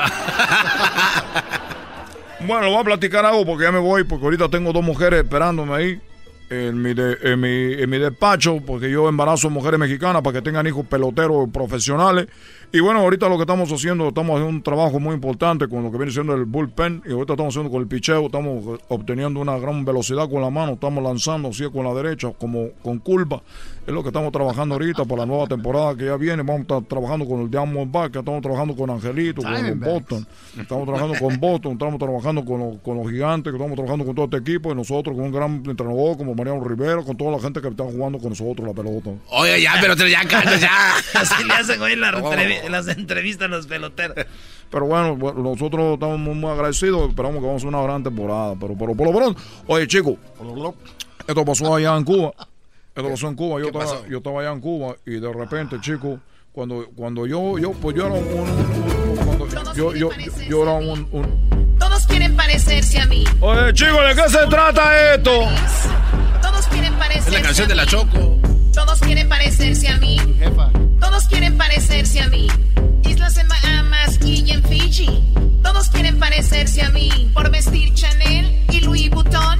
Speaker 24: bueno, voy a platicar algo porque ya me voy, porque ahorita tengo dos mujeres esperándome ahí. En mi, de- en, mi, en mi despacho, porque yo embarazo mujeres mexicanas para que tengan hijos peloteros profesionales. Y bueno, ahorita lo que estamos haciendo, estamos haciendo un trabajo muy importante con lo que viene siendo el bullpen. Y ahorita estamos haciendo con el picheo, estamos eh, obteniendo una gran velocidad con la mano, estamos lanzando así con la derecha, como con curva. Es lo que estamos trabajando ahorita para la nueva temporada que ya viene. Vamos a estar trabajando con el Diamondback, estamos trabajando con Angelito, con. Boston. Estamos trabajando con Boston, estamos trabajando con, los- con los gigantes, que estamos trabajando con todo este equipo y nosotros con un gran entrenador como Mariano Rivera, con toda la gente que está jugando con nosotros la pelota.
Speaker 10: Oye, ya, pero te- ya, ya.
Speaker 5: Así le hacen hoy en la entrevi- (laughs) en las entrevistas los peloteros.
Speaker 24: Pero bueno, nosotros estamos muy, muy agradecidos, esperamos que vamos a hacer una gran temporada. Pero, pero por lo pronto, oye chicos, esto pasó allá en Cuba. Esto pasó en Cuba, yo estaba, yo estaba allá en Cuba y de repente, chicos, cuando, cuando yo, yo, pues yo era un, un- cuando yo, yo, yo, yo era un, un-
Speaker 7: Todos quieren parecerse a mí.
Speaker 24: Oye chicos, ¿de qué se trata esto?
Speaker 7: Todos quieren parecerse
Speaker 10: Es la canción
Speaker 7: a
Speaker 10: de la
Speaker 7: mí.
Speaker 10: Choco.
Speaker 7: Todos quieren parecerse a mí. Todos quieren parecerse a mí. Islas en Bahamas y en Fiji. Todos quieren parecerse a mí. Por vestir Chanel y Louis Vuitton.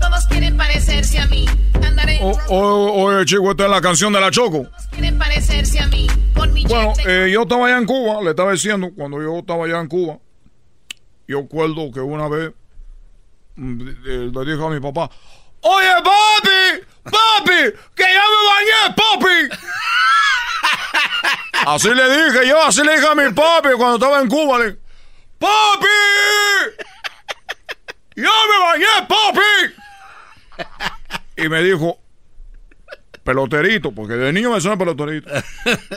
Speaker 7: Todos quieren parecerse a mí. Andar en
Speaker 24: O- o- oye chicos, esta es la canción de la Choco.
Speaker 7: quieren parecerse a mí. Con mi
Speaker 24: Bueno, eh, yo estaba allá en Cuba, le estaba diciendo, cuando yo estaba allá en Cuba, yo recuerdo que una vez mm, le dije a mi papá, oye papi, papi, que ya me bañé, papi. así le dije yo, así le dije a mi papi cuando estaba en Cuba, papi, ya me bañé, papi. Y me dijo, peloterito, porque de niño me suena peloterito.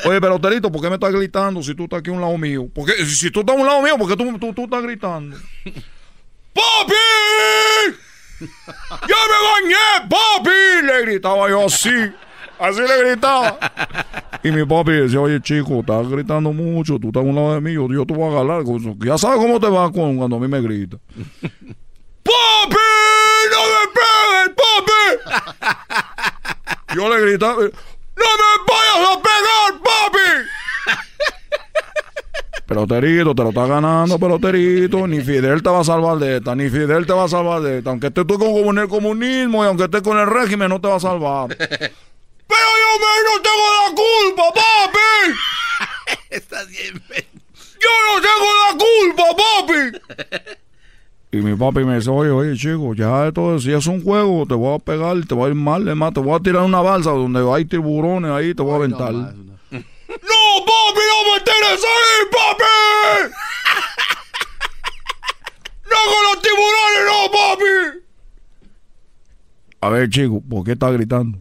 Speaker 24: Oye, peloterito, ¿por qué me estás gritando si tú estás aquí a un lado mío? Porque si si tú estás a un lado mío, ¿por qué tú, tú, tú estás gritando? ¡Papi! ¡Ya me bañé, papi! Le gritaba yo así. Así le gritaba. Y mi papi decía, oye, chico, estás gritando mucho, tú estás a un lado de mí, yo, yo te voy a eso". Ya sabes cómo te va cuando a mí me grita. ¡Papi! ¡No me pegues, papi! Yo le gritaba, ¡No me vayas a pegar, papi! Peloterito, te lo estás ganando, peloterito. Ni Fidel te va a salvar de esta, ni Fidel te va a salvar de esta. Aunque estés tú con el comunismo y aunque estés con el régimen, no te va a salvar. (laughs) Pero yo me, no tengo la culpa, papi. (laughs)
Speaker 10: Estás bien.
Speaker 24: Yo no tengo la culpa, papi. (laughs) Y mi papi me dice, oye, oye, chico, ya esto, si es un juego, te voy a pegar, te voy a ir mal, es más, te voy a tirar una balsa donde hay tiburones ahí, te voy a aventar. No, papi, no me tires ahí, papi. No con los tiburones, no, papi. A ver, chico, ¿por qué estás gritando?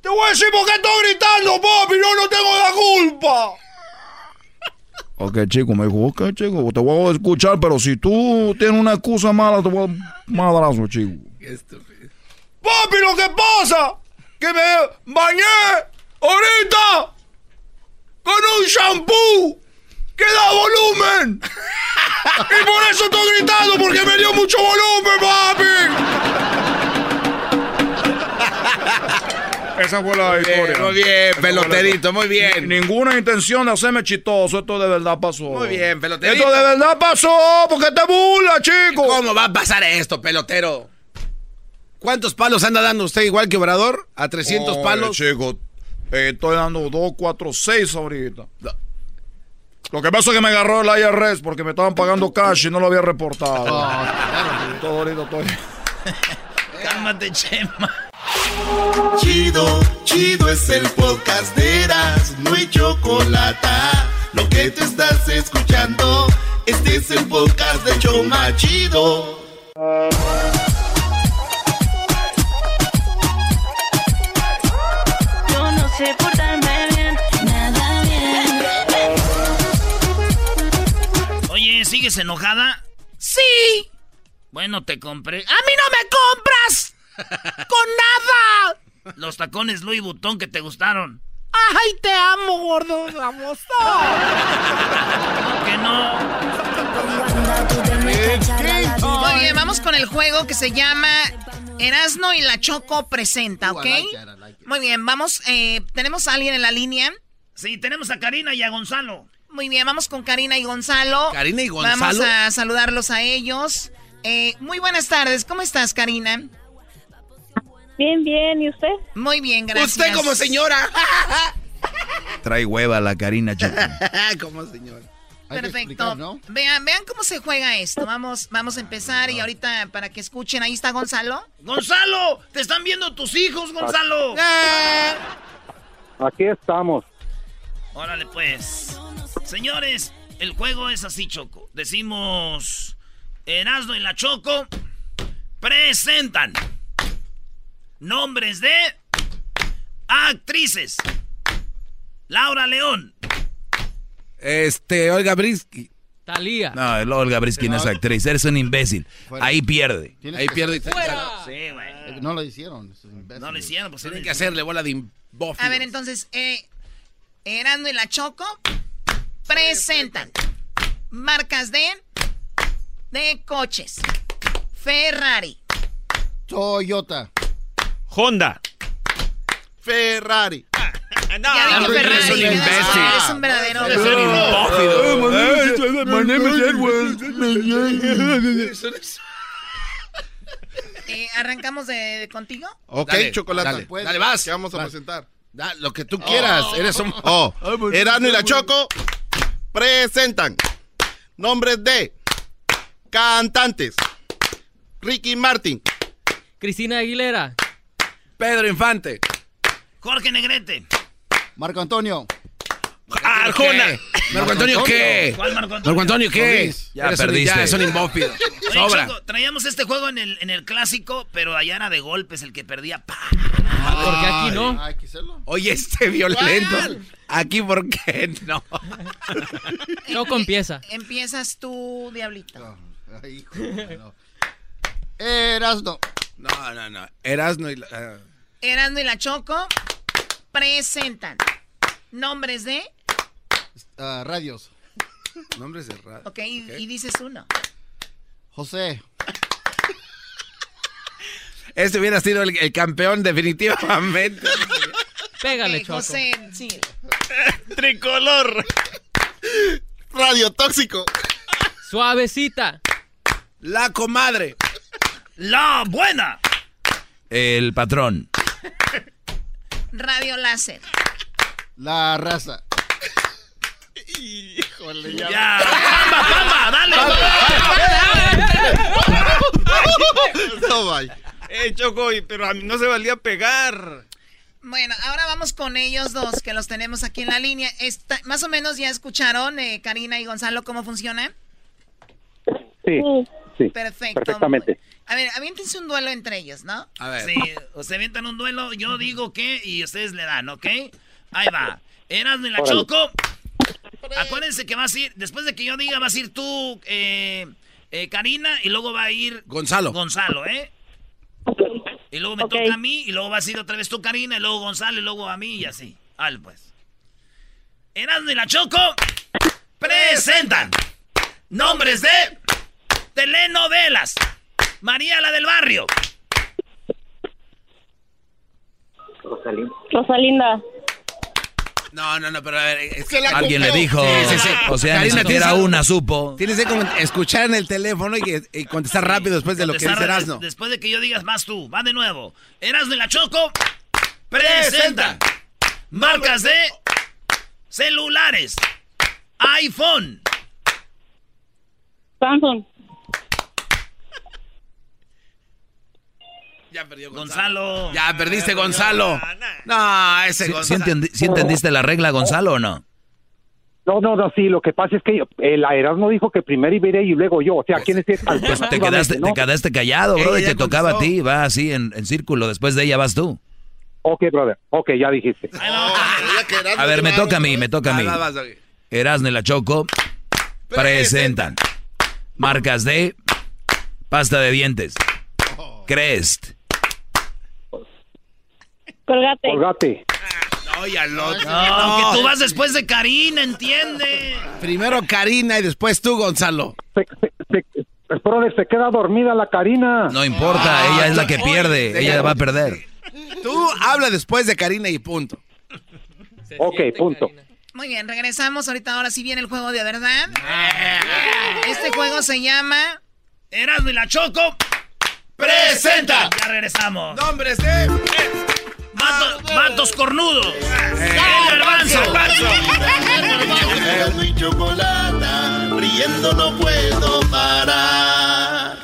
Speaker 24: Te voy a decir por qué estoy gritando, papi, yo no tengo la culpa. Ok, chico, me dijo, ok, chico, te voy a escuchar, pero si tú tienes una excusa mala, te voy a dar un madrazo, chico. Papi, lo que pasa, que me bañé ahorita con un shampoo que da volumen. Y por eso estoy gritando, porque me dio mucho volumen, papi. esa fue la historia.
Speaker 10: muy bien, peloterito, muy bien.
Speaker 24: Ni- Ninguna intención de hacerme chistoso, esto de verdad pasó.
Speaker 10: Muy bien, peloterito.
Speaker 24: Esto de verdad pasó, porque te burla, chico.
Speaker 10: ¿Cómo va a pasar esto, pelotero? ¿Cuántos palos anda dando usted igual que Obrador? ¿A 300
Speaker 24: Oye,
Speaker 10: palos?
Speaker 24: chico, eh, estoy dando 2, 4, 6 ahorita. Lo que pasa es que me agarró el IRS porque me estaban pagando cash y no lo había reportado. Todo ahorita estoy... (laughs)
Speaker 5: Cálmate, Chema.
Speaker 2: Chido, chido es el podcast de Eras, no hay chocolate. Lo que te estás escuchando, este es el podcast de Choma Chido.
Speaker 5: ¿Sigues enojada? Sí. Bueno, te compré. ¡A mí no me compras! (laughs) ¡Con nada! Los tacones Louis Vuitton que te gustaron.
Speaker 25: Ay, te amo, gordo, vamos.
Speaker 5: que no?
Speaker 7: Muy bien, vamos con el juego que se llama Erasno y la Choco presenta, ¿ok? Muy bien, vamos, eh, ¿tenemos a alguien en la línea?
Speaker 5: Sí, tenemos a Karina y a Gonzalo.
Speaker 7: Muy bien, vamos con Karina y Gonzalo.
Speaker 10: Karina y Gonzalo.
Speaker 7: Vamos a saludarlos a ellos. Eh, muy buenas tardes, ¿cómo estás, Karina?
Speaker 21: Bien, bien, ¿y usted?
Speaker 7: Muy bien, gracias.
Speaker 10: Usted como señora. (laughs)
Speaker 22: Trae hueva la Karina (laughs)
Speaker 10: como señora.
Speaker 7: Perfecto. Vean, vean cómo se juega esto. Vamos, vamos a empezar y ahorita para que escuchen, ahí está Gonzalo.
Speaker 5: ¡Gonzalo! ¡Te están viendo tus hijos, Gonzalo!
Speaker 23: Aquí estamos.
Speaker 5: Órale, pues. Señores, el juego es así, Choco. Decimos. Erasmo y la Choco presentan nombres de actrices. Laura León.
Speaker 10: Este, Olga Brisky.
Speaker 26: Talía.
Speaker 22: No, el Olga Brisky no es actriz, eres un imbécil. Ahí pierde.
Speaker 10: Ahí pierde.
Speaker 5: Sí, güey.
Speaker 8: Eh, No lo hicieron.
Speaker 5: No lo hicieron, pues
Speaker 10: Tienen que hacerle bola de imbófilo.
Speaker 7: A ver, entonces, eh, Erasmo y la Choco presentan marcas de de coches. Ferrari.
Speaker 8: Toyota.
Speaker 20: Honda.
Speaker 8: Ferrari.
Speaker 7: ya vi que Ferrari.
Speaker 8: eres un imbécil.
Speaker 7: Eres un verdadero.
Speaker 8: Eres un imbécil.
Speaker 24: My name is
Speaker 7: Eh, ¿Arrancamos de, de contigo?
Speaker 20: Ok,
Speaker 10: Dale,
Speaker 20: chocolate.
Speaker 10: dale,
Speaker 20: Pues,
Speaker 10: dale, vas.
Speaker 20: ¿Qué vamos a
Speaker 10: Vas.
Speaker 20: presentar?
Speaker 10: Da, lo que tú quieras. Eres un.
Speaker 20: Oh,
Speaker 10: pues,
Speaker 20: Erasmo y la Choco presentan nombres de cantantes. Ricky Martin.
Speaker 26: Cristina Aguilera.
Speaker 10: Pedro Infante.
Speaker 5: Jorge Negrete.
Speaker 8: Marco Antonio.
Speaker 10: Arjona. Marco Antonio, ¿qué?
Speaker 5: ¿Cuál Marco Antonio?
Speaker 10: Marco Antonio, ¿qué?
Speaker 22: Ya
Speaker 10: Eres un-
Speaker 22: perdiste.
Speaker 10: Ya, es un imbófilo.
Speaker 5: Oye,
Speaker 10: Sobra.
Speaker 5: Traíamos este juego en el, en el clásico, pero allá era de golpes el que perdía. ¡pa!
Speaker 26: Porque aquí no.
Speaker 8: Hay que hacerlo.
Speaker 10: Oye, este violento. Aquí, ¿por qué no?
Speaker 26: Choco empieza.
Speaker 7: Empiezas tú, Diablito.
Speaker 8: Ay, hijo, no. Erasno.
Speaker 10: No, no, no. Erasno y la. ah.
Speaker 7: Erasmo y la Choco presentan nombres de.
Speaker 8: Ah, radios.
Speaker 10: nombres de radio.
Speaker 7: Ok, y, y dices uno.
Speaker 8: José.
Speaker 10: Este hubiera sido el, el campeón definitivamente.
Speaker 26: Pégale, Choco.
Speaker 7: José, sí. (laughs)
Speaker 20: Tricolor. Radio tóxico.
Speaker 26: Suavecita.
Speaker 10: La comadre.
Speaker 5: ¡La buena!
Speaker 22: El patrón.
Speaker 7: Radio Láser.
Speaker 8: La raza.
Speaker 20: Híjole, ya.
Speaker 5: ¡Ya! ¡Pamba, pamba! ¡Dale! (laughs)
Speaker 20: No vaya.
Speaker 27: Eh, Choco, pero a mí no se valía pegar.
Speaker 7: Bueno, ahora vamos con ellos dos que los tenemos aquí en la línea. Esta- más o menos ya escucharon, eh, Karina y Gonzalo, cómo funciona.
Speaker 23: Sí, sí.
Speaker 7: Perfecto.
Speaker 23: Perfectamente.
Speaker 7: A ver, aviéntense un duelo entre ellos, ¿no?
Speaker 10: A ver.
Speaker 5: Sí, o se avientan un duelo, yo digo que y ustedes le dan, ¿ok? Ahí va. Erasmo y la
Speaker 23: Órale.
Speaker 5: Choco. Acuérdense que vas a ir, después de que yo diga, vas a ir tú, eh, eh, Karina, y luego va a ir
Speaker 10: Gonzalo.
Speaker 5: Gonzalo, ¿eh? Y luego me toca a mí, y luego vas a ir otra vez tú, Karina, y luego Gonzalo, y luego a mí, y así. Al pues. Erasmo y la Choco presentan nombres de telenovelas. María la del barrio.
Speaker 28: Rosalinda.
Speaker 10: No, no, no, pero a ver, es que
Speaker 11: Alguien le dijo. O sea, ni siquiera
Speaker 10: tienes-
Speaker 11: una supo.
Speaker 10: Tienes que escuchar en el teléfono y, y contestar rápido después de lo que dice Erasno.
Speaker 5: Después de que yo digas, vas tú, va de nuevo. Eras de la Choco, presenta marcas de celulares. iPhone.
Speaker 28: Samsung.
Speaker 10: Ya perdió
Speaker 5: Gonzalo.
Speaker 10: Ya perdiste, Gonzalo. No, ese
Speaker 11: ¿Sí, sí
Speaker 10: Gonzalo.
Speaker 11: entendi- sí entendiste la regla, Gonzalo, o no?
Speaker 29: No, no, no, sí, lo que pasa es que el Erasmo dijo que primero iba y luego yo, o sea, ¿quién es el
Speaker 11: Pues te quedaste, te quedaste callado, bro, y te tocaba a ti. Va así en, en círculo. Después de ella vas tú.
Speaker 29: Ok, brother, ok, ya dijiste.
Speaker 11: A ver, me toca a mí, me toca a mí. Erasmo y la Choco presentan marcas de pasta de dientes. Crest.
Speaker 28: Colgate.
Speaker 29: Colgate.
Speaker 10: No, ya lo.
Speaker 5: No, que tú vas después de Karina, entiende.
Speaker 10: Primero Karina y después tú, Gonzalo.
Speaker 29: Brother, se queda dormida la Karina.
Speaker 11: No importa, ella es la que pierde. Ella va a perder.
Speaker 10: Tú habla después de Karina y punto.
Speaker 29: Ok, punto.
Speaker 7: Muy bien, regresamos. Ahorita ahora sí viene el juego de verdad. Este juego se llama
Speaker 5: Erasmo y la Choco presenta. Ya regresamos.
Speaker 10: Nombres de
Speaker 5: Vatos, vatos cornudos. El garbanzo.
Speaker 2: Erasmo y chocolata, riendo no puedo parar.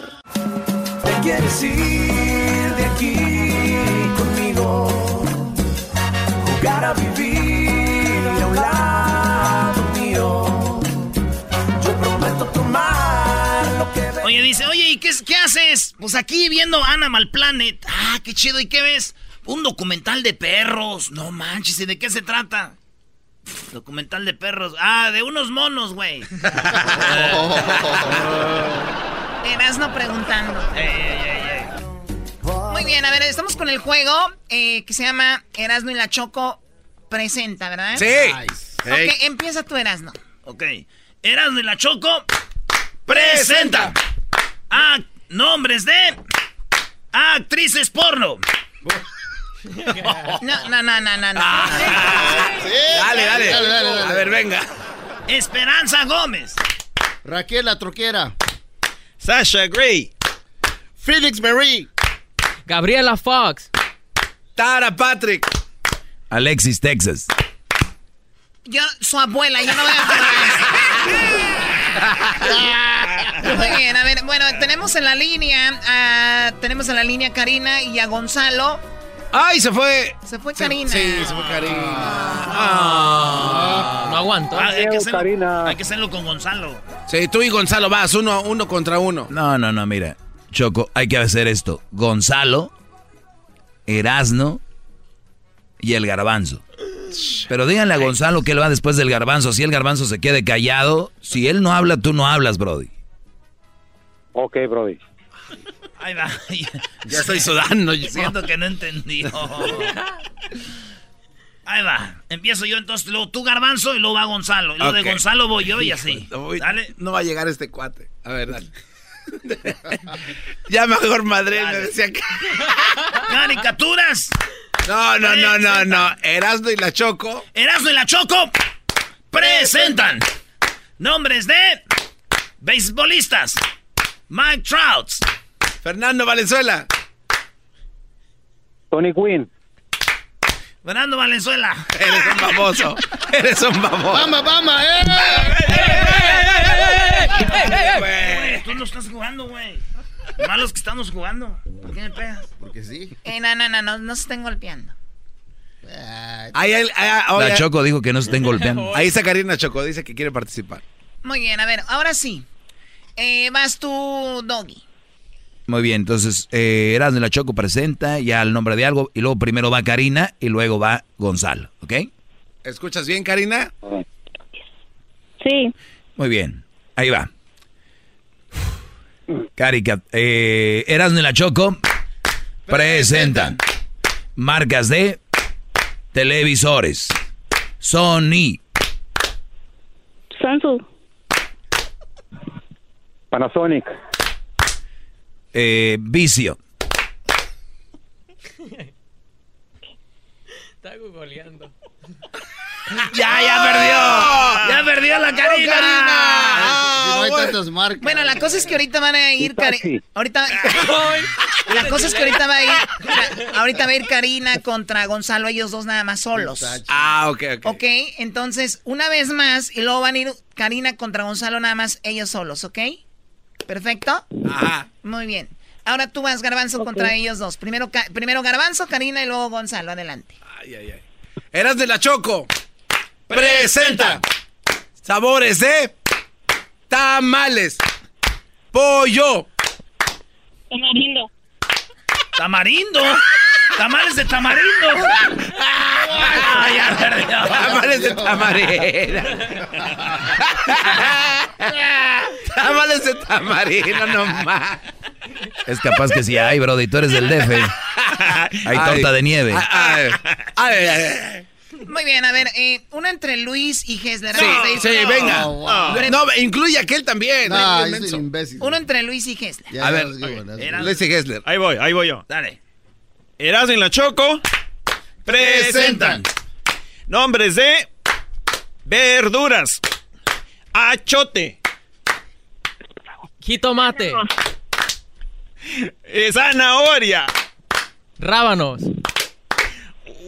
Speaker 4: Te quieres ir de aquí conmigo, jugar a vivir a un lado mío. Yo prometo tomar lo que
Speaker 5: Oye, dice, oye, ¿y qué, qué haces? Pues aquí viendo Animal Planet. Ah, qué chido. ¿Y qué ves? Un documental de perros. No manches, ¿y de qué se trata? Documental de perros. Ah, de unos monos, güey. (laughs) (laughs)
Speaker 7: Erasno preguntando. Muy bien, a ver, estamos con el juego eh, que se llama Erasno y la Choco presenta, ¿verdad?
Speaker 5: Sí.
Speaker 7: Ok, empieza tú, Erasno.
Speaker 5: Ok. Erasmo y la Choco presenta a nombres de actrices porno.
Speaker 7: No, no, no, no, no. no.
Speaker 10: Dale, dale. A ver, venga.
Speaker 5: Esperanza Gómez.
Speaker 12: Raquel la troquera.
Speaker 27: Sasha Gray.
Speaker 12: Felix Marie.
Speaker 26: Gabriela Fox.
Speaker 10: Tara Patrick.
Speaker 11: Alexis, Texas.
Speaker 7: Yo, su abuela, yo no voy a. (laughs) Muy bien, a ver, bueno, tenemos en la línea, a- tenemos en la línea a Karina y a Gonzalo.
Speaker 10: ¡Ay, se fue!
Speaker 7: Se fue Karina.
Speaker 10: Sí, se fue Karina.
Speaker 26: No aguanto.
Speaker 5: Ah, hay, que hacerlo, hay que hacerlo con Gonzalo.
Speaker 10: Sí, tú y Gonzalo vas uno, uno contra uno.
Speaker 11: No, no, no, mira. Choco, hay que hacer esto. Gonzalo, Erasno y el garbanzo. Pero díganle a Gonzalo que él va después del garbanzo. Si el garbanzo se quede callado, si él no habla, tú no hablas, Brody.
Speaker 29: Ok, Brody.
Speaker 5: Ahí va. (laughs)
Speaker 10: Ya estoy sudando. yo.
Speaker 5: Siento que no entendió. Ahí va. Empiezo yo entonces, luego tú garbanzo y luego va Gonzalo. Y luego de Gonzalo voy yo y así.
Speaker 10: No, voy-
Speaker 5: Dale.
Speaker 10: no va a llegar este cuate. A ver, dale. (laughs) ya mejor madre me decía que. (laughs)
Speaker 5: Caricaturas.
Speaker 10: No, no, no, no, no. Erasmo y la Choco.
Speaker 5: Erasmo y la Choco presentan nombres de beisbolistas. Mike Trout.
Speaker 10: Fernando Valenzuela.
Speaker 29: Tony Quinn.
Speaker 5: Fernando Valenzuela.
Speaker 10: Eres un baboso. Eres un baboso.
Speaker 12: ¡Vamos, vamos! ¡Eh!
Speaker 5: Güey, tú no estás jugando, güey. Malos que estamos jugando. ¿Por qué me pegas?
Speaker 12: Porque sí.
Speaker 7: Eh, no, no, no, no, no se estén golpeando.
Speaker 10: Ahí, ahí, ahí,
Speaker 11: La Choco dijo que no se estén golpeando.
Speaker 10: Ahí está Karina Choco, dice que quiere participar.
Speaker 7: Muy bien, a ver, ahora sí. Eh, vas tú, Doggy.
Speaker 11: Muy bien, entonces eh, Erasmo y la Choco presenta ya el nombre de algo y luego primero va Karina y luego va Gonzalo, ¿ok?
Speaker 10: ¿Escuchas bien, Karina?
Speaker 28: Sí.
Speaker 11: Muy bien, ahí va. Carica, eh, Erasmo y la Choco presentan marcas de televisores. Sony,
Speaker 28: Samsung.
Speaker 29: Panasonic.
Speaker 11: Eh, Vicio,
Speaker 26: Está googleando. (laughs)
Speaker 5: Ya, ya perdió. Ya perdió la Karina.
Speaker 12: Si no hay tantas marcas.
Speaker 7: Bueno, la cosa es que ahorita van a ir Karina. Ahorita. (laughs) la cosa es que ahorita va a ir. Ahorita va a ir Karina contra Gonzalo, ellos dos nada más solos.
Speaker 10: Ah, ok, ok.
Speaker 7: Ok, entonces, una vez más, y luego van a ir Karina contra Gonzalo nada más ellos solos, ¿ok? ¿Perfecto?
Speaker 10: Ajá.
Speaker 7: Muy bien. Ahora tú vas, Garbanzo, contra ellos dos. Primero, primero Garbanzo, Karina y luego Gonzalo. Adelante.
Speaker 10: Ay, ay, ay. Eras de la Choco. Presenta. Sabores de tamales. Pollo.
Speaker 28: Tamarindo.
Speaker 5: Tamarindo. Tamales de tamarindo. Ah, ya perdió.
Speaker 10: Tamales de tamarina. Tamales de tamarina nomás.
Speaker 11: Es capaz que sí hay, bro, y tú eres del DF. Hay torta de nieve.
Speaker 10: Ay, ay, ay.
Speaker 7: Muy bien, a ver, eh, uno entre Luis y Hesler.
Speaker 10: Sí, sí, venga.
Speaker 7: No,
Speaker 10: No, incluye aquel también.
Speaker 12: No,
Speaker 10: Ay,
Speaker 12: un imbécil.
Speaker 7: Uno entre Luis y Hesler.
Speaker 12: Ya,
Speaker 10: A ver,
Speaker 5: Era-
Speaker 10: Luis y Gessler.
Speaker 27: Ahí voy, ahí voy yo.
Speaker 5: Dale.
Speaker 27: Erasmo y la Choco presentan nombres de verduras. Achote,
Speaker 26: Jitomate.
Speaker 27: eh, zanahoria,
Speaker 26: Rábanos.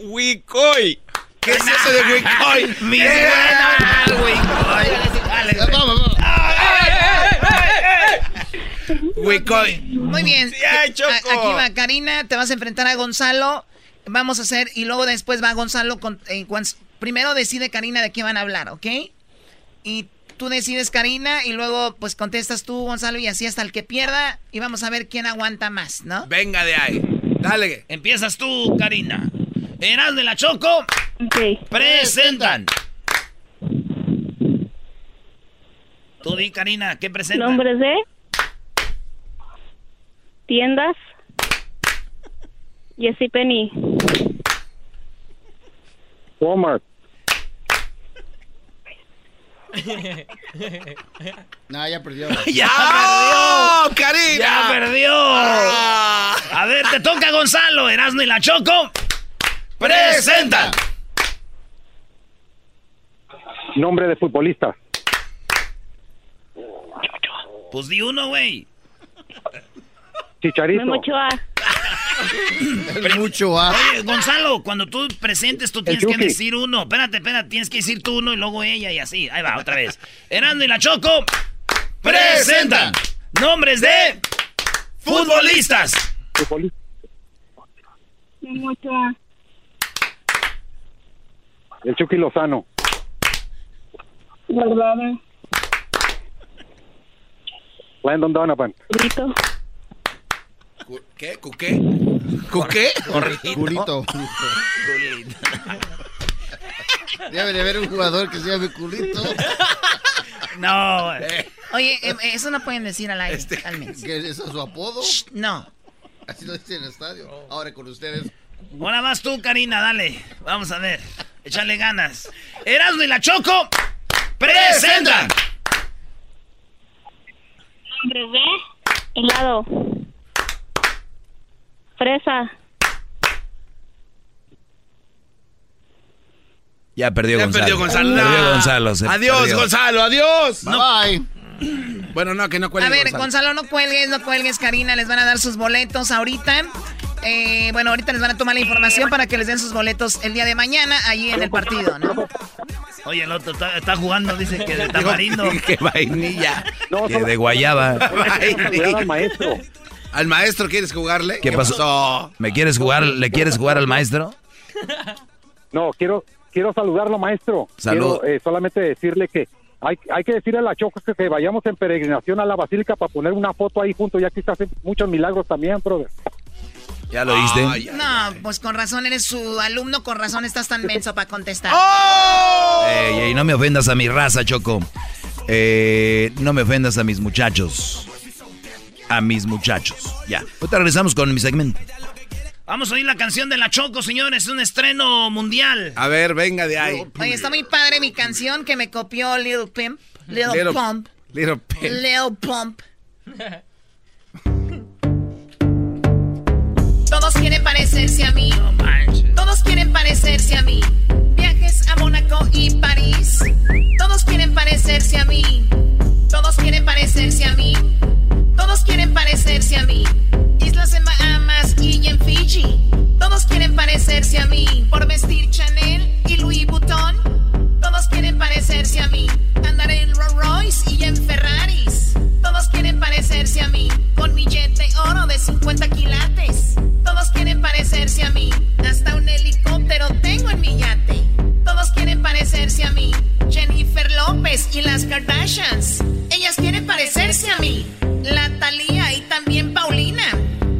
Speaker 27: huicoy,
Speaker 10: ¿Qué es eso de Wicoy?
Speaker 5: Mi buena, güey. Dale,
Speaker 12: Ya, vamos, vamos.
Speaker 10: Wicoy.
Speaker 7: Muy bien.
Speaker 27: Sí, ay, Choco.
Speaker 7: Aquí va Karina, te vas a enfrentar a Gonzalo. Vamos a hacer, y luego después va Gonzalo. Con, eh, primero decide Karina de qué van a hablar, ¿ok? Y tú decides Karina y luego pues contestas tú, Gonzalo, y así hasta el que pierda. Y vamos a ver quién aguanta más, ¿no?
Speaker 10: Venga de ahí. Dale.
Speaker 5: Empiezas tú, Karina. Eras de la Choco.
Speaker 28: Ok.
Speaker 5: Presentan. Tú di, Karina, ¿qué presentan?
Speaker 28: Nombres de tiendas. Jessy Penny.
Speaker 29: Walmart.
Speaker 12: No, ya perdió. (laughs)
Speaker 5: ¡Ya
Speaker 10: ¡Oh,
Speaker 5: perdió!
Speaker 10: Karina!
Speaker 5: ¡Ya perdió!
Speaker 10: Ah.
Speaker 5: A ver, te toca Gonzalo, Erasmo y la Choco. Presentan.
Speaker 29: Nombre de futbolista.
Speaker 5: Pues di uno, güey.
Speaker 29: Chicharito.
Speaker 28: Memo Ochoa. (laughs)
Speaker 12: El mucho A.
Speaker 5: Oye, Gonzalo, cuando tú presentes, tú tienes que decir uno. Espérate, espérate, tienes que decir tú uno y luego ella y así. Ahí va, otra vez. Erasmo y la Choco. Presentan. Nombres de futbolistas.
Speaker 29: Futbolista. El Chucky Lozano.
Speaker 28: Guardado.
Speaker 29: Landon Donovan.
Speaker 28: Brito.
Speaker 10: ¿Qué? ¿Cuqué? ¿Cuqué?
Speaker 12: Culito. Debe de haber un jugador que se llame Culito.
Speaker 5: No.
Speaker 7: Oye, eh, eso no pueden decir al aire,
Speaker 10: Este,
Speaker 7: al menos.
Speaker 12: ¿Qué es eso, su apodo?
Speaker 7: No.
Speaker 12: Así lo dice en el estadio. Ahora con ustedes.
Speaker 5: Ahora vas tú, Karina, dale. Vamos a ver. Échale ganas. Erasmo y la Choco. Presentan.
Speaker 28: Nombres de helado. Fresa.
Speaker 11: Ya perdió
Speaker 10: Ya
Speaker 11: Gonzalo.
Speaker 10: perdió Gonzalo.
Speaker 11: Perdió
Speaker 10: No.
Speaker 11: Gonzalo. se
Speaker 10: Adiós,
Speaker 11: perdió.
Speaker 10: Gonzalo, adiós.
Speaker 12: Bye bye.
Speaker 10: Bueno, no, que no cuelgue
Speaker 7: A ver,
Speaker 10: Gonzalo.
Speaker 7: Gonzalo, no cuelgues, no cuelgues, Karina. Les van a dar sus boletos ahorita. Eh, bueno, ahorita les van a tomar la información para que les den sus boletos el día de mañana allí en el partido, ¿no?
Speaker 5: Oye, el otro está, está jugando, dice que de tamarindo.
Speaker 10: Que vainilla.
Speaker 29: No,
Speaker 11: Que de guayaba.
Speaker 29: Al maestro.
Speaker 10: ¿Al maestro quieres jugarle?
Speaker 11: ¿Qué pasó? ¿Me quieres jugar? ¿Le quieres jugar al maestro?
Speaker 29: No, quiero quiero saludarlo, maestro.
Speaker 11: Salud.
Speaker 29: Quiero eh, solamente decirle que hay, hay que decirle a la Choco que, que vayamos en peregrinación a la Basílica para poner una foto ahí junto, ya que está haciendo muchos milagros también, brother.
Speaker 11: ¿Ya lo oíste?
Speaker 7: No, pues con razón eres su alumno, con razón estás tan menso para contestar.
Speaker 10: ¡Oh!
Speaker 11: Ey, ey, no me ofendas a mi raza, Choco. Eh, no me ofendas a mis muchachos. A mis muchachos. Ya. Ahorita regresamos con mi segmento.
Speaker 5: Vamos a oír la canción de la Choco, señores. Es un estreno mundial.
Speaker 10: A ver, venga de ahí.
Speaker 7: Oye, está muy padre mi canción que me copió Little Pimp. Little,
Speaker 10: Little-
Speaker 7: Pump.
Speaker 10: Little Pimp.
Speaker 7: Little Pump. (laughs) Todos quieren parecerse a mí. Todos quieren parecerse parecerse a mí. Viajes a Mónaco y París. Todos quieren parecerse a mí. Todos quieren parecerse a mí. Todos quieren parecerse a mí. Islas en Bahamas y en Fiji. Todos quieren parecerse a mí. Por vestir Chanel y Louis Vuitton. Todos quieren parecerse a mí. Andar en Rolls Royce y en Ferraris. Todos quieren parecerse a mí. Con de oro de 50 quilates. Todos quieren parecerse a mí. Hasta un helicóptero tengo en mi yate. Todos quieren parecerse a mí. Jennifer López y las Kardashians. Ellas quieren parecerse a mí. La Thalía y también Paulina.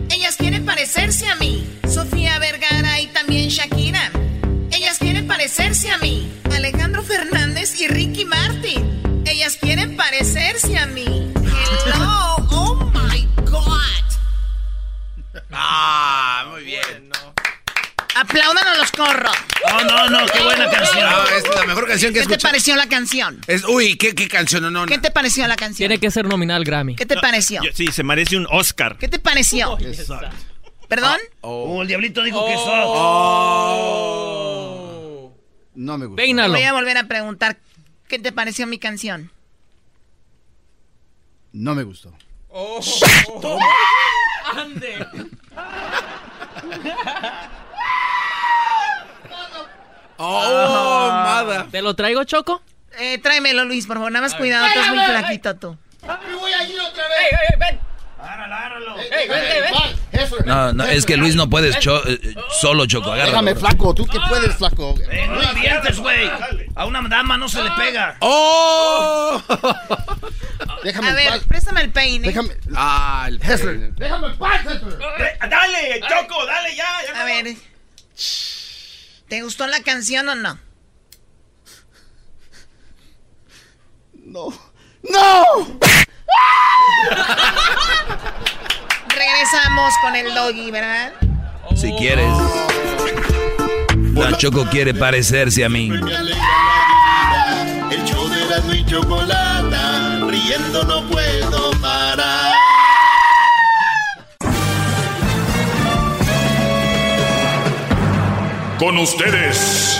Speaker 7: Ellas quieren parecerse a mí. Sofía Vergara y también Shakira. Ellas quieren parecerse a mí. Alejandro Fernández y Ricky Martin. Ellas quieren parecerse a mí. Hello, oh my God.
Speaker 10: Ah, muy bien.
Speaker 7: Aplaudan a los corros.
Speaker 11: No, no, no, qué buena canción.
Speaker 10: Ah, es la mejor canción que he
Speaker 7: ¿Qué te
Speaker 10: escuchado.
Speaker 7: pareció la canción?
Speaker 10: Es, uy, ¿qué, qué canción? No, no,
Speaker 7: ¿Qué te pareció la canción?
Speaker 26: Tiene que ser nominal Grammy.
Speaker 7: ¿Qué te pareció?
Speaker 27: Yo- sí, se merece un Oscar.
Speaker 7: ¿Qué te pareció? ¿Perdón?
Speaker 11: Oh, el diablito dijo que
Speaker 12: Oh. No me gusta.
Speaker 7: Te Voy a volver a preguntar. ¿Qué te pareció mi canción?
Speaker 12: No me gustó.
Speaker 26: Ande. (laughs)
Speaker 10: Oh, mada.
Speaker 26: ¿Te lo traigo, Choco?
Speaker 7: Eh, tráemelo, Luis, por favor. Nada más cuidado, estás muy
Speaker 26: Espérame.
Speaker 7: flaquito tú.
Speaker 12: Me voy a ir otra
Speaker 26: vez. ¡Ey, ey, ven!
Speaker 12: Ey,
Speaker 26: vente, ven.
Speaker 11: No, no, es que Luis no puedes cho- eh, solo choco, agárralo.
Speaker 12: Déjame, flaco. ¿Tú qué puedes, flaco?
Speaker 11: Eh, no la avientes, güey. A una dama no se le pega.
Speaker 10: ¡Oh! (laughs)
Speaker 12: Déjame
Speaker 7: A ver,
Speaker 12: paz.
Speaker 7: préstame el peine.
Speaker 12: Déjame.
Speaker 10: Ah, el
Speaker 12: Hessler. Déjame en paz.
Speaker 27: Dale, Choco, dale ya. ya
Speaker 7: A ver. ¿Te gustó la canción o no?
Speaker 12: No. ¡No! (laughs)
Speaker 7: Regresamos con el doggy, ¿verdad?
Speaker 11: Si quieres. La Choco quiere parecerse a mí.
Speaker 2: El show de Erasmo y Chocolata, riendo no puedo parar.
Speaker 3: Con ustedes.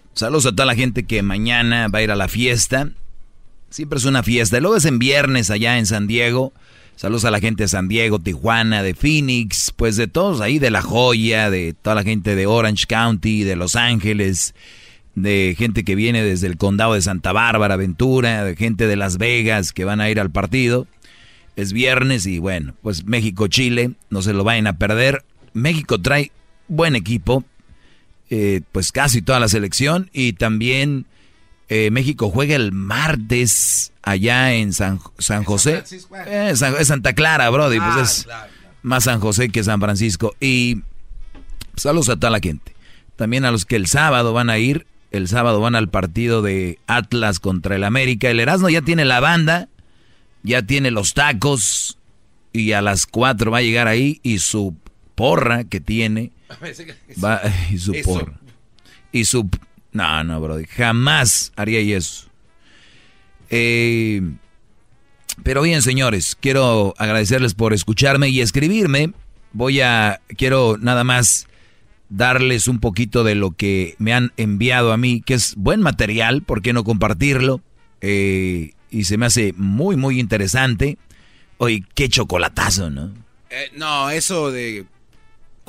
Speaker 11: saludos a toda la gente que mañana va a ir a la fiesta. Siempre es una fiesta. Luego es en viernes allá en San Diego. Saludos a la gente de San Diego, Tijuana, de Phoenix, pues de todos ahí, de La Joya, de toda la gente de Orange County, de Los Ángeles, de gente que viene desde el condado de Santa Bárbara, Ventura, de gente de Las Vegas que van a ir al partido. Es viernes y bueno, pues México-Chile, no se lo vayan a perder. México trae buen equipo, eh, pues casi toda la selección y también eh, México juega el martes allá en San, San José. Eh, San- es Santa Clara, Brody, pues
Speaker 10: Ah,
Speaker 11: es más San José que San Francisco. Y saludos a toda la gente. También a los que el sábado van a ir. El sábado van al partido de Atlas contra el América. El Erasmo ya tiene la banda, ya tiene los tacos y a las 4 va a llegar ahí y su porra que tiene (laughs) va y su
Speaker 10: Eso.
Speaker 11: porra. Y su no, no, bro, jamás haría eso. Eh, pero bien, señores, quiero agradecerles por escucharme y escribirme. Voy a quiero nada más darles un poquito de lo que me han enviado a mí, que es buen material, ¿por qué no compartirlo? Eh, y se me hace muy, muy interesante. Oye, qué chocolatazo, ¿no?
Speaker 10: Eh, no, eso de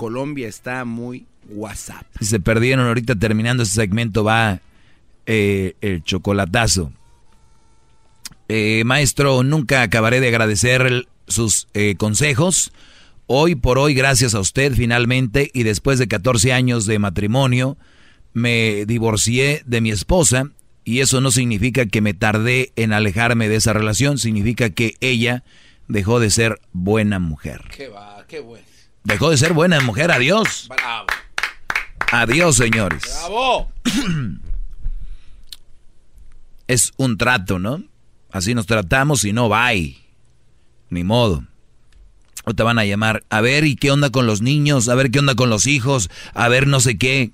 Speaker 10: Colombia está muy WhatsApp.
Speaker 11: Si se perdieron ahorita terminando este segmento va eh, el chocolatazo. Eh, maestro, nunca acabaré de agradecer el- sus eh, consejos. Hoy por hoy, gracias a usted finalmente y después de 14 años de matrimonio, me divorcié de mi esposa y eso no significa que me tardé en alejarme de esa relación, significa que ella dejó de ser buena mujer.
Speaker 10: Qué va, qué bueno.
Speaker 11: Dejó de ser buena mujer, adiós.
Speaker 10: Bravo.
Speaker 11: Adiós, señores.
Speaker 10: Bravo. (clears throat)
Speaker 11: Es un trato, ¿no? Así nos tratamos y no bye. Ni modo. O te van a llamar, a ver, ¿y qué onda con los niños? A ver, ¿qué onda con los hijos? A ver, no sé qué.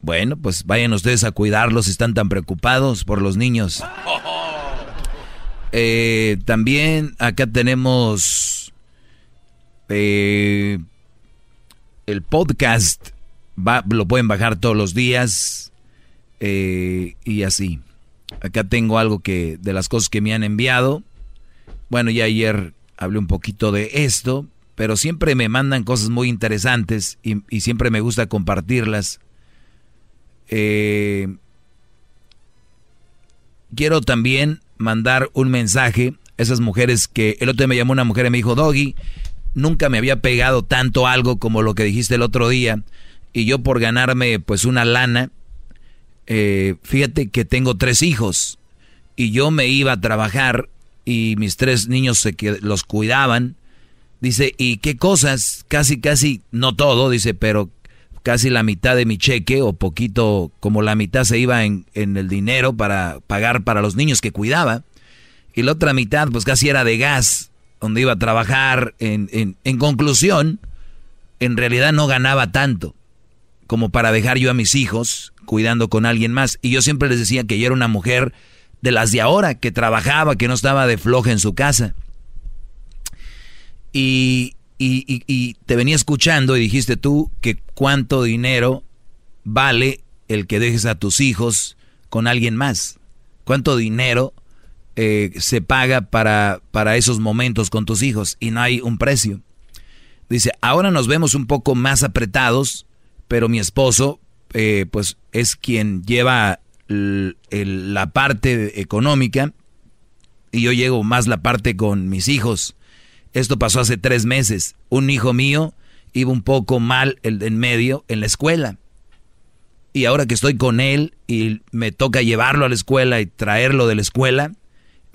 Speaker 11: Bueno, pues vayan ustedes a cuidarlos si están tan preocupados por los niños. (laughs) Eh, también acá tenemos eh, el podcast. Va- lo pueden bajar todos los días eh, y así. Acá tengo algo que de las cosas que me han enviado. Bueno, ya ayer hablé un poquito de esto, pero siempre me mandan cosas muy interesantes y, siempre me gusta compartirlas. Eh, quiero también mandar un mensaje a esas mujeres que el otro día me llamó una mujer y me dijo, Doggy, nunca me había pegado tanto algo como lo que dijiste el otro día y yo por ganarme pues una lana, eh, fíjate que tengo tres hijos y yo me iba a trabajar y mis tres niños se los cuidaban. Dice, ¿y qué cosas? Casi, casi, no todo, dice, pero casi la mitad de mi cheque o poquito, como la mitad se iba en, en el dinero para pagar para los niños que cuidaba. Y la otra mitad, pues casi era de gas, donde iba a trabajar. En, en, conclusión, en realidad no ganaba tanto como para dejar yo a mis hijos cuidando con alguien más. Y yo siempre les decía que yo era una mujer de las de ahora, que trabajaba, que no estaba de floja en su casa. Y, y, y- y te venía escuchando y dijiste tú que cuánto dinero vale el que dejes a tus hijos con alguien más. ¿Cuánto dinero eh, se paga para, para esos momentos con tus hijos? Y no hay un precio. Dice, ahora nos vemos un poco más apretados, pero mi esposo, eh, pues, es quien lleva la parte económica y yo llego más la parte con mis hijos. Esto pasó hace tres meses. Un hijo mío iba un poco mal el en medio en la escuela. Y ahora que estoy con él y me toca llevarlo a la escuela y traerlo de la escuela,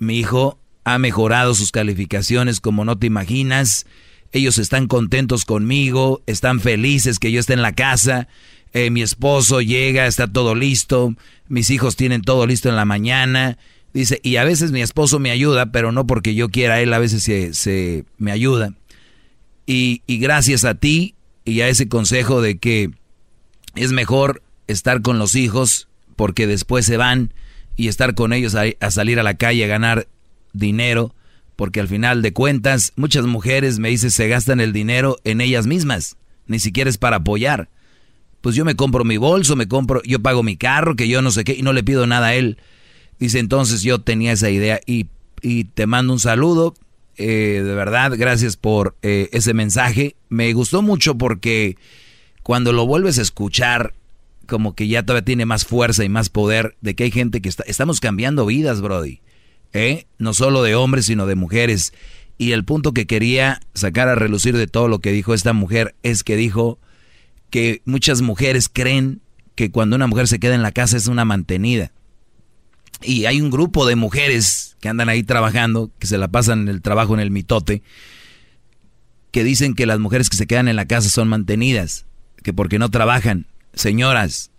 Speaker 11: mi hijo ha mejorado sus calificaciones como no te imaginas. Ellos están contentos conmigo, están felices que yo esté en la casa. Eh, mi esposo llega, está todo listo. Mis hijos tienen todo listo en la mañana. Dice, y a veces mi esposo me ayuda, pero no porque yo quiera, él a veces se, se me ayuda. Y, y gracias a ti y a ese consejo de que es mejor estar con los hijos porque después se van y estar con ellos a, salir a la calle a ganar dinero, porque al final de cuentas muchas mujeres me dicen se gastan el dinero en ellas mismas, ni siquiera es para apoyar. Pues yo me compro mi bolso, me compro, yo pago mi carro, que yo no sé qué, y no le pido nada a él. Dice, entonces yo tenía esa idea y, y te mando un saludo. eh, de verdad, gracias por eh, ese mensaje. Me gustó mucho porque cuando lo vuelves a escuchar, como que ya todavía tiene más fuerza y más poder de que hay gente que está... Estamos cambiando vidas, Brody. ¿eh? No solo de hombres, sino de mujeres. Y el punto que quería sacar a relucir de todo lo que dijo esta mujer es que dijo que muchas mujeres creen que cuando una mujer se queda en la casa es una mantenida. Y hay un grupo de mujeres que andan ahí trabajando, que se la pasan el trabajo en el mitote, que dicen que las mujeres que se quedan en la casa son mantenidas, que porque no trabajan. Señoras,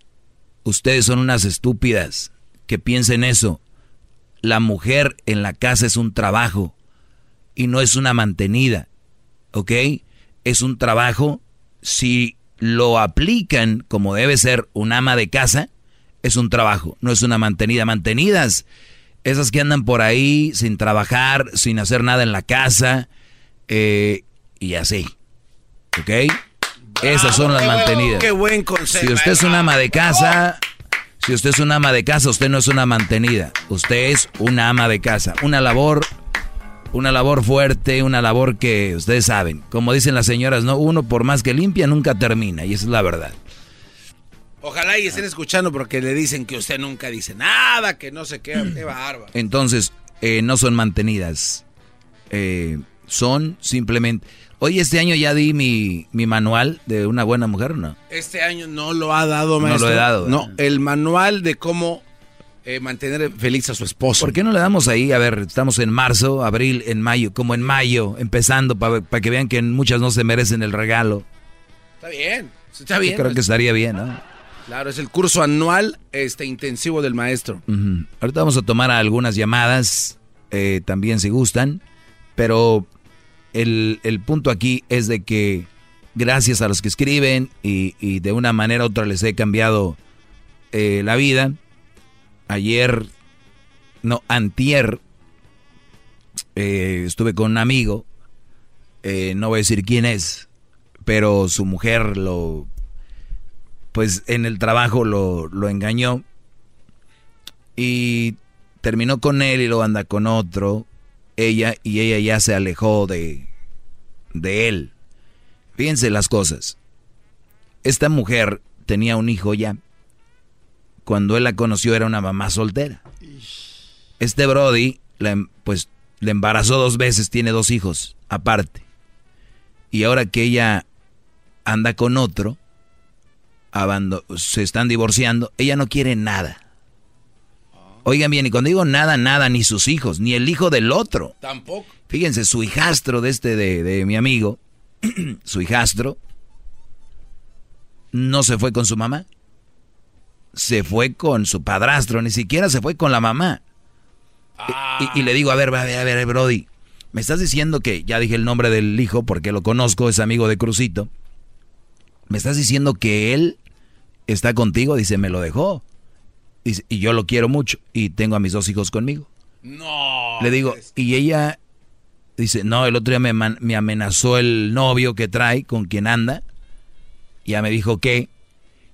Speaker 11: ustedes son unas estúpidas que piensen eso. La mujer en la casa es un trabajo y no es una mantenida, ¿ok? Es un trabajo, si lo aplican como debe ser un ama de casa, es un trabajo, no es una mantenida. Mantenidas, esas que andan por ahí sin trabajar, sin hacer nada en la casa, eh, y así. ¿Ok? Esas son las mantenidas.
Speaker 10: qué buen consejo,
Speaker 11: Si usted es un ama de casa, si usted es un ama de casa, usted no es una mantenida. Usted es una ama de casa. Una labor, una labor fuerte, una labor que ustedes saben. Como dicen las señoras, no, uno por más que limpia nunca termina. Y esa es la verdad.
Speaker 10: Ojalá y estén escuchando porque le dicen que usted nunca dice nada, que no sé qué, qué bárbaro.
Speaker 11: Entonces, eh, no son mantenidas. Eh, son simplemente... Oye, este año ya di mi, mi manual de una buena mujer, ¿o ¿no?
Speaker 10: Este año no lo ha dado,
Speaker 11: No lo
Speaker 10: maestro.
Speaker 11: he dado,
Speaker 10: No, el manual de cómo eh, mantener feliz a su esposo.
Speaker 11: ¿Por qué no le damos ahí? A ver, estamos en marzo, abril, en mayo, como en mayo, empezando para que vean que muchas no se merecen el regalo.
Speaker 10: Está bien, está bien.
Speaker 11: Yo creo que estaría bien, ¿no?
Speaker 10: Claro, es el curso anual este intensivo del maestro.
Speaker 11: Ahorita vamos a tomar algunas llamadas, eh, también si gustan, pero el, el punto aquí es de que gracias a los que escriben y, y de una manera u otra les he cambiado eh, la vida. Ayer, no, antier, eh, estuve con un amigo, eh, no voy a decir quién es, pero su mujer lo, pues en el trabajo lo, lo engañó y terminó con él y luego anda con otro, ella, y ella ya se alejó de, de él. Fíjense las cosas. Esta mujer tenía un hijo ya. Cuando él la conoció era una mamá soltera. Este Brody, la em- pues le embarazó dos veces, tiene dos hijos aparte. Y ahora que ella anda con otro, se están divorciando, ella no quiere nada. Oigan bien, y cuando digo nada, nada, ni sus hijos, ni el hijo del otro.
Speaker 10: Tampoco.
Speaker 11: Fíjense, su hijastro de este, de, de mi amigo, (clears throat) su hijastro, no se fue con su mamá. Se fue con su padrastro, ni siquiera se fue con la mamá. Y- Y, y le digo, a ver, a ver, a ver, Brody, me estás diciendo que, ya dije el nombre del hijo porque lo conozco, es amigo de Crucito. ¿Me estás diciendo que él está contigo? Dice, me lo dejó. Y yo lo quiero mucho y tengo a mis dos hijos conmigo.
Speaker 10: No.
Speaker 11: Le digo, y ella dice, no, el otro día me, me amenazó el novio que trae, con quien anda. Ya me dijo que.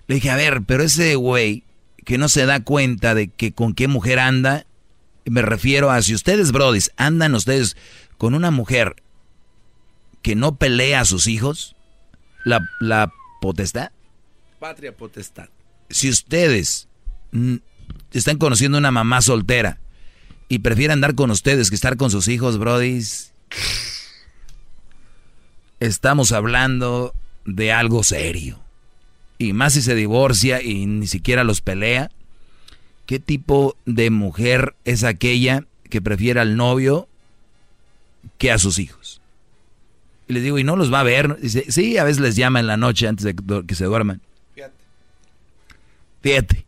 Speaker 11: Le dije, a ver, pero ese güey que no se da cuenta de que con qué mujer anda, me refiero a si ustedes, brodis, andan ustedes con una mujer que no pelea a sus hijos, la, la potestad.
Speaker 10: Patria potestad.
Speaker 11: Si ustedes están conociendo una mamá soltera y prefieren andar con ustedes que estar con sus hijos, brodis, estamos hablando de algo serio. Y más si se divorcia y ni siquiera los pelea. ¿Qué tipo de mujer es aquella que prefiere al novio que a sus hijos? Y les digo, ¿y no los va a ver? Dice, sí, a veces les llama en la noche antes de que se duerman. Fíjate.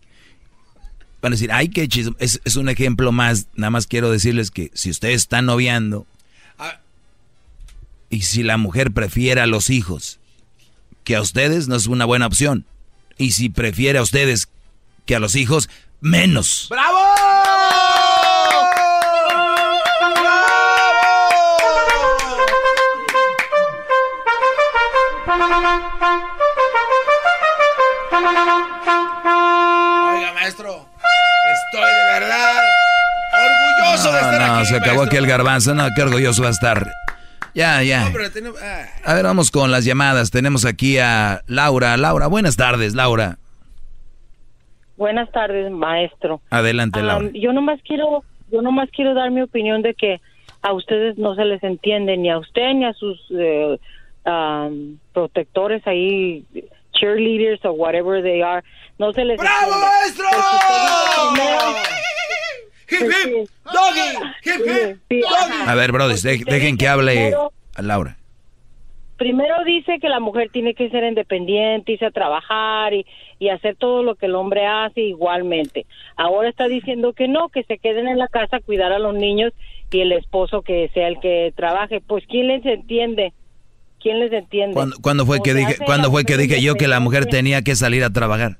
Speaker 11: Van a decir, ay, qué chisme. Es, es un ejemplo más. Nada más quiero decirles que si ustedes están noviando y si la mujer prefiere a los hijos que a ustedes, no es una buena opción. Y si prefiere a ustedes que a los hijos, menos.
Speaker 10: ¡Bravo! Oiga, maestro, estoy de verdad orgulloso de
Speaker 11: No,
Speaker 10: estar
Speaker 11: no,
Speaker 10: aquí.
Speaker 11: se acabó aquí el garbanzo. No, qué orgulloso va a estar. Ya, ya.
Speaker 10: Tenemos- ah.
Speaker 11: A ver, vamos con las llamadas. Tenemos aquí a Laura. Laura, buenas tardes, Laura.
Speaker 30: Buenas tardes, maestro.
Speaker 11: Adelante, Laura.
Speaker 30: Am, yo nomás quiero, yo nomás quiero dar mi opinión de que a ustedes no se les entiende ni a usted ni a sus eh, protectores ahí, cheerleaders o whatever they are, no se les
Speaker 10: ¡Bravo, maestro! ¡Hip, hip! ¡Doggy! ¡Hip, hip! ¡Doggy!
Speaker 11: A ver, brothers, de- dejen que hable a Laura.
Speaker 30: Primero dice que la mujer tiene que ser independiente, irse a trabajar y, y hacer todo lo que el hombre hace igualmente. Ahora está diciendo que no, que se queden en la casa a cuidar a los niños y el esposo que sea el que trabaje. Pues ¿quién les entiende? ¿Quién les entiende?
Speaker 11: ¿Cuándo, cuándo fue
Speaker 30: O
Speaker 11: que dije, cuándo fue que dije yo que la mujer tenía que salir a trabajar?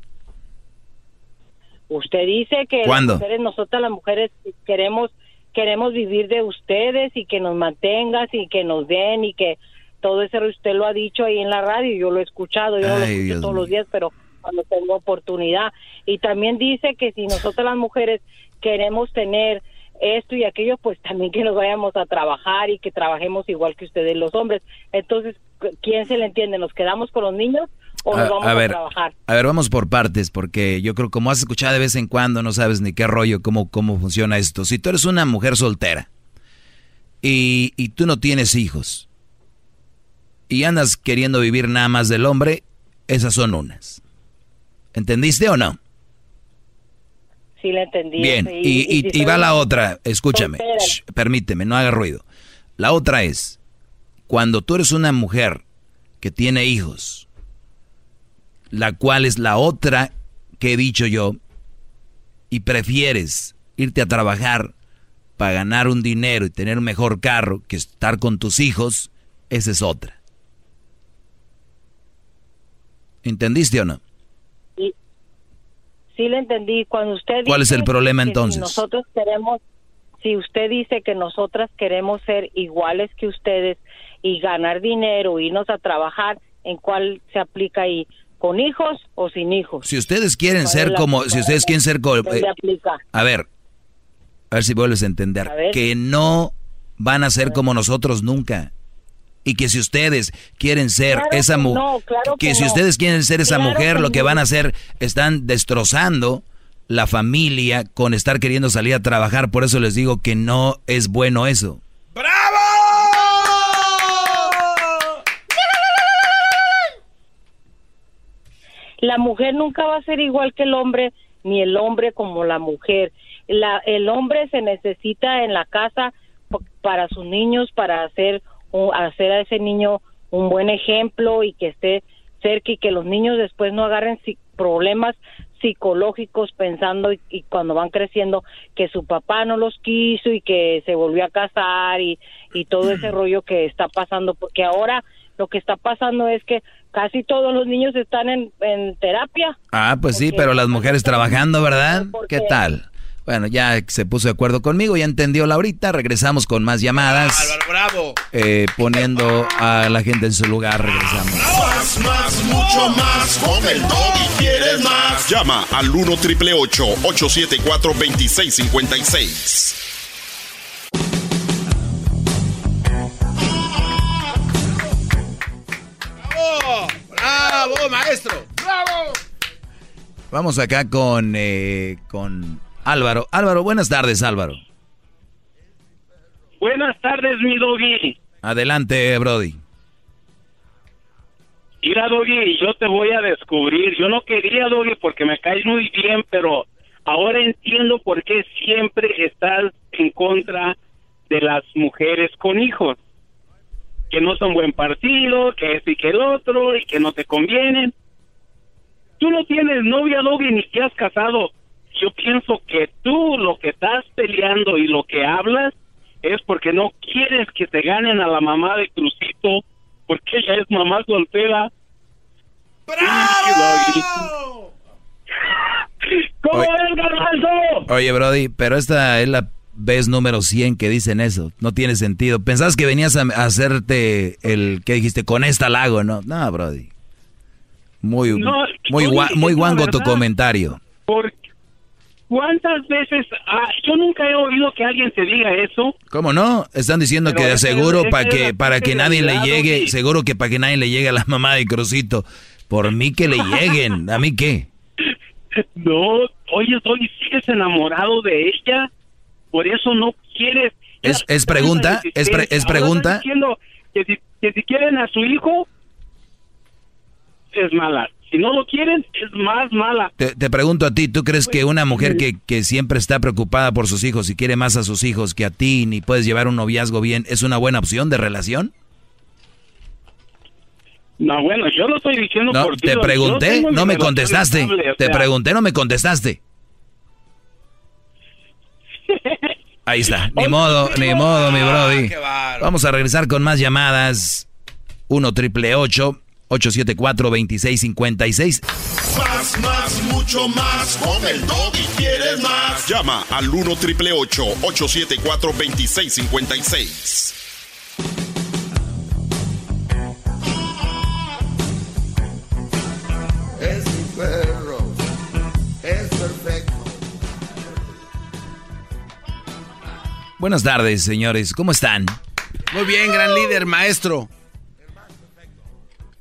Speaker 30: Usted dice que
Speaker 11: ¿Cuándo?
Speaker 30: las mujeres, nosotras las mujeres queremos queremos vivir de ustedes y que nos mantengas y que nos den y que todo eso usted lo ha dicho ahí en la radio, yo lo he escuchado, yo no lo
Speaker 11: Ay,
Speaker 30: escucho
Speaker 11: Dios
Speaker 30: todos los días, pero cuando tengo oportunidad. Y también dice que si nosotras las mujeres queremos tener esto y aquello, pues también que nos vayamos a trabajar y que trabajemos igual que ustedes los hombres. Entonces, ¿quién se le entiende? ¿Nos quedamos con los niños o nos
Speaker 11: A,
Speaker 30: vamos
Speaker 11: a
Speaker 30: a,
Speaker 11: ver,
Speaker 30: trabajar?
Speaker 11: a ver, vamos por partes, porque yo creo como has escuchado de vez en cuando, no sabes ni qué rollo, cómo, cómo funciona esto. Si tú eres una mujer soltera y, y tú no tienes hijos y andas queriendo vivir nada más del hombre, esas son unas. ¿Entendiste o no?
Speaker 30: sí le entendí.
Speaker 11: Bien,
Speaker 30: Sí,
Speaker 11: y, y-
Speaker 30: si
Speaker 11: y va la otra, escúchame, shh, permíteme, no haga ruido. La otra es, cuando tú eres una mujer que tiene hijos, la cual es la otra que he dicho yo, y prefieres irte a trabajar para ganar un dinero y tener un mejor carro que estar con tus hijos, esa es otra. ¿Entendiste o no?
Speaker 30: Y- sí le entendí. Cuando usted
Speaker 11: ¿Cuál es el problema entonces?
Speaker 30: Si nosotros queremos, si usted dice que nosotras queremos ser iguales que ustedes y ganar dinero, irnos a trabajar, ¿en cuál se aplica ahí? ¿Con hijos o sin hijos?
Speaker 11: Si ustedes quieren
Speaker 30: ¿Cuál
Speaker 11: ser como, si ustedes quieren ser como,
Speaker 30: ¿Dónde aplica?
Speaker 11: A ver, a ver si vuelves a entender.
Speaker 30: A.
Speaker 11: Que no van a ser como nosotros nunca. Y que si ustedes quieren ser
Speaker 30: Claro
Speaker 11: esa
Speaker 30: que
Speaker 11: mujer,
Speaker 30: no, claro
Speaker 11: que
Speaker 30: que
Speaker 11: si
Speaker 30: no.
Speaker 11: ustedes quieren ser esa
Speaker 30: Claro
Speaker 11: mujer, lo que van a hacer, están destrozando la familia con estar queriendo salir a trabajar. Por eso les digo que no es bueno eso.
Speaker 30: La mujer nunca va a ser igual que el hombre, ni el hombre como la mujer. La, el hombre se necesita en la casa para sus niños, para hacer, un- hacer a ese niño un buen ejemplo y que esté cerca y que los niños después no agarren si- problemas psicológicos pensando y, y cuando van creciendo que su papá no los quiso y que se volvió a casar y, y todo ese (clears throat) rollo que está pasando porque ahora lo que está pasando es que casi todos los niños están en, en terapia
Speaker 11: Ah, pues sí, pero las mujeres trabajando, ¿verdad? ¿Qué tal? Bueno, ya se puso de acuerdo conmigo, ya entendió Laurita, regresamos con más llamadas.
Speaker 10: bravo.
Speaker 11: eh, poniendo a la gente en su lugar, regresamos.
Speaker 2: Más, más, mucho más. Con el y quieres más.
Speaker 31: Llama al 1 triple 874 2656.
Speaker 10: Maestro! ¡Bravo!
Speaker 11: Vamos acá con, eh, con Álvaro. Álvaro, buenas tardes, Álvaro.
Speaker 32: Buenas tardes, mi doggy.
Speaker 11: Adelante, Brody.
Speaker 32: Mira, doggy, yo te voy a descubrir. Yo no quería, doggy, porque me caes muy bien, pero ahora entiendo por qué siempre estás en contra de las mujeres con hijos. Que no son buen partido, que este y que el otro, y que no te convienen. Tú no tienes novia, doggy, ni te has casado. Yo pienso que tú lo que estás peleando y lo que hablas es porque no quieres que te ganen a la mamá de Crucito, porque ella es mamá soltera. ¡Bravo! (laughs) ¿Cómo
Speaker 11: Oye.
Speaker 32: es, garbanzo?
Speaker 11: Oye, Brody, pero esta es la vez número 100 que dicen eso. No tiene sentido. Pensabas que venías a, hacerte el que dijiste con esta lago, ¿no? No, Brody. Muy,
Speaker 32: No,
Speaker 11: muy, gua- muy guango tu
Speaker 32: verdad.
Speaker 11: comentario.
Speaker 32: Por- ¿Cuántas veces? ah, yo nunca he oído que alguien te diga eso.
Speaker 11: ¿Cómo no? Están diciendo
Speaker 32: Pero
Speaker 11: que seguro para que para que nadie le llegue, seguro que para que nadie le llegue a la mamá de Crucito. Por mí que le lleguen, ¿a mí qué? (laughs)
Speaker 32: No, oye, soy sigues enamorado de ella, por eso no quieres.
Speaker 11: ¿Es, es pregunta? ¿Es, pre- es
Speaker 32: Ahora
Speaker 11: pregunta?
Speaker 32: diciendo que si, que si quieren a su hijo, es mala. Si no lo quieren, es más mala.
Speaker 11: Te, te pregunto a ti, ¿tú crees que una mujer que, que siempre está preocupada por sus hijos y quiere más a sus hijos que a ti ni puedes llevar un noviazgo bien, es una buena opción de relación?
Speaker 32: No, bueno, yo lo estoy diciendo
Speaker 11: No,
Speaker 32: por ti.
Speaker 11: te pregunté, no me contestaste. Te pregunté, no me contestaste. Ahí está, ni modo, ni modo, mi brody. Vamos a regresar con más llamadas. 1 triple 874 2656
Speaker 2: Más, más, mucho más. Con el y quieres más.
Speaker 31: Llama al 1 triple 874 2656.
Speaker 11: Buenas tardes, señores. ¿Cómo están?
Speaker 10: Muy bien, gran líder, maestro.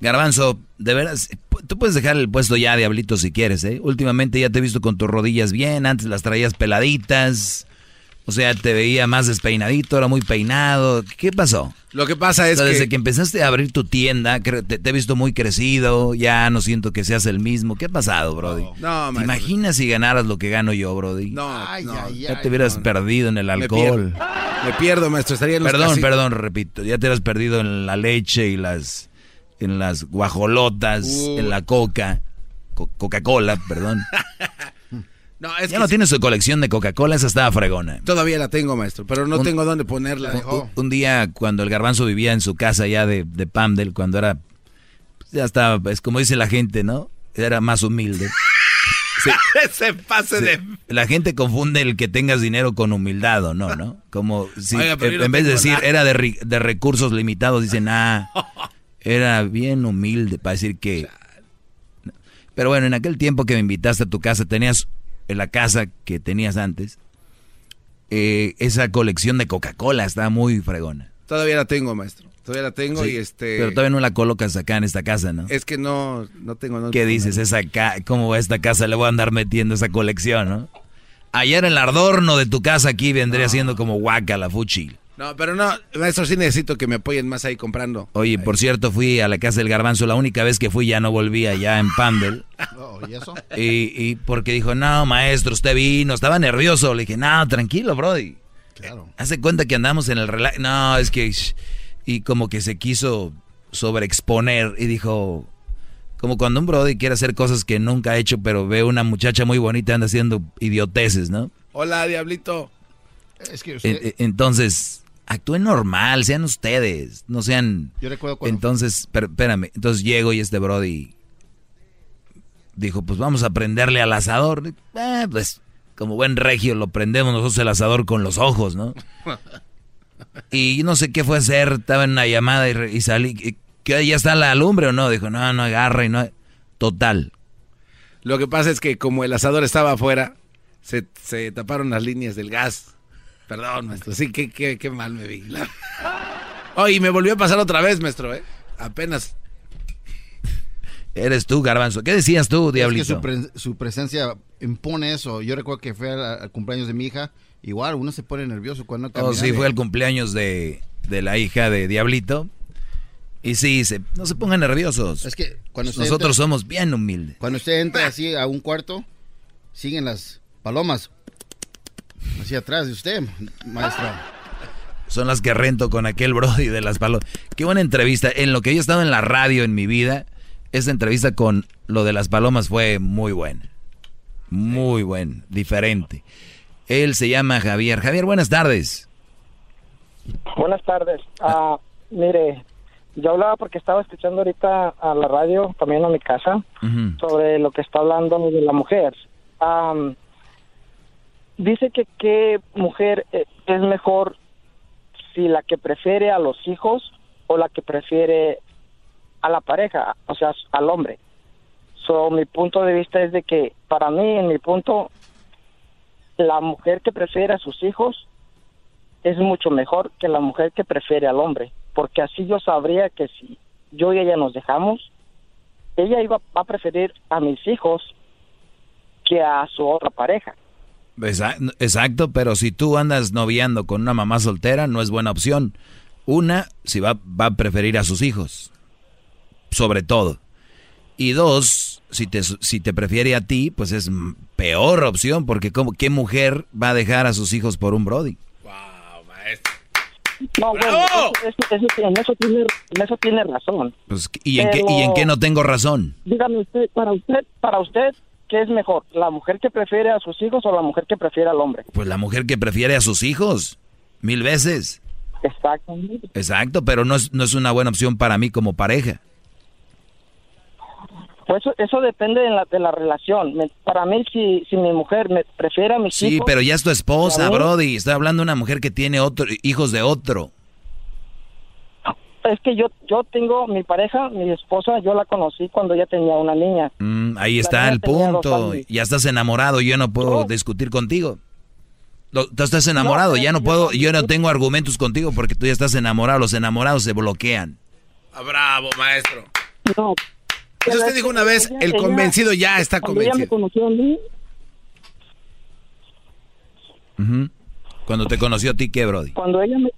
Speaker 11: Garbanzo, de veras, tú puedes dejar el puesto ya, diablito, si quieres, ¿eh? Últimamente ya te he visto con tus rodillas bien, antes las traías peladitas. O sea, te veía más despeinadito, era muy peinado. ¿Qué pasó?
Speaker 10: Lo que pasa es
Speaker 11: O sea,
Speaker 10: que...
Speaker 11: desde que empezaste a abrir tu tienda, te, te he visto muy crecido, ya no siento que seas el mismo. ¿Qué ha pasado, Brody?
Speaker 10: No,
Speaker 11: ¿Te
Speaker 10: maestro.
Speaker 11: imaginas si ganaras lo que gano yo, Brody?
Speaker 10: No,
Speaker 12: Ay,
Speaker 10: no.
Speaker 12: ay,
Speaker 11: ya
Speaker 12: ay,
Speaker 11: te hubieras
Speaker 10: no, no.
Speaker 11: perdido en el
Speaker 10: Me
Speaker 11: alcohol.
Speaker 10: pierdo, me pierdo, maestro. Estaría en los
Speaker 11: Perdón,
Speaker 10: casi-
Speaker 11: perdón, repito. Ya te hubieras perdido en la leche y las en las guajolotas,
Speaker 10: Uh.
Speaker 11: en la coca, Co- Coca-Cola, perdón. (laughs)
Speaker 10: No, es
Speaker 11: ya
Speaker 10: que
Speaker 11: no
Speaker 10: sí,
Speaker 11: tienes su colección de Coca-Cola, esa estaba fregona.
Speaker 10: Todavía la tengo, maestro, pero no
Speaker 11: Un-
Speaker 10: tengo dónde ponerla.
Speaker 11: Un, un día cuando el garbanzo vivía en su casa ya de, de Pamdel, cuando era, ya estaba, es como dice la gente, ¿no? Era más humilde. (laughs) Sí,
Speaker 10: Ese pase
Speaker 11: sí.
Speaker 10: de...
Speaker 11: La gente confunde el que tengas dinero con humildad o no, ¿no? Como si
Speaker 10: Oiga,
Speaker 11: en,
Speaker 10: no
Speaker 11: vez de decir
Speaker 10: nada.
Speaker 11: era de, de recursos limitados, dicen, ah, (laughs) era bien humilde para decir que... Pero bueno, en aquel tiempo que me invitaste a tu casa, tenías en la casa que tenías antes, eh, esa colección de Coca-Cola estaba muy fregona.
Speaker 10: Todavía la tengo, maestro. Todavía la tengo
Speaker 11: Sí,
Speaker 10: y este...
Speaker 11: Pero todavía no la colocas acá en esta casa, ¿no?
Speaker 10: Es que no, no tengo dónde
Speaker 11: ¿Qué dices? Esa ca ¿Cómo va esta casa? Le voy a andar metiendo esa colección, ¿no? Ayer el adorno de tu casa aquí vendría siendo como guaca, fuchi.
Speaker 10: No, pero no, maestro, sí necesito que me apoyen más ahí comprando.
Speaker 11: Oye, por cierto, fui a la casa del garbanzo. La única vez que fui ya no volví allá en Pandel. (laughs)
Speaker 12: Oh, ¿Y eso?
Speaker 11: Y, y porque dijo, no, maestro, usted vino. Estaba nervioso. Le dije, no, tranquilo, Brody.
Speaker 12: Claro.
Speaker 11: Hace cuenta que andamos en el relax. No, es que... Y como que se quiso sobreexponer y dijo... Como cuando un Brody quiere hacer cosas que nunca ha hecho, pero ve una muchacha muy bonita y anda haciendo idioteces, ¿no?
Speaker 10: Hola, diablito.
Speaker 12: Es que usted...
Speaker 11: en- Entonces, actúen normal, sean ustedes, no sean...
Speaker 12: Yo recuerdo cuando...
Speaker 11: Entonces, espérame, entonces llego y este Brody dijo, pues vamos a prenderle al asador. Eh, pues, como buen regio, lo prendemos nosotros el asador con los ojos, ¿no? (laughs) Y no sé qué fue a hacer, estaba en una llamada y, re- y salí, y- ¿qué, ¿ya está la lumbre o no? Dijo, no, no agarra y no... Total,
Speaker 10: Lo que pasa es que como el asador estaba afuera, se, se taparon las líneas del gas. Perdón, maestro. Sí, qué, qué, qué mal me vi. La- Oh, y me volvió a pasar otra vez, maestro, ¿eh? Apenas.
Speaker 11: eres tú, garbanzo. ¿Qué decías tú,
Speaker 12: Es que
Speaker 11: diablito?
Speaker 12: su, pre- su presencia impone eso. Yo recuerdo que fue al, al cumpleaños de mi hija. Igual, uno se pone nervioso cuando
Speaker 11: Oh,
Speaker 12: camina.
Speaker 11: sí, fue el cumpleaños de, de la hija de Diablito. Y sí, se, no se pongan nerviosos.
Speaker 12: Es que cuando usted
Speaker 11: Nosotros
Speaker 12: entra-
Speaker 11: somos bien humildes.
Speaker 12: Cuando usted entra así a un cuarto, siguen las palomas. Así atrás de usted, maestro.
Speaker 11: Son las que rento con aquel Brody de las palomas. Qué buena entrevista. En lo que yo he estado en la radio en mi vida, esta entrevista con lo de las palomas fue muy buena. Muy buena, diferente. Él se llama Javier. Javier, buenas tardes.
Speaker 33: Buenas tardes. Ah, mire, yo hablaba porque estaba escuchando ahorita a la radio, también a mi casa, sobre lo que está hablando de la mujer. Am, dice que qué mujer eh, es mejor si la que prefiere a los hijos o la que prefiere a la pareja, o sea, al hombre. So, mi punto de vista es de que para mí, en mi punto, la mujer que prefiere a sus hijos es mucho mejor que la mujer que prefiere al hombre, porque así yo sabría que si yo y ella nos dejamos, ella iba a preferir a mis hijos que a su otra pareja.
Speaker 11: Exa- Exacto, pero si tú andas noviando con una mamá soltera, no es buena opción. Una, si va, va a preferir a sus hijos, sobre todo. Y dos, si te, si te prefiere a ti, pues es peor opción, porque como, ¿qué mujer va a dejar a sus hijos por un Brody?
Speaker 33: No, bueno, eso, eso- eso- en, eso tiene, en eso tiene razón.
Speaker 11: Pues, ¿y, en qué, ¿Y en qué no tengo razón?
Speaker 33: Dígame usted, para usted, para usted, ¿qué es mejor? ¿La mujer que prefiere a sus hijos o la mujer que prefiere al hombre?
Speaker 11: Pues la mujer que prefiere a sus hijos, mil veces.
Speaker 33: Exactamente.
Speaker 11: Exacto, pero no es, no es una buena opción para mí como pareja.
Speaker 33: Pues eso, eso depende de la, de la relación. Me- para mí, si, si mi mujer me prefiere a mis
Speaker 11: Sí,
Speaker 33: hijos...
Speaker 11: pero ya es tu esposa. Brody. Estoy hablando de una mujer que tiene otro, hijos de otro.
Speaker 33: Es que yo, yo tengo mi pareja, mi esposa, yo la conocí cuando ella tenía una niña.
Speaker 11: Mm, ahí
Speaker 33: La
Speaker 11: está el punto. Ya estás enamorado, yo no puedo discutir contigo. Tú estás enamorado, ya no puedo, yo no tengo argumentos contigo porque tú ya estás enamorado. Los enamorados se bloquean.
Speaker 10: Ah, bravo, maestro.
Speaker 33: No.
Speaker 10: Eso usted dijo una vez, el
Speaker 33: ella-
Speaker 10: convencido ya está
Speaker 33: Cuando ella me
Speaker 10: convencido.
Speaker 33: conoció a mí.
Speaker 11: Cuando te conoció a ti, ¿qué, Brody?
Speaker 33: Cuando ella me,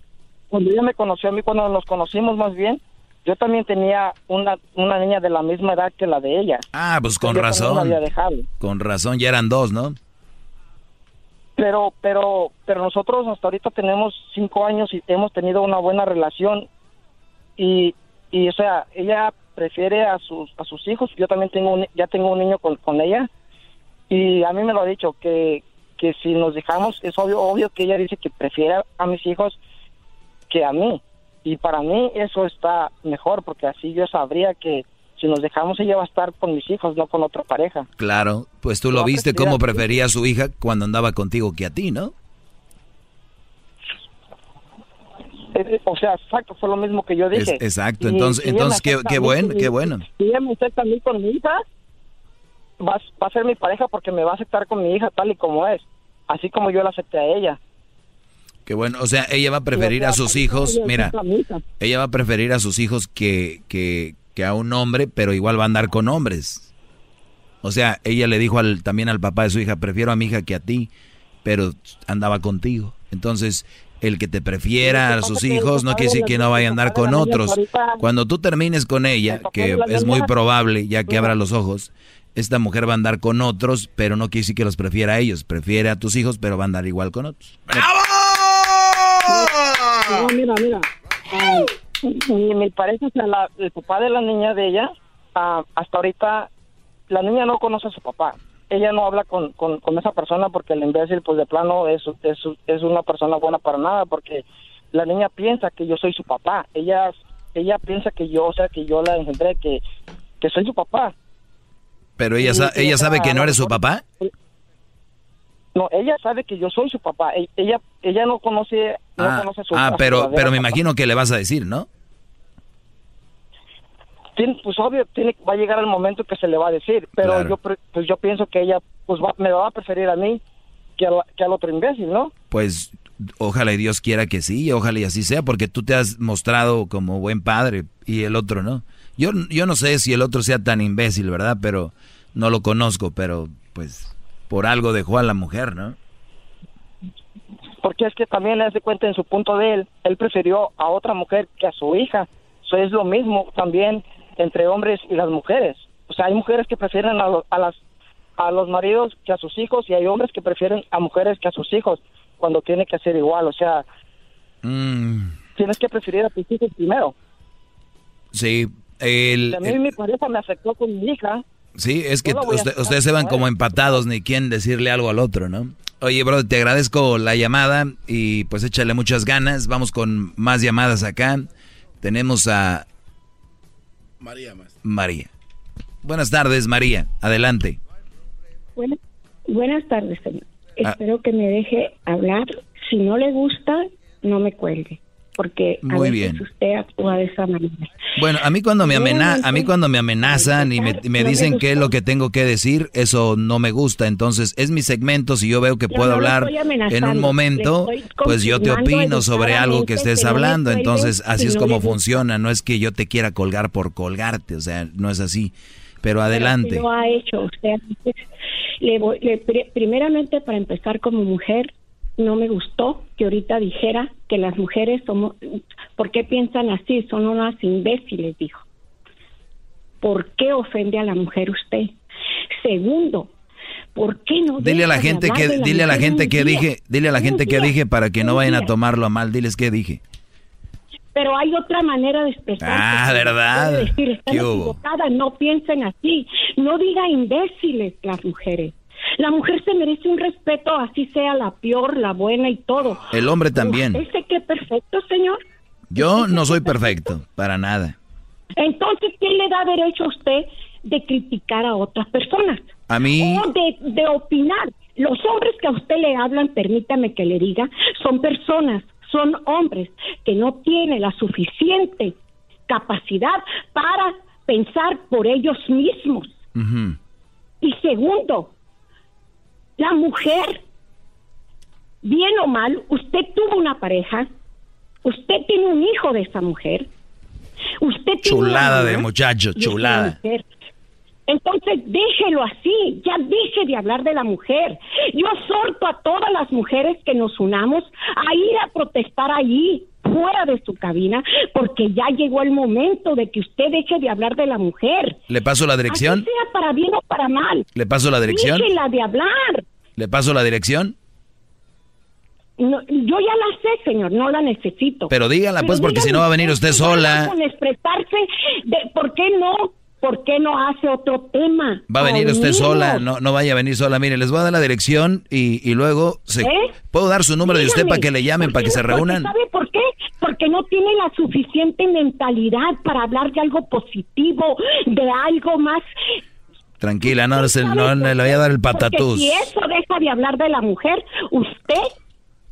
Speaker 33: cuando ella me conoció a mí, cuando nos conocimos más bien, yo también tenía una, una niña de la misma edad que la de ella.
Speaker 11: Ah, pues con
Speaker 33: Yo también la
Speaker 11: razón.
Speaker 33: había dejado.
Speaker 11: Con razón, ya eran dos, ¿no?
Speaker 33: Pero, pero, pero nosotros hasta ahorita tenemos cinco años y hemos tenido una buena relación y, y o sea, ella prefiere a sus, a sus hijos. Yo también tengo un, ya tengo un niño con, con ella y a mí me lo ha dicho que, que si nos dejamos es obvio, obvio que ella dice que prefiere a mis hijos que a mí y para mí eso está mejor porque así yo sabría que si nos dejamos ella va a estar con mis hijos, no con otra pareja.
Speaker 11: Claro, pues tú lo viste cómo prefería a su hija cuando andaba contigo que a ti, ¿no?
Speaker 33: Eh, O sea, exacto, fue lo mismo que yo
Speaker 11: Es-
Speaker 33: dije.
Speaker 11: exacto,
Speaker 33: Y
Speaker 11: entonces,
Speaker 33: si
Speaker 11: entonces qué, qué bueno, qué bueno.
Speaker 33: Si ella me acepta a mí con mi hija, va, va a ser mi pareja porque me va a aceptar con mi hija tal y como es, así como yo la acepté a ella.
Speaker 11: Bueno, o sea, ella va a preferir a sus hijos, mira, ella va a preferir a sus hijos que, que, que a un hombre, pero igual va a andar con hombres. O sea, ella le dijo al, también al papá de su hija, prefiero a mi hija que a ti, pero andaba contigo. Entonces, el que te prefiera a sus hijos no quiere decir que no vaya a andar con otros. Cuando tú termines con ella, que es muy probable, ya que abra los ojos, esta mujer va a andar con otros, pero no quiere decir que los prefiera a ellos. Prefiere a tus hijos, pero va a andar igual con otros.
Speaker 33: No, mira, mira. ah, mi, mi pareja, o sea, la- el papá de la niña de ella, ah, hasta ahorita, la niña no conoce a su papá. Ella no habla con, con, con esa persona porque el imbécil, pues de plano, es, es, es una persona buena para nada porque la niña piensa que yo soy su papá. Ella ella piensa que yo, o sea, que yo la engendré, que, que soy su papá.
Speaker 11: Pero ella, sa- ella sabe que no eres su papá.
Speaker 33: No, ella sabe que yo soy su papá. E- Ella ella no conoce, no
Speaker 11: Ah,
Speaker 33: conoce a su
Speaker 11: ah,
Speaker 33: su
Speaker 11: pero, pero me
Speaker 33: papá.
Speaker 11: imagino que le vas a decir, ¿no?
Speaker 33: Tiene- pues obvio tiene va a llegar el momento que se le va a decir pero
Speaker 11: Claro.
Speaker 33: yo pues yo pienso que ella pues va- me va a preferir a mí que, a que al otro imbécil no
Speaker 11: Pues ojalá y Dios quiera que sí, ojalá y así sea, porque tú te has mostrado como buen padre y el otro no. Yo, yo no sé si el otro sea tan imbécil, ¿verdad? Pero no lo conozco, pero pues por algo dejó a la mujer, ¿no?
Speaker 33: porque es que también le hace cuenta en su punto de él él prefirió a otra mujer que a su hija. Eso es lo mismo también entre hombres y las mujeres. O sea hay mujeres que prefieren a, lo- a las a los maridos que a sus hijos y hay hombres que prefieren a mujeres que a sus hijos cuando tiene que ser igual. O sea
Speaker 11: Mm,
Speaker 33: tienes que preferir a tus hijos primero.
Speaker 11: Sí, el,
Speaker 33: a mí
Speaker 11: el-
Speaker 33: mi pareja me afectó con mi hija
Speaker 11: sí, es que
Speaker 33: no a
Speaker 11: usted- ustedes se van
Speaker 33: como
Speaker 11: como empatados, ni quién decirle algo al otro, ¿no? Oye, bro, te agradezco la llamada y pues échale muchas ganas. Vamos con más llamadas acá. Tenemos a
Speaker 20: María más.
Speaker 11: María. Buenas tardes, María. Adelante.
Speaker 34: Buenas, buenas tardes, señor.
Speaker 11: Ah.
Speaker 34: Espero que me deje hablar. Si no le gusta, no me cuelgue, porque a
Speaker 11: Muy
Speaker 34: veces
Speaker 11: bien.
Speaker 34: usted actúa de esa manera.
Speaker 11: Bueno, a mí cuando me amena, a mí cuando me amenazan y me, me dicen qué es lo que tengo que decir, eso no me gusta. Entonces, es mi segmento. Si yo veo que puedo hablar en un momento, pues yo te opino sobre algo que estés hablando. Entonces, así es como funciona. No es que yo te quiera colgar por colgarte, o sea, no es así. Pero adelante.
Speaker 34: lo ha hecho usted. Le voy- le- pri- primeramente, para empezar como mujer, no me gustó que ahorita dijera que las mujeres somos, ¿por qué piensan así? Son unas imbéciles, dijo. ¿Por qué ofende a la mujer usted? Segundo, ¿por qué no
Speaker 11: Dile a la gente que,
Speaker 34: la
Speaker 11: dile a la gente que
Speaker 34: día?
Speaker 11: dije, dile a la gente que dije para que no vayan a tomarlo a mal. Diles qué dije.
Speaker 34: Pero hay otra manera de expresar.
Speaker 11: Ah, ¿verdad?
Speaker 34: Decir, están equivocadas, no piensen así. No diga imbéciles las mujeres. La mujer se merece un respeto, así sea la peor, la buena y todo.
Speaker 11: El hombre también.
Speaker 34: ¿Ese qué perfecto, señor?
Speaker 11: Yo no soy perfecto, para nada.
Speaker 34: Entonces, ¿quién le da derecho a usted de criticar a otras personas?
Speaker 11: A mí,
Speaker 34: O de, de opinar. Los hombres que a usted le hablan, permítame que le diga, son personas, son hombres que no tienen la suficiente capacidad para pensar por ellos mismos. Y segundo, la mujer, bien o mal, usted tuvo una pareja, usted tiene un hijo de esa mujer, usted tiene
Speaker 11: chulada de
Speaker 34: mamá
Speaker 11: muchacho, chulada.
Speaker 34: mujer. Entonces, déjelo así, ya deje de hablar de la mujer. Yo exhorto a todas las mujeres que nos unamos a ir a protestar allí, fuera de su cabina, porque ya llegó el momento de que usted deje de hablar de la mujer.
Speaker 11: ¿Le paso la dirección?
Speaker 34: Así sea para bien o para mal.
Speaker 11: ¿Le paso la dirección?
Speaker 34: Déjela de hablar.
Speaker 11: ¿Le paso la dirección?
Speaker 34: No, yo ya la sé, señor, no la necesito.
Speaker 11: Pero dígala, pues, porque si no va a venir usted sola.
Speaker 34: Con expresarse de por qué no, por qué no hace otro tema.
Speaker 11: Va a venir usted sola, no, no vaya a venir sola. Mire, les voy a dar la dirección y, y luego se,
Speaker 34: ¿Eh?
Speaker 11: puedo dar su número de usted para que le llamen, para que se reúnan.
Speaker 34: ¿Sabe por qué? Porque no tiene la suficiente mentalidad para hablar de algo positivo, de algo más.
Speaker 11: Tranquila, no, se- no, le voy a dar el
Speaker 34: Porque
Speaker 11: patatús.
Speaker 34: si eso deja de hablar de la mujer, usted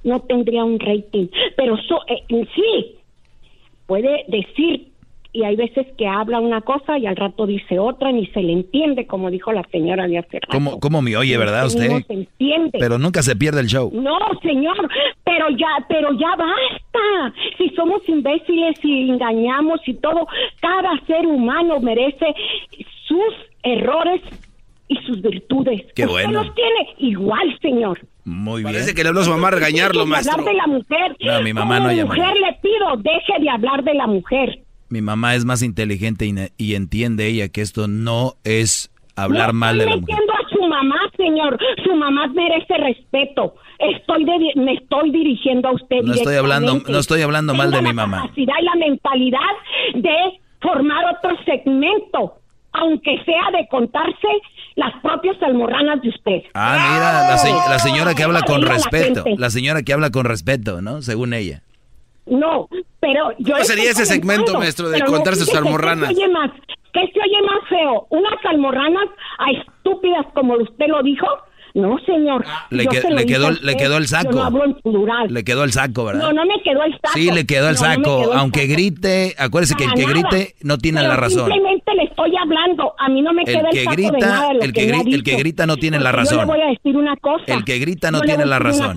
Speaker 34: no tendría un rating. Pero so- eh, sí, puede decir, y hay veces que habla una cosa y al rato dice otra, ni se le entiende, como dijo la señora de hace rato.
Speaker 11: ¿Cómo, cómo me oye, verdad,
Speaker 34: No
Speaker 11: usted?
Speaker 34: se entiende.
Speaker 11: Pero nunca se pierde el show.
Speaker 34: No, señor, pero ya, pero ya basta. Si somos imbéciles y engañamos y todo, cada ser humano merece sus errores y sus virtudes.
Speaker 10: Qué
Speaker 34: Usted
Speaker 10: bueno.
Speaker 34: los tiene igual, señor.
Speaker 11: Muy bien.
Speaker 10: Parece que le habló a su mamá a regañarlo, maestro.
Speaker 34: hablar de la mujer.
Speaker 11: No, mi mamá
Speaker 34: Como
Speaker 11: no llama.
Speaker 34: mujer le pido, deje de hablar de la mujer.
Speaker 11: Mi mamá es más inteligente y, y entiende ella que esto no es hablar
Speaker 34: No
Speaker 11: mal de la
Speaker 34: estoy
Speaker 11: mujer.
Speaker 34: metiendo a su mamá, señor. Su mamá merece respeto. Estoy de- me estoy dirigiendo a usted.
Speaker 11: No estoy hablando, no estoy hablando mal de mi
Speaker 34: la
Speaker 11: mamá.
Speaker 34: capacidad y la mentalidad de formar otro segmento, aunque sea de contarse las propias almorranas de usted.
Speaker 11: Ah, mira, la, se- la señora que habla con
Speaker 34: la
Speaker 11: respeto. La señora que habla con respeto, ¿no? Según ella.
Speaker 34: No, pero yo
Speaker 10: ¿Cómo sería ese segmento, maestro, de
Speaker 34: pero no,
Speaker 10: contarse sus almorranas?
Speaker 34: ¿Qué se oye más? ¿Qué se oye más feo? ¿Unas almorranas a estúpidas como usted lo dijo? No, señor.
Speaker 11: Le,
Speaker 34: Yo
Speaker 11: que-
Speaker 34: se
Speaker 11: le quedó, le quedó el
Speaker 34: Yo no
Speaker 11: saco.
Speaker 34: hablo en plural.
Speaker 11: Le quedó el saco, ¿verdad?
Speaker 34: No, no me quedó el saco.
Speaker 11: Sí, le quedó el
Speaker 34: No, no
Speaker 11: saco.
Speaker 34: quedó el
Speaker 11: Aunque
Speaker 34: saco.
Speaker 11: grite, acuérdese que el que
Speaker 34: nada.
Speaker 11: grite no tiene
Speaker 34: Pero
Speaker 11: la razón.
Speaker 34: Simplemente le estoy hablando. A mí no me
Speaker 11: El
Speaker 34: queda
Speaker 11: que
Speaker 34: el saco de
Speaker 11: grita-
Speaker 34: nada de lo
Speaker 11: el que
Speaker 34: me ha
Speaker 11: gri- el que grita no tiene la
Speaker 34: Porque Yo
Speaker 11: razón.
Speaker 34: le voy a decir una cosa.
Speaker 11: El que grita no
Speaker 34: le
Speaker 11: tiene la razón.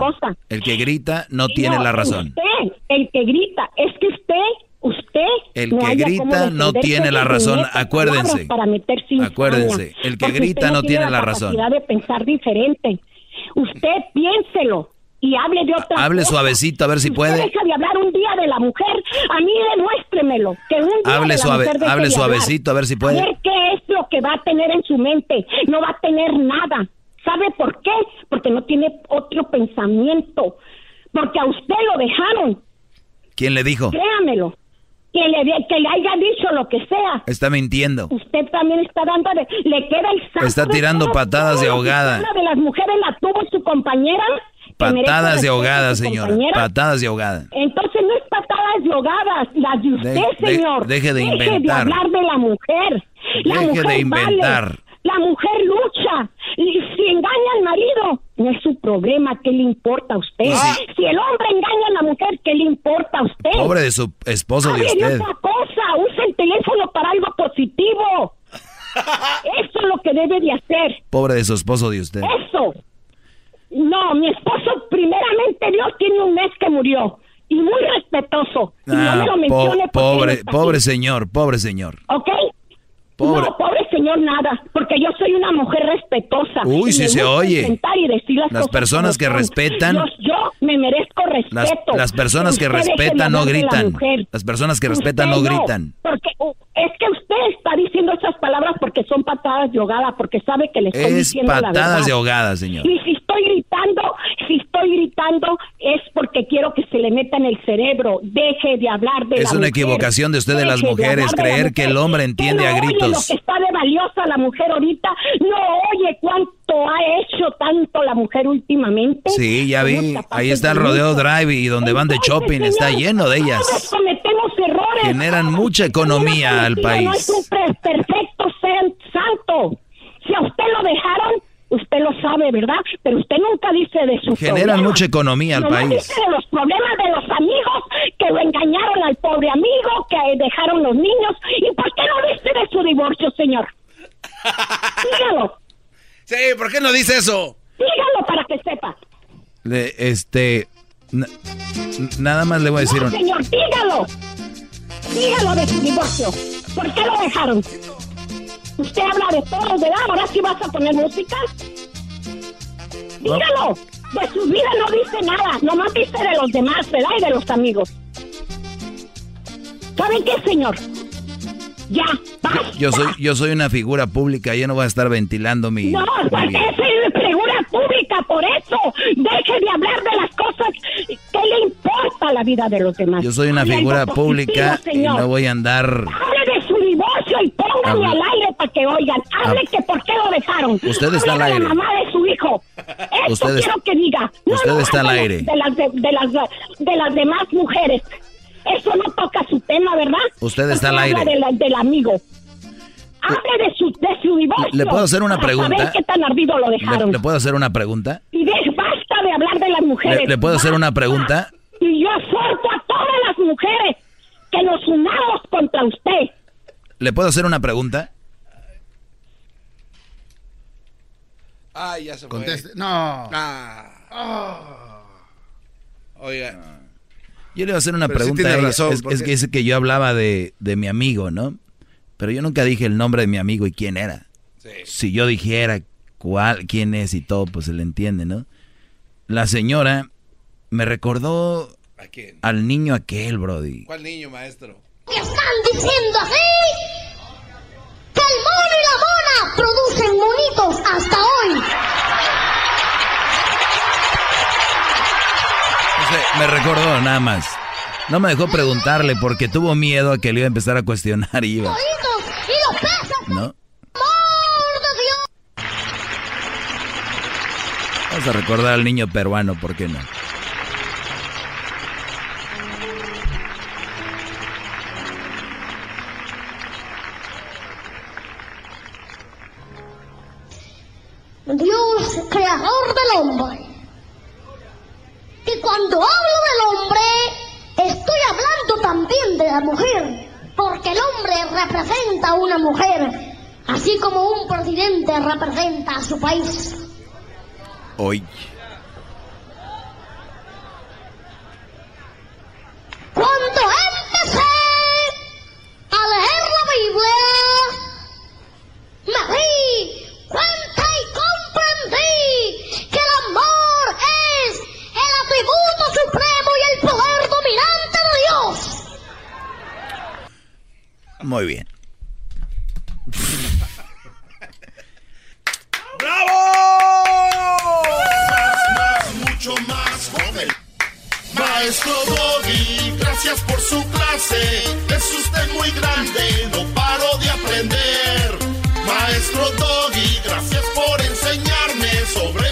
Speaker 11: El que grita no tiene la razón.
Speaker 34: Usted, el que grita, es que usted, usted.
Speaker 11: El
Speaker 34: no
Speaker 11: que grita no tiene la razón, acuérdense.
Speaker 34: Para meter cizaña,
Speaker 11: Acuérdense, el que grita no tiene la razón.
Speaker 34: de pensar diferente. Usted piénselo y hable de otra
Speaker 11: Hable
Speaker 34: cosa.
Speaker 11: suavecito a ver si puede.
Speaker 34: deja de hablar un día de la mujer, a mí demuéstremelo. Que un día
Speaker 11: Hable
Speaker 34: de la
Speaker 11: suave-
Speaker 34: mujer
Speaker 11: hable
Speaker 34: hablar.
Speaker 11: suavecito, a ver si puede.
Speaker 34: A ver qué es lo que va a tener en su mente. No va a tener nada. ¿Sabe por qué? Porque no tiene otro pensamiento. Porque a usted lo dejaron.
Speaker 11: ¿Quién le dijo?
Speaker 34: Créamelo. Que le, que le haya dicho lo que sea.
Speaker 11: Está mintiendo.
Speaker 34: Usted también está dando, de- le queda el saco
Speaker 11: Está tirando patadas de ahogada.
Speaker 34: Una de las mujeres la tuvo su compañera.
Speaker 11: Patadas de ahogada, señora.
Speaker 34: compañera.
Speaker 11: Patadas de ahogada.
Speaker 34: Entonces no es patadas de ahogadas, las de usted,
Speaker 11: De-
Speaker 34: señor.
Speaker 11: deje de inventar.
Speaker 34: de hablar de la mujer. La
Speaker 11: Deje
Speaker 34: mujer
Speaker 11: de inventar.
Speaker 34: vale. La mujer lucha. Y si engaña al marido, no es su problema. ¿Qué le importa a usted? Si el hombre engaña a la mujer, ¿qué le importa a usted?
Speaker 11: Pobre de su esposo de usted.
Speaker 34: otra cosa. Use el teléfono para algo positivo. (laughs) Eso es lo que debe de hacer.
Speaker 11: Pobre de su esposo de usted.
Speaker 34: Eso. No, mi esposo, primeramente Dios, tiene un mes que murió. Y muy respetuoso. Y no
Speaker 11: Ah,
Speaker 34: me lo
Speaker 11: po-
Speaker 34: mencione porque él
Speaker 11: pobre,
Speaker 34: está
Speaker 11: pobre señor, pobre señor.
Speaker 34: ¿Ok?
Speaker 11: Pobre.
Speaker 34: No, pobre señor, nada. Porque yo soy una mujer respetuosa.
Speaker 11: Uy,
Speaker 34: me
Speaker 11: se oye.
Speaker 34: y decir las
Speaker 11: Las personas que
Speaker 34: son.
Speaker 11: respetan-
Speaker 34: Yo, yo me merezco respeto.
Speaker 11: Las, las personas que respetan no gritan. Las personas que respetan no
Speaker 34: Usted
Speaker 11: gritan.
Speaker 34: Porque es que usted está diciendo esas palabras porque son patadas de ahogada, porque sabe que le estoy
Speaker 11: Es
Speaker 34: diciendo la
Speaker 11: patadas de ahogada, señor.
Speaker 34: Y si estoy gritando, si estoy gritando es porque quiero que se le meta en el cerebro. Deje de hablar de
Speaker 11: Es
Speaker 34: la
Speaker 11: una
Speaker 34: mujer.
Speaker 11: equivocación de usted de las mujeres,
Speaker 34: hablar de la
Speaker 11: creer que el hombre entiende
Speaker 34: ¿Qué
Speaker 11: a
Speaker 34: no oye
Speaker 11: gritos.
Speaker 34: lo que está de valiosa la mujer ahorita? ¿No oye cuánto ha hecho tanto la mujer últimamente?
Speaker 11: Sí, ya vi. Ahí está el
Speaker 34: de
Speaker 11: rodeo drive y donde van de shopping está
Speaker 34: señor,
Speaker 11: lleno de ellas.
Speaker 34: cometemos errores.
Speaker 11: Generan mucha economía al
Speaker 34: Mentira, No es
Speaker 11: país.
Speaker 34: un perfecto ser santo. Si a usted lo dejaron, usted lo sabe, ¿verdad? Pero usted nunca dice de su
Speaker 11: Generan
Speaker 34: problema.
Speaker 11: mucha economía al
Speaker 34: Nomás
Speaker 11: país.
Speaker 34: dice de los problemas de los amigos que lo engañaron al pobre amigo, que dejaron los niños. ¿Y por qué no dice de su divorcio, señor? (laughs) Dígalo,
Speaker 10: Sí, ¿por qué no dice eso?
Speaker 34: dígalo para que sepa.
Speaker 11: Le- este. na- nada más le voy a decir
Speaker 34: No,
Speaker 11: un-
Speaker 34: señor, dígalo. Dígalo de su divorcio. ¿Por qué lo dejaron? Usted habla de todos, ¿verdad? Ahora sí vas a poner música. Dígalo. De su vida no dice nada. Nomás dice de los demás, ¿verdad? Y de los amigos. ¿Saben qué, señor? Ya, basta.
Speaker 11: Yo soy, yo soy una figura pública, yo no voy a estar ventilando mi...
Speaker 34: No,
Speaker 11: mi vida.
Speaker 34: es figura pública, por eso. Deje de hablar de las cosas que le importa la vida de los demás.
Speaker 11: Yo soy una figura
Speaker 34: positivo,
Speaker 11: pública y no voy a andar...
Speaker 34: Hable de su divorcio y póngalo
Speaker 11: Hable-
Speaker 34: al aire para que oigan. Hable que por qué lo dejaron.
Speaker 11: Usted está al aire.
Speaker 34: la mamá de su hijo. Esto
Speaker 11: Usted es-
Speaker 34: quiero que diga. No,
Speaker 11: usted
Speaker 34: no,
Speaker 11: está al aire.
Speaker 34: De las, de, de las, de las demás mujeres. Eso no toca su tema, ¿verdad?
Speaker 11: Usted está
Speaker 34: Porque
Speaker 11: al
Speaker 34: habla
Speaker 11: aire.
Speaker 34: de la- del amigo. Hable de su, de su divorcio.
Speaker 11: ¿Le puedo hacer una
Speaker 34: para
Speaker 11: pregunta?
Speaker 34: saber qué tan ardido lo dejaron.
Speaker 11: ¿Le, le puedo hacer una pregunta?
Speaker 34: Y de, basta de hablar de las mujeres.
Speaker 11: ¿Le, le puedo hacer una pregunta?
Speaker 34: Y yo exhorto a todas las mujeres que nos unamos contra usted.
Speaker 11: ¿Le puedo hacer una pregunta?
Speaker 10: Ay, ya se fue.
Speaker 12: Conteste. No.
Speaker 10: Ah. Oiga.
Speaker 11: Yo le voy a hacer una
Speaker 10: Pero sí
Speaker 11: pregunta. a ella.
Speaker 10: razón,
Speaker 11: es, que dice que yo hablaba de, de mi amigo, ¿no? Pero yo nunca dije el nombre de mi amigo y quién era. Si yo dijera cuál, quién es y todo, pues se le entiende, ¿no? La señora me recordó
Speaker 10: ¿A quién?
Speaker 11: al niño aquel, Brody.
Speaker 10: ¿Cuál niño, maestro?
Speaker 35: ¿Qué están diciendo así? Que el mono y la mona producen monitos hasta hoy.
Speaker 11: Me recordó nada más. No me dejó preguntarle porque tuvo miedo a que le iba a empezar a cuestionar y iba,
Speaker 35: peces,
Speaker 11: ¿no? Vamos a recordar al niño peruano, ¿por qué no?
Speaker 35: Dios, creador del hombre. Y cuando hablo del hombre, estoy hablando también de la mujer, porque el hombre representa a una mujer, así como un presidente representa a su país.
Speaker 11: Hoy.
Speaker 35: Cuando empecé a leer la Biblia, me di cuenta y comprendí que el amor es atributo supremo y el poder dominante de Dios.
Speaker 11: Muy bien.
Speaker 2: Más, mucho más joven. Maestro Doggy, gracias por su clase. Es usted muy grande, no paro de aprender. Maestro Doggy, gracias por enseñarme sobre